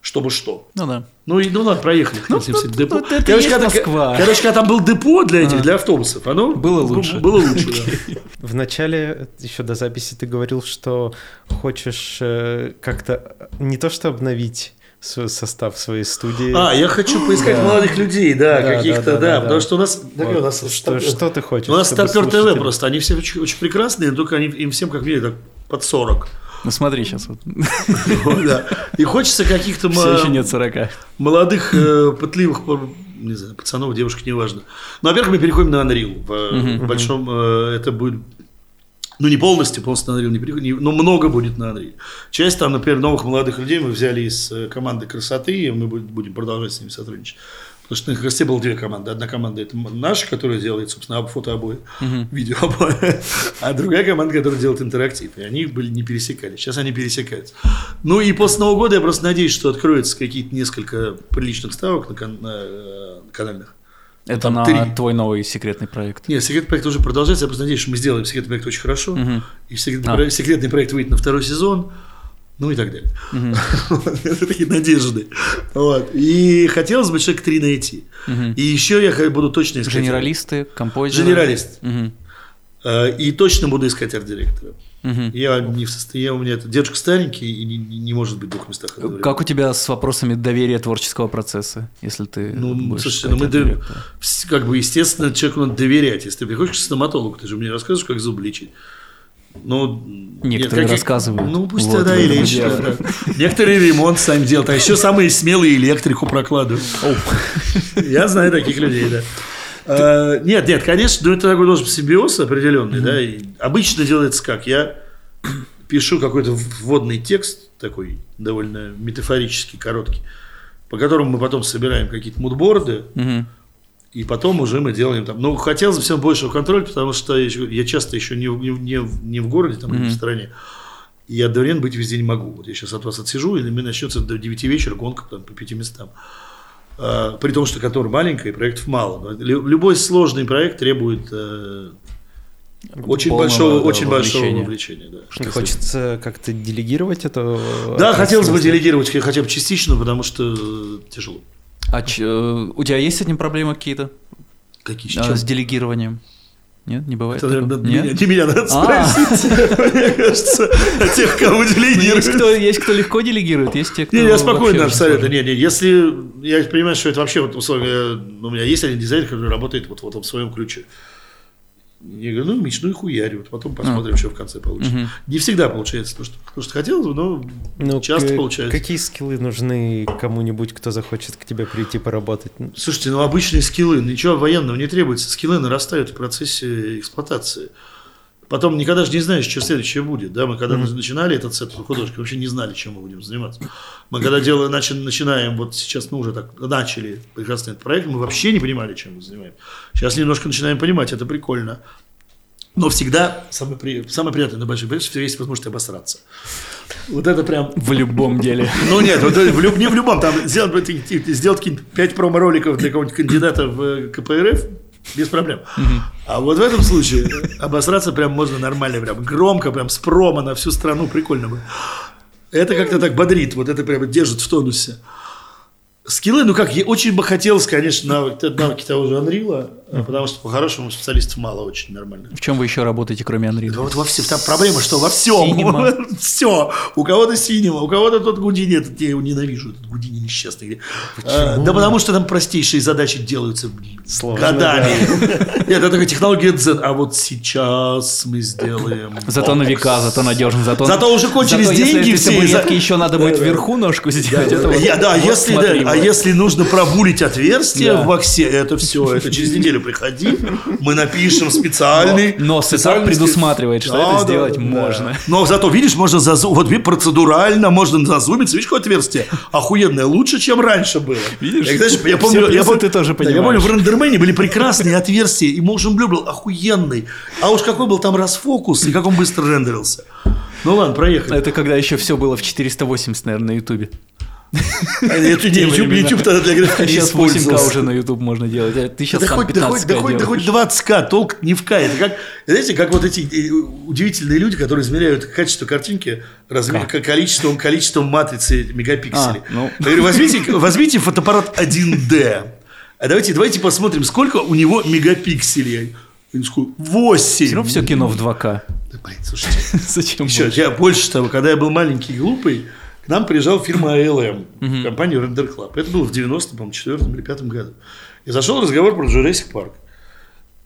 Чтобы что? Ну да. Ну и ну ладно, проехали. к этим всем депо. ну, это короче, есть когда, Москва. короче, когда там был депо для этих, для автобусов, оно Было лучше. Было лучше, да. <laughs> В начале, еще до записи, ты говорил, что хочешь э, как-то не то что обновить свой состав своей студии. А, я хочу поискать Да. молодых людей, да, Да, каких-то, да, да, да, да, потому что у нас, Вот. у нас что, стар- что ты хочешь? у нас Старпер ТВ просто, они все очень, очень прекрасные, но только они, им всем, как мне, так под 40. Ну смотри сейчас вот. <laughs> И хочется каких-то м- Все еще нет 40. молодых, э, пытливых, не знаю, пацанов, девушек, неважно. Ну, во-первых, мы переходим на Unreal. В, в большом э, это будет ну, не полностью, полностью на Unreal не переходим, но много будет на Unreal. Часть там, например, новых молодых людей мы взяли из э, команды красоты, и мы будем продолжать с ними сотрудничать. Потому что на красоте было две команды. Одна команда это наша, которая делает, собственно, об- фотообои, <laughs> видеообои, а другая команда, которая делает интерактив. И они были не пересекались. Сейчас они пересекаются. Ну и после Нового года я просто надеюсь, что откроется какие-то несколько приличных ставок на, кан- на, э, канальных. Это там на три. твой новый секретный проект. Нет, секретный проект уже продолжается. Я просто надеюсь, что мы сделаем секретный проект очень хорошо. И секретный, А. проект, секретный проект выйдет на второй сезон. Ну и так далее. <laughs> Это такие надежды. И хотелось бы человек три найти. И еще я буду точно искать. Генералисты, композиторы. Генералист. Э, И точно буду искать арт-директора. Мгм. Я не в состоянии, у меня это дедушка старенький и не, не- может быть в двух местах одновременно. Как у тебя с вопросами доверия творческого процесса, если ты Ну, будешь искать ну мы дов- как бы, естественно, человеку надо доверять. Если ты приходишь к стоматологу, ты же мне расскажешь, как зуб лечить. Ну, Некоторые нет, рассказывают. Ну, пусть Вот тогда дело. да. Некоторые ремонт сами делают, а еще самые смелые электрику прокладывают. Я знаю таких людей, да. А, Нет, нет, конечно, но это такой должен симбиоз определенный, да. и Обычно делается как? Я пишу какой-то вводный текст, такой довольно метафорический, короткий, по которому мы потом собираем какие-то мудборды, Мгм. И потом уже мы делаем там. Ну, хотелось бы всем большего контроля, потому что я, часто еще не, в- не, не, не в городе, там, не в стране. И я одновременно быть везде не могу. Вот я сейчас от вас отсижу, и меня начнется до 9 вечера гонка там, по пяти местам. А, при том, что контора маленькая, и проектов мало. Любой сложный проект требует э, очень Полного, большого, да, очень большого вовлечения. Да. И хочется как-то делегировать это. Да, хотелось бы делегировать хотя бы частично, потому что э, тяжело. А ч- э, у тебя есть с этим проблемы какие-то? Какие А, сейчас? с делегированием? Нет, не бывает. Это, наверное, меня, Нет? не меня надо А. спросить. Мне кажется, о тех, кого Ну, Есть делегируют. кто, есть кто легко делегирует, есть те, кто Не, я спокойно абсолютно. очень Не, не, если я понимаю, что это вообще вот условия, у меня есть один дизайнер, который работает вот, вот в своем ключе. Я говорю, ну, Миш, ну и хуярь, вот потом посмотрим, что в конце получится. Мгм. Не всегда получается то, что, то, что хотелось бы, но Ну, часто к- получается. Какие скиллы нужны кому-нибудь, кто захочет к тебе прийти поработать? Слушайте, ну обычные скиллы, ничего военного не требуется. Скиллы нарастают в процессе эксплуатации. Потом никогда же не знаешь, что следующее будет. Да? Мы когда начинали этот сет художки, вообще не знали, чем мы будем заниматься. Мы когда дело, начи- начинаем, вот сейчас мы уже так начали прекрасный этот проект, мы вообще не понимали, чем мы занимаемся. Сейчас немножко начинаем понимать, это прикольно. Но всегда самое, при... самое приятное на больших проектах, что есть возможность обосраться. Вот это прям В любом деле. <laughs> ну нет, вот в люб- не в любом, там сделать, сделать какие-нибудь 5 промо-роликов для какого-нибудь кандидата в э, КПРФ без проблем. А вот в этом случае обосраться прям можно нормально, прям громко, прям с промо на всю страну, прикольно бы. Это как-то так бодрит, вот это прям держит в тонусе. Скиллы, ну как, я очень бы хотелось, конечно, навыки, навыки того же Анрила, потому что по-хорошему специалистов мало очень нормально. В чем вы еще работаете, кроме Да Unreal? вот во всем. Там проблема, что во всем. <laughs> Все. У кого-то синема, у кого-то тот Гудини, этот я его ненавижу, этот Гудини несчастный. А, да потому что там простейшие задачи делаются Сложно, годами. <laughs> Нет, это такая технология дзен. А вот сейчас мы сделаем. Зато на века, зато надежно, зато... Зато уже кончились Зато если деньги этой все, и табуретки за- еще надо будет вверху ножку сделать. вот- да, вот если, смотри, да, а если нужно пробулить отверстие Да. в боксе, это все, это через неделю приходи, мы напишем специальный. Но сетап специальный предусматривает, что Да, это да, сделать да. можно. Но зато, видишь, можно зазу... вот видишь, процедурально можно зазумиться. Видишь, какое отверстие? Охуенное, лучше, чем раньше было. Видишь? Я, знаешь, я помню, я помню, ты тоже да, я помню, понимаешь. в рендермене были прекрасные отверстия, и Motion Blur был охуенный. А уж какой был там расфокус, и как он быстро рендерился. Ну ладно, проехали. Это когда еще все было в 480, наверное, на Ютубе. YouTube, YouTube тогда для графики не Сейчас 8К использовался. уже на YouTube можно делать. а Ты сейчас Да хоть, да, хоть, 15К да, хоть, да делаешь. хоть 20к, толк не в К. Это как, знаете, как вот эти э, удивительные люди, которые измеряют качество картинки размер, количеством, количеством матрицы мегапикселей. А, ну. Я говорю, возьмите, возьмите фотоаппарат 1D, а давайте, давайте посмотрим, сколько у него мегапикселей. Я такой, 8. Все равно все кино в 2К. Да, блин, слушайте. <laughs> Зачем Еще, я больше того, когда я был маленький и глупый, к нам приезжала фирма ALM, в компанию Render Club. Это было в 90-м, по-моему, 4 или 5 году. И зашел разговор про Jurassic Park.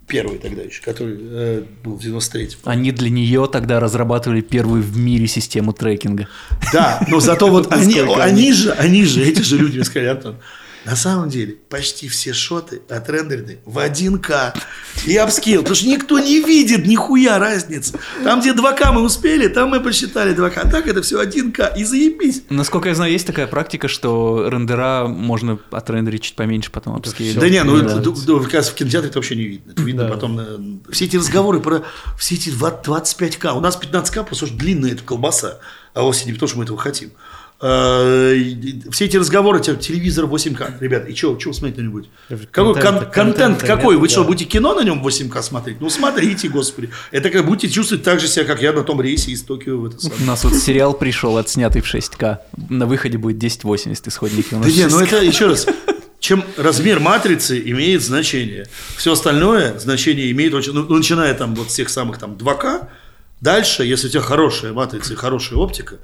Первый тогда еще, который э, был в 93-м. Они для нее тогда разрабатывали первую в мире систему трекинга. Да, но зато вот <laughs> они, они же, они же, эти же люди мне сказали, Антон, на самом деле почти все шоты отрендерены в 1К и upscale, потому что никто не видит нихуя разницы. Там, где 2К мы успели, там мы посчитали 2К, а так это все 1К, и заебись. Насколько я знаю, есть такая практика, что рендера можно отрендерить чуть поменьше, потом апскейлить. Да не, ну это, раз в кинотеатре это вообще не видно. Это видно Да. потом. Все эти разговоры про все эти 2К, 2,5к. У нас 1,5к, потому что длинная эта колбаса. А вовсе не потому, что мы этого хотим. Э, Все эти разговоры, те- телевизор 8К. Ребят, и что, что вы смотреть на-нибудь? Какой кон- Контента- контент контента какой? нет, Вы что, да. будете кино на нем 8К смотреть? Ну, смотрите, господи. Это как будете чувствовать так же себя, как я на том рейсе из Токио в это самое. У нас вот сериал пришел, отснятый в 6К. На выходе будет 1080 исходники. Да не, ну 6К. это <laughs> еще раз. Чем размер матрицы имеет значение. Все остальное значение имеет очень... Ну, начиная там вот с тех самых там 2К, дальше, если у тебя хорошая матрица и хорошая оптика,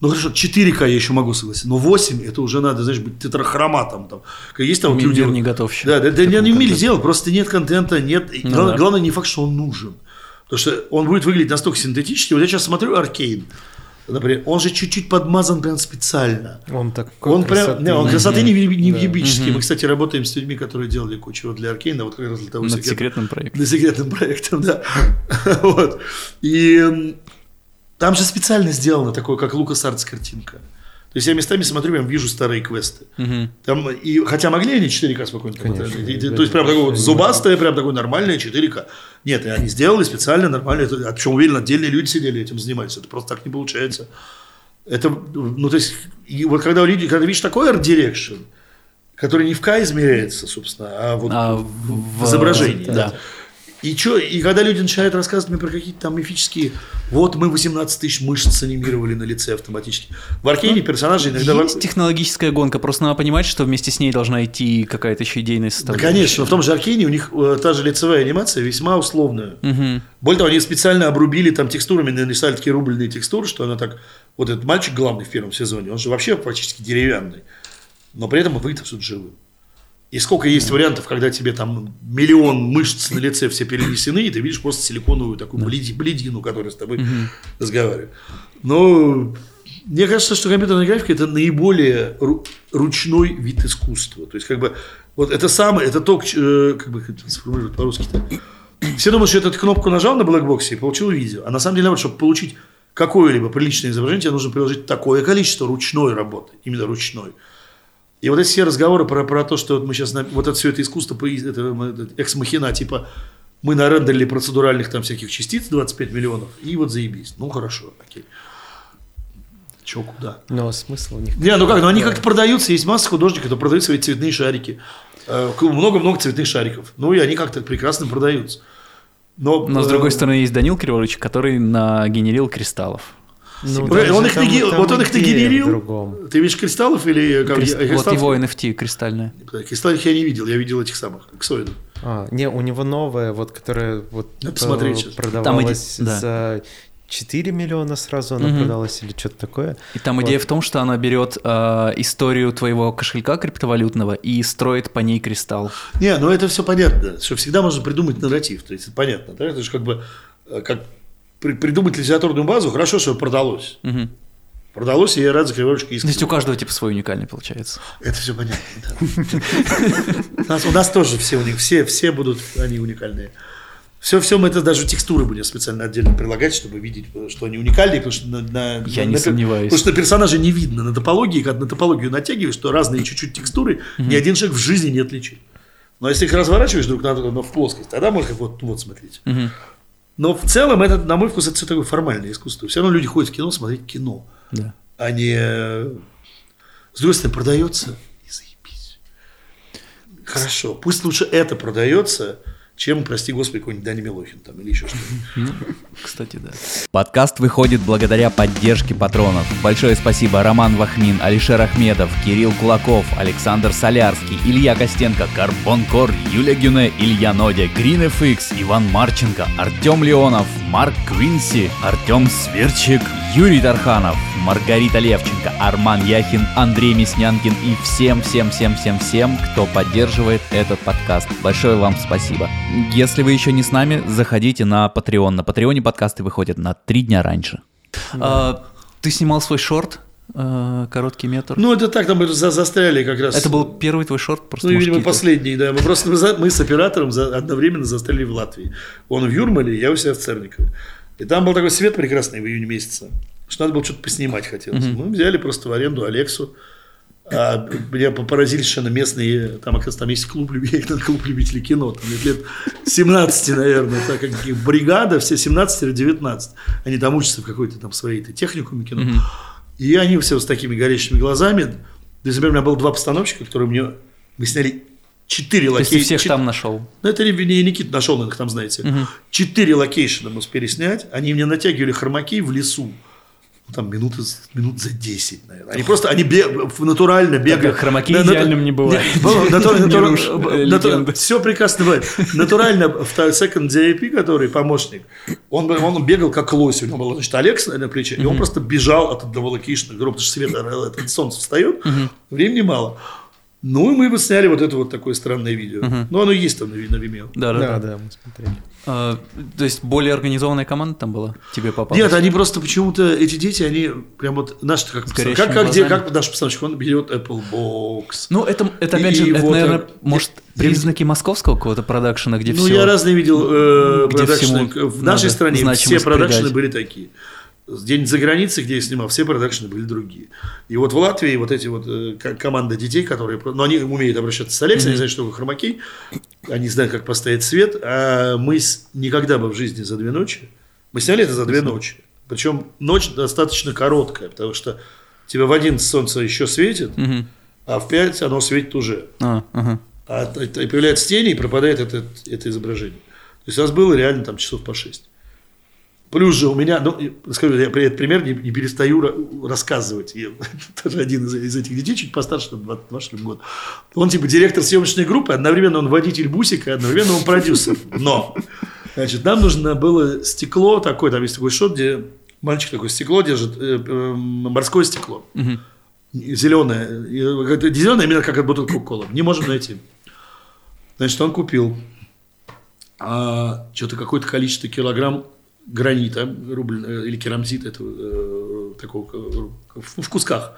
ну хорошо, 4К я еще могу согласиться, но 8 это уже надо, знаешь, быть тетрахроматом. Там. Есть там вот люди... не готов еще Да, да, да не, умели делать, просто нет контента, нет... Ну главное, да. главное не факт, что он нужен. Потому что он будет выглядеть настолько синтетически. Вот я сейчас смотрю Аркейн, например, он же чуть-чуть подмазан прям специально. Он такой Он прям, красоты. не, он красоты не, не Да. невъебический. Мы, кстати, работаем с людьми, которые делали кучу для Аркейна, вот как раз для того Над секрет- секретным проектом. Над секретным проектом, да. <laughs> вот. И там же специально сделано такое, как LucasArts картинка. То есть я местами смотрю, прям вижу старые квесты. Мгм. Там, и, хотя могли они 4К спокойно Конечно. И- да, То есть прям такое вот зубастое, прям такое нормальное 4К. Нет, и они сделали специально нормально. Причем уверен, отдельные люди сидели этим занимались. Это просто так не получается. Это, ну, то есть, и вот когда люди, когда видишь такой art direction, который не в К измеряется, собственно, а вот А в, в- изображении. да. да. И, чё, и когда люди начинают рассказывать мне про какие-то там мифические, вот мы 18 тысяч мышц анимировали на лице автоматически. В Аркейне персонажи иногда... Есть технологическая гонка, просто надо понимать, что вместе с ней должна идти какая-то еще идейная Да, составляющая. конечно, но в том же Аркейне у них э, та же лицевая анимация весьма условная. Мгм. Более того, они специально обрубили там текстурами, нарисовали такие рубленые текстуры, что она так... Вот этот мальчик главный в первом сезоне, он же вообще практически деревянный. Но при этом выглядит абсолютно живым. И сколько есть вариантов, когда тебе там миллион мышц на лице все перенесены, и ты видишь просто силиконовую такую бледи- бледину, которая с тобой разговаривает. Но мне кажется, что компьютерная графика это наиболее ру- ручной вид искусства. То есть, как бы, вот это самое, это то, э, как бы сформулировать по-русски-то. Все думают, что эту кнопку нажал на блэкбоксе и получил видео. А на самом деле, наоборот, чтобы получить какое-либо приличное изображение, тебе нужно приложить такое количество ручной работы, именно ручной. И вот эти все разговоры про, про то, что вот мы сейчас, вот это все это искусство, по- это, это экс-махина, типа, мы нарендерили процедуральных там всяких частиц 25 миллионов, и вот заебись. Ну, хорошо, окей. Че, куда? Но смысл у них... Не, ну как, ну они как-то продаются, есть масса художников, которые продают свои цветные шарики. Э, Много-много цветных шариков. Ну, и они как-то прекрасно продаются. Но, Но с э, другой стороны есть Данил Криворович, который нагенерил кристаллов. Ну, он их там вот он их нагенерил. Ты видишь кристаллов или... как- Крист- я- Вот кристаллов- его NFT кристальное. Кристаллов я не видел, я видел этих самых, ксоидов. А, не, у него новая, вот, которая вот э, продавалась Там иди- да. за 4 миллиона сразу она Мгм. продалась или что-то такое. И там Вот. идея в том, что она берет э, историю твоего кошелька криптовалютного и строит по ней кристалл. Не, ну это все понятно, что всегда можно придумать нарратив, то есть это понятно, да? это же как бы э, как придумать литературную базу, хорошо, что продалось. Мгм. Продалось, и я рад за Криворучка То есть искренне. у каждого типа свой уникальный получается. Это все понятно, да. <laughs> У нас, тоже все, у них, все, все будут, они уникальные. Все, все мы это даже текстуры будем специально отдельно прилагать, чтобы видеть, что они уникальные, потому что на, на- Я на- не на- сомневаюсь. Потому что на персонажа не видно. На топологии, когда на топологию натягиваешь, что разные чуть-чуть текстуры, ни один человек в жизни не отличит. Но если их разворачиваешь друг на друга, но в плоскость, тогда можно вот, вот смотреть. Но в целом, это, на мой вкус, это все такое формальное искусство. Все равно люди ходят в кино смотреть кино, Да. а не... С другой стороны, продается и заебись. Хорошо, пусть лучше это продается, чем, прости господи, какой-нибудь Дани Милохин там или еще что-то. <laughs> Кстати, да. Подкаст выходит благодаря поддержке патронов. Большое спасибо Роман Вахмин, Алишер Ахмедов, Кирилл Кулаков, Александр Солярский, Илья Костенко, Карбон Кор, Юлия Гюне, Илья Нодя, Грин FX, Иван Марченко, Артем Леонов, Марк Квинси, Артем Сверчик, Юрий Тарханов, Маргарита Левченко, Арман Яхин, Андрей Мяснянкин и всем-всем-всем-всем-всем, кто поддерживает этот подкаст. Большое вам спасибо. Если вы еще не с нами, заходите на Patreon. На Патреоне подкасты выходят на три дня раньше. А, ты снимал свой шорт, э, короткий метр. Ну, это так, там мы за- застряли как раз. Это был первый твой шорт, просто Ну, и, видимо, последний, да. Мы просто мы, за- мы с оператором за- одновременно застряли в Латвии. Он в Юрмале, я у себя в Церникове. И там был такой свет прекрасный в июне месяце, что надо было что-то поснимать хотелось. Мы взяли просто в аренду Алексу. А меня поразили совершенно местные, там, оказывается, там есть клуб, любителей, <laughs> клуб любителей кино, там лет, лет 17, наверное, так как бригада, все 17 или 19. Они там учатся в какой-то там своей этой техникуме кино. И они все с такими горящими глазами. То есть, например, у меня было два постановщика, которые мне... Мы сняли четыре location а. всех там нашел. Ну, это не Никита нашел, наверное, там, знаете. Четыре location а мы успели снять. Они мне натягивали хромаки в лесу. Ну, там минуты, минут за 10, наверное. Они просто, они бе- натурально бегали. хромаки идеальным не бывает. <laughs> <laughs> Не рушь, э. Все прекрасно бывает. Натурально в second DOP, который помощник, он, он бегал как лось. У него был, значит, Алекс на плече, и он просто бежал от одного location а, потому что свет, э, солнце встает, времени мало. Ну, и мы бы сняли вот это вот такое странное видео. Ну, оно есть там на, Vimeo. Да, да, Да, да. да, мы смотрели. А, то есть более организованная команда там была? Тебе попалась? Нет, они просто почему-то, эти дети, они прям вот, наши как, как, как, где, как наш постановщик, он берет Apple Box. Ну, это, это опять же, это, вот наверное, так- может, я- признаки московского какого-то продакшена, где Ну, все... я разные видел э, где В нашей стране все продакшены были такие. Где-нибудь за границей, где я снимал, все продакшены были другие. И вот в Латвии вот эти вот э, ко- команда детей, которые... про- Ну, они умеют обращаться с Алексой, они знают, что такое хромаки, они знают, как поставить свет, а мы с- никогда бы в жизни за две ночи... Мы сняли это за две ночи. Причем ночь достаточно короткая, потому что тебе в один солнце еще светит, Мгм. а в пять оно светит уже. А, ага. А т- т- появляются тени, и пропадает это, это изображение. То есть у нас было реально там часов по 6. Плюс же у меня, ну, скажу, я при- этот пример не, не перестаю ра- рассказывать. Я, <laughs> тоже один из, из этих детей, чуть постарше, там, 22 что ли, год. Он типа директор съемочной группы, одновременно он водитель бусика, одновременно он продюсер. Но, значит, нам нужно было стекло такое, там есть такой шот, где мальчик такое стекло держит, э, э, морское стекло. Зеленое. Зеленое именно как от бутылки кока Не можем найти. Значит, он купил а, что-то какое-то количество килограмм гранита, рубль, э, или керамзита, этого, э, такого, э, в, в кусках.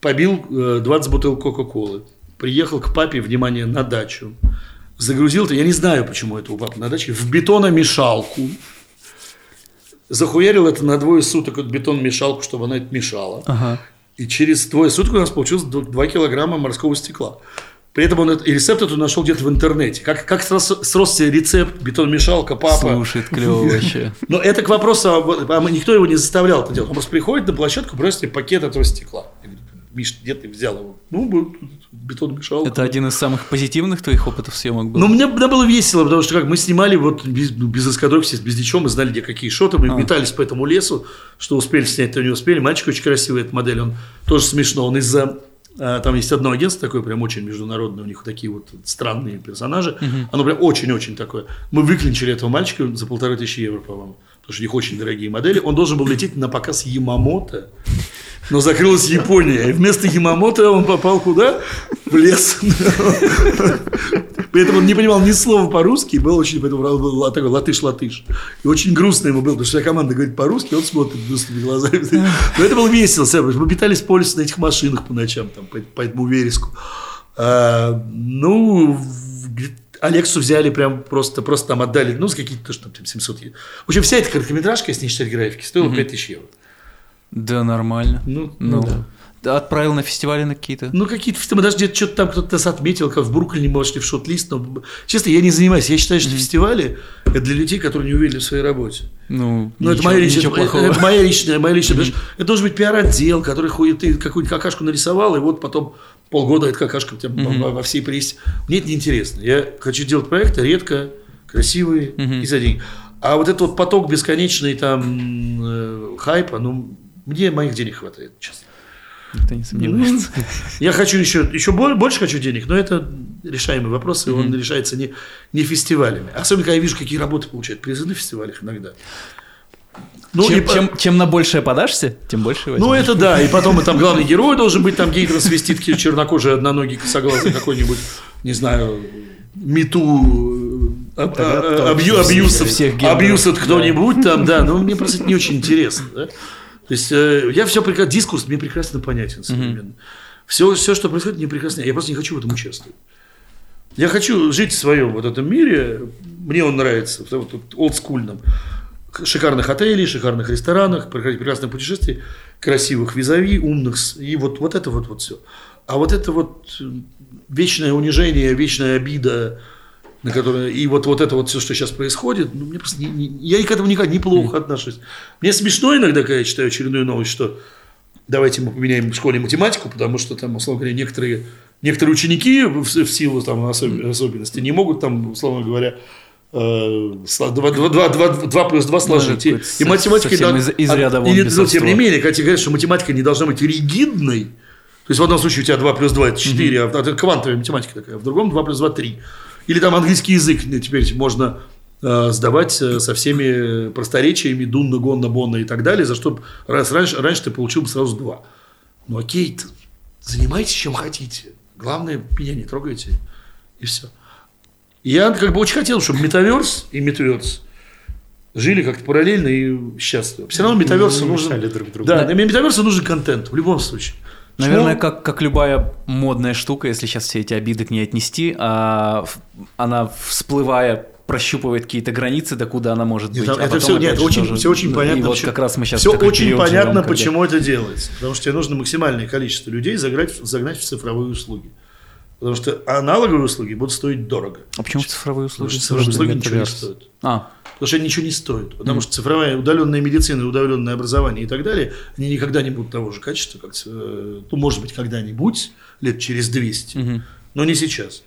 Побил э, 20 бутылок Кока-Колы. Приехал к папе, внимание, на дачу. Загрузил это, я не знаю, почему это у папы на даче, в бетономешалку. Захуярил это на двое суток от бетономешалку, чтобы она это мешала. Ага. И через двое суток у нас получилось 2 килограмма морского стекла. При этом он и рецепт эту нашел где-то в интернете. Как, как срос- сросся рецепт, бетономешалка, папа. Слушай, это клево вообще. <laughs> Но это к вопросу, никто его не заставлял это делать. Он просто приходит на площадку, бросит пакет этого стекла. Миш, где ты взял его? Ну, был бетономешалка. Это один из самых позитивных твоих опытов съемок был? Ну, мне, было весело, потому что как мы снимали вот без, без эскадровки, без ничего, мы знали, где какие шоты, мы А. метались по этому лесу, что успели снять, то не успели. Мальчик очень красивый, эта модель, он тоже смешно, он из-за... а, Там есть одно агентство такое, прям очень международное, у них такие вот странные персонажи. Оно прям очень-очень такое. Мы выклинчили этого мальчика за полторы тысячи евро, по-моему. Потому что у них очень дорогие модели. Он должен был лететь на показ Ямамото. Но закрылась Япония. И вместо Ямамото он попал куда? В лес. При этом он не понимал ни слова по-русски, был очень, поэтому был такой латыш-латыш. И очень грустно ему было, потому что вся команда говорит по-русски, он смотрит грустными глазами. Но это было весело, мы питались по лесу на этих машинах по ночам, там, по, по этому вереску. А, ну, Алексу взяли прям просто, просто там отдали, ну, за какие-то тоже там 700 евро. В общем, вся эта короткометражка, если не считать графики, стоила 5000 евро. Да, нормально. Ну, Ну, да. да. Отправил на фестивали на какие-то? Ну, какие-то, мы даже где-то что-то там кто-то нас отметил, как в Бруклине мы вошли в шот-лист, но, честно, я не занимаюсь, я считаю, что фестивали, это для людей, которые не уверены в своей работе. Ну, Ну, это ничего- моя личная, это, это моя личная, моя личная. что Это должен быть пиар-отдел, который ходит, ты какую-нибудь какашку нарисовал, и вот потом полгода эта какашка у тебя во, всей прессе. Мне это неинтересно. Я хочу делать проекты редко, красивые и за деньги. А вот этот вот поток бесконечный там э, хайпа, ну, мне моих денег хватает, честно. Никто не сомневается. Я хочу еще, еще боль- больше хочу денег, но это решаемый вопрос, и он решается не, не фестивалями. Особенно, когда я вижу, какие работы получают призы на фестивалях иногда. Ну, и чем, по- чем, чем на большее подашься, тем больше возьмешь. ну, это да, и потом и там главный герой должен быть, там гей-трансвестит, чернокожий, одноногий, косоглазый какой-нибудь, не знаю, мету, э, а- точно абью- всех- абьюсов, всех абьюсов кто-нибудь там, да, но мне просто это не очень интересно. да. То есть э, я все прекрасно, дискурс мне прекрасно понятен современно. Все, все, что происходит, мне прекрасно, я просто не хочу в этом участвовать. Я хочу жить в своем вот этом мире, мне он нравится, в вот олдскульном. Шикарных отелей, шикарных ресторанах, прекра- прекрасных путешествий, красивых визави, умных, и вот, вот это вот, вот все. А вот это вот э, вечное унижение, вечная обида, на которое, и вот, вот это вот все, что сейчас происходит, ну, мне просто не- не- я к этому никак неплохо отношусь. Мне смешно иногда, когда я читаю очередную новость, что давайте мы поменяем в школе математику, потому что там, условно говоря, некоторые, некоторые ученики в, в силу там, особ- особенностей не могут там, условно говоря, э, сла- два, два- два- два- два плюс два сложить. И, какой-то и математика... да- из- из а- ряда и вон не- ну, тем не менее, тебе говорят, что математика не должна быть ригидной, то есть в одном случае у тебя 2 плюс 2 это 4, а в- это квантовая математика такая, а в другом 2 плюс 2 3. Или там английский язык ну, теперь можно э, сдавать э, со всеми просторечиями, дунна, гонна, бонна и так далее, за что раз раньше, раньше ты получил бы сразу 2. Ну окей, занимайтесь чем хотите. Главное, меня не трогайте. И все. Я как бы очень хотел, чтобы метаверс и метаверс жили как-то параллельно и счастливо. Все равно метаверсу нужен... друг другу. Да, для метаверсу нужен контент в любом случае. Наверное, как, как любая модная штука, если сейчас все эти обиды к ней отнести, а, она, всплывая, прощупывает какие-то границы, докуда она может быть. Нет, а это потом все, опять нет, очень, тоже- все очень и понятно. вот почему- как раз мы сейчас все очень понятно, живем, когда- почему это делается. Потому что тебе нужно максимальное количество людей загнать, загнать в цифровые услуги. Потому что аналоговые услуги будут стоить дорого. А почему цифровые Потому услуги? что цифровые услуги ничего не стоят. А, Потому что они ничего не стоят. Потому что цифровая удаленная медицина, удаленное образование и так далее, они никогда не будут того же качества, как, э, ну, может быть, когда-нибудь, лет через 200, но не сейчас.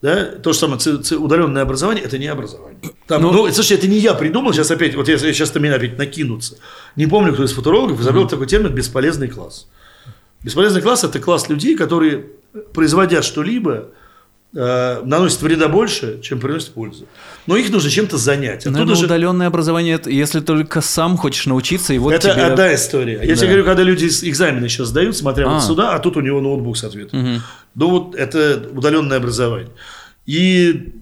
Да? То же самое, удаленное образование – это не образование. Там, Ну- ну, слушай, это не я придумал, сейчас опять, вот я, сейчас на меня опять накинутся. Не помню, кто из футурологов изобрел такой термин «бесполезный класс». Бесполезный класс – это класс людей, которые, производя что-либо, э, наносят вреда больше, чем приносят пользу. Но их нужно чем-то занять. Оттуда наверное, же- удаленное образование, если только сам хочешь научиться, и вот это тебе... одна история. Я Да. тебе говорю, когда люди экзамены сейчас сдают, смотря вот А. сюда, а тут у него ноутбук с ответом. Мгм. Ну, вот это удаленное образование. И,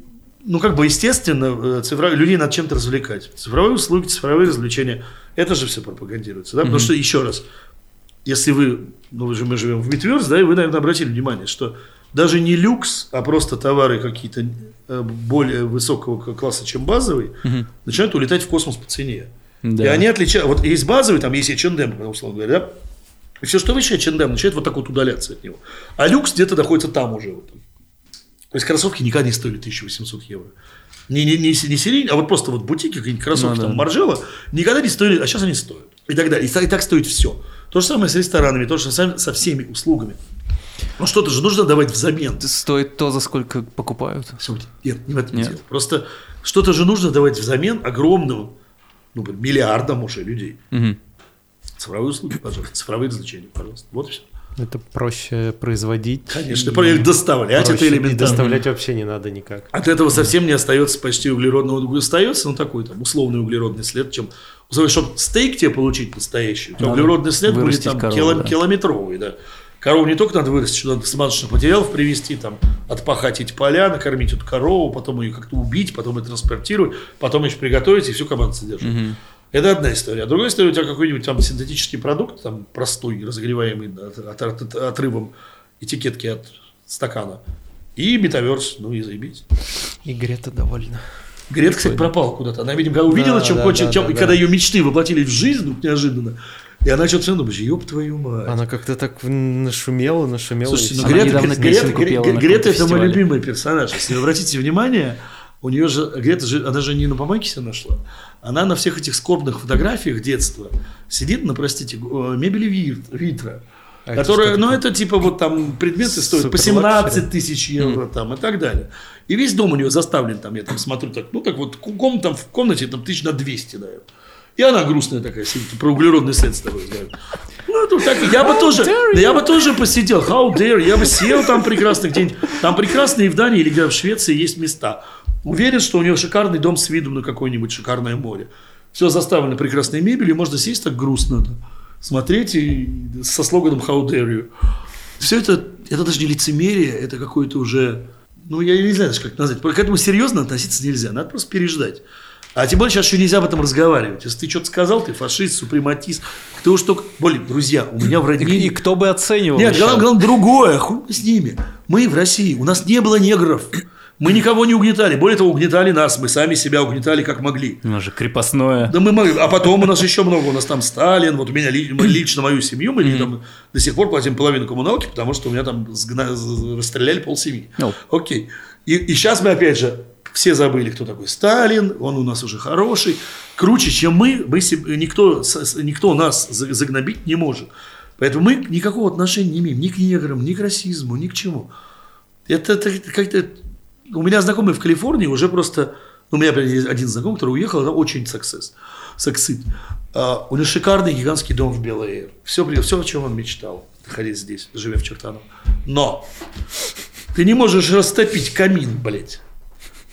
ну, как бы, естественно, э, цифровые, людей надо чем-то развлекать. Цифровые услуги, цифровые развлечения, это же все пропагандируется. Да? Потому что, еще раз, если вы, ну, вы же, мы живем в Метверс, да, и вы, наверное, обратили внимание, что даже не люкс, а просто товары какие-то э, более высокого класса, чем базовый, начинают улетать в космос по цене. Да. И они отличают. Вот есть базовый, там есть H&M, условно говоря, да? И все, что выше H&M, начинает вот так вот удаляться от него. А люкс где-то находится там уже. Вот. То есть кроссовки никогда не стоили 1800 евро. Не, не, не, не серийные, а вот просто вот бутики, какие-нибудь кроссовки, Ну, да. там, Маржела, никогда не стоили, а сейчас они стоят. И так далее. И так, и так стоит все. То же самое с ресторанами, то же самое со всеми услугами. Ну что-то же нужно давать взамен. Стоит то, за сколько покупают. Нет, не в этом Нет. дело. Просто что-то же нужно давать взамен огромным, ну, миллиардам уже людей. Мгм. Цифровые услуги, пожалуйста, цифровые развлечения, пожалуйста. Вот и все. Это проще производить. Конечно, и доставлять проще, это И элементарно. доставлять вообще не надо никак. От этого совсем не остается почти углеродного остается, ну такой там условный углеродный след, чем чтобы стейк тебе получить настоящий, Надо углеродный след будет там корову, кило- да. километровый, да. Корову не только надо вырастить, что надо смазочных материалов привезти, там, отпахать эти поля, накормить эту корову, потом ее как-то убить, потом ее транспортировать, потом еще приготовить и всю команду содержать. Это одна история. А другая история, у тебя какой-нибудь там синтетический продукт, там простой, разогреваемый от- от- от- от- отрывом этикетки от стакана. И метаверс, ну и заебись. И Грета довольна. Грет, кстати, пропал куда-то. Она, видимо, когда увидела, Да, чем да, кончил, да, чем- да, и когда да. ее мечты воплотились в жизнь вдруг неожиданно. И она что-то все думает, ёб твою мать. Она как-то так нашумела, нашумела. Слушайте, ну Грета, Грета, Грета, Грета каком-то это мой любимый персонаж. Если вы обратите внимание, у нее же где-то же, она же не на помойке себя нашла, она на всех этих скорбных фотографиях детства сидит на, простите, э, мебели Vit- Vitra. А это которая, что ну это типа вот там предметы стоят по Супер 17 luxury? тысяч евро там и так далее. И весь дом у нее заставлен там, я там смотрю, так, ну так вот ком, там, в комнате там тысяч на 200, наверное. И она грустная такая сидит, про углеродный след с тобой разговаривает. Ну, это так, я бы тоже, да я бы тоже посидел, how dare, я бы сел там прекрасно где-нибудь. Там прекрасно и в Дании или где в Швеции есть места. Уверен, что у нее шикарный дом с видом на какое-нибудь шикарное море. Все заставлено прекрасной мебелью, можно сесть так грустно, да, смотреть и со слоганом how dare you. Все это, это даже не лицемерие, это какое-то уже, ну, я не знаю как это назвать. К этому серьезно относиться нельзя, надо просто переждать. А тем более сейчас еще нельзя об этом разговаривать. Если ты что-то сказал, ты фашист, супрематист. Кто уж только... Более, друзья, у меня в И, родне... и кто бы оценивал Нет, главное, главное другое. Хуй с ними. Мы в России. У нас не было негров. Мы никого не угнетали. Более того, угнетали нас. Мы сами себя угнетали как могли. У нас же крепостное. Да мы могли. А потом у нас еще много. У нас там Сталин. Вот у меня лично мою семью. Мы там до сих пор платим половину коммуналки, потому что у меня там сгна- расстреляли полсемьи. Ну. Окей. И, и сейчас мы опять же все забыли, кто такой Сталин. Он у нас уже хороший. Круче, чем мы. мы никто, никто нас за- загнобить не может. Поэтому мы никакого отношения не имеем ни к неграм, ни к расизму, ни к чему. Это, это как-то... У меня знакомый в Калифорнии уже просто... У меня есть один знакомый, который уехал, это очень саксесс. Саксит. А, у него шикарный гигантский дом в Белое. Все, все, о чем он мечтал, находясь здесь, живя в Чертаново. Но ты не можешь растопить камин, блядь.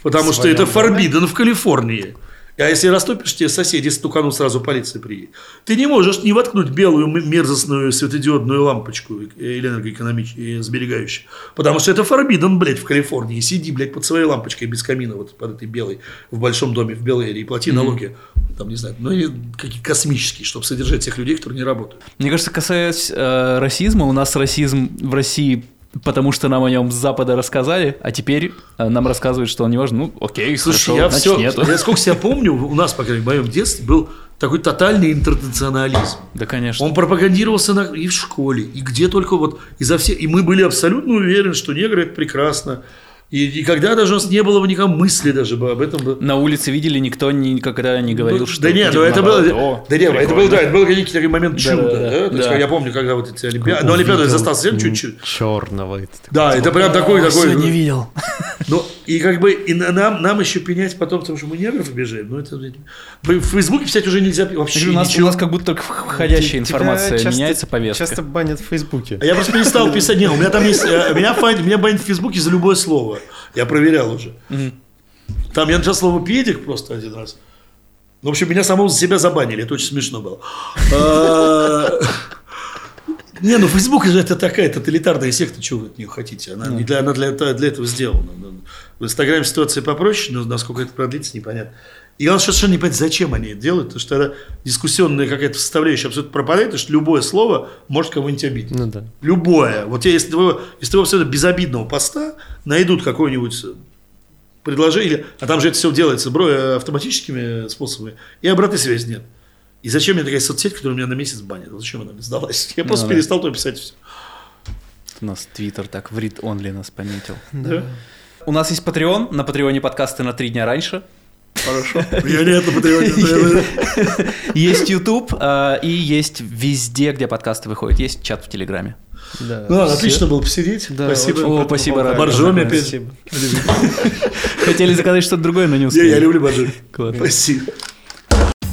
Потому что это forbidden в Калифорнии. А если растопишь, тебе соседи стуканут, сразу полиция приедет. Ты не можешь не воткнуть белую мерзостную светодиодную лампочку или энергоэкономическую, сберегающую. Потому что это forbidden, блядь, в Калифорнии. Сиди, блядь, под своей лампочкой без камина, вот под этой белой, в большом доме в Белой и плати налоги. Там, не знаю, ну, или какие космические, чтобы содержать тех людей, которые не работают. Мне кажется, касаясь э, расизма, у нас расизм в России, потому что нам о нем с Запада рассказали, а теперь э, нам рассказывают, что он не важен. Ну, окей, Слушай, хорошо, я все, нету. я сколько себя помню, у нас, по крайней мере, в моем детстве был такой тотальный интернационализм. Да, конечно. Он пропагандировался на- и в школе, и где только вот изо всех. И мы были абсолютно уверены, что негры это прекрасно. И, и когда даже у нас не было бы никакой мысли даже бы об этом. На улице видели, никто никогда не говорил, Ну, что... да нет, ну это было, наоборот, «О, да нет, это был, прикольно». да, это был некий момент Да, чуда, да, да, да. То есть, Да. я помню, когда вот эти Олимпиады, но Олимпиаду я застал совсем чуть-чуть. Черного. это такой, Да, это прям такой, такой. Сегодня видел. Ну, и как бы и на- нам, нам еще пенять потом, потому что мы негров обижаем. Ну, это в Фейсбуке писать уже нельзя вообще у, нас, у ничего. нас как будто только входящая Тебя информация часто- меняется повестка. Часто банят в Фейсбуке. А я просто перестал писать. Не, у меня там есть... э, Меня, файн- меня банят в Фейсбуке за любое слово. Я проверял уже. Там я начал слово педик просто один раз. Ну, в общем, меня самого за себя забанили. Это очень смешно было. Не, ну Фейсбук же это такая тоталитарная секта, чего вы от нее хотите? Она, не для, она для, этого- для этого сделана. Ну, В Инстаграме ситуация попроще, но насколько это продлится, непонятно. И главное, совершенно не понятно, зачем они это делают, потому что это дискуссионная какая-то составляющая абсолютно пропадает, потому что любое слово может кого-нибудь обидеть. Ну да. Любое. Вот я, если вы, если вы абсолютно безобидного поста найдут какое-нибудь предложение, а там же это все делается бро, автоматическими способами, и обратной связи нет. И зачем мне такая соцсеть, которая меня на месяц банит? Зачем она мне сдалась? Я просто да. перестал туда писать все. У нас Твиттер так в read only нас пометил. Да? У нас есть Patreon, на Патреоне подкасты на три дня раньше. Хорошо. Я нет на Патреоне. <laughs> Есть YouTube э, и есть везде, где подкасты выходят. Есть чат в Телеграме. Да. Ну ладно, отлично было посидеть. Да, Спасибо. очень О, спасибо. Рад. Боржоми опять. Спасибо. Хотели заказать что-то другое, но не Я, успели. я люблю Боржоми. Класс. Спасибо.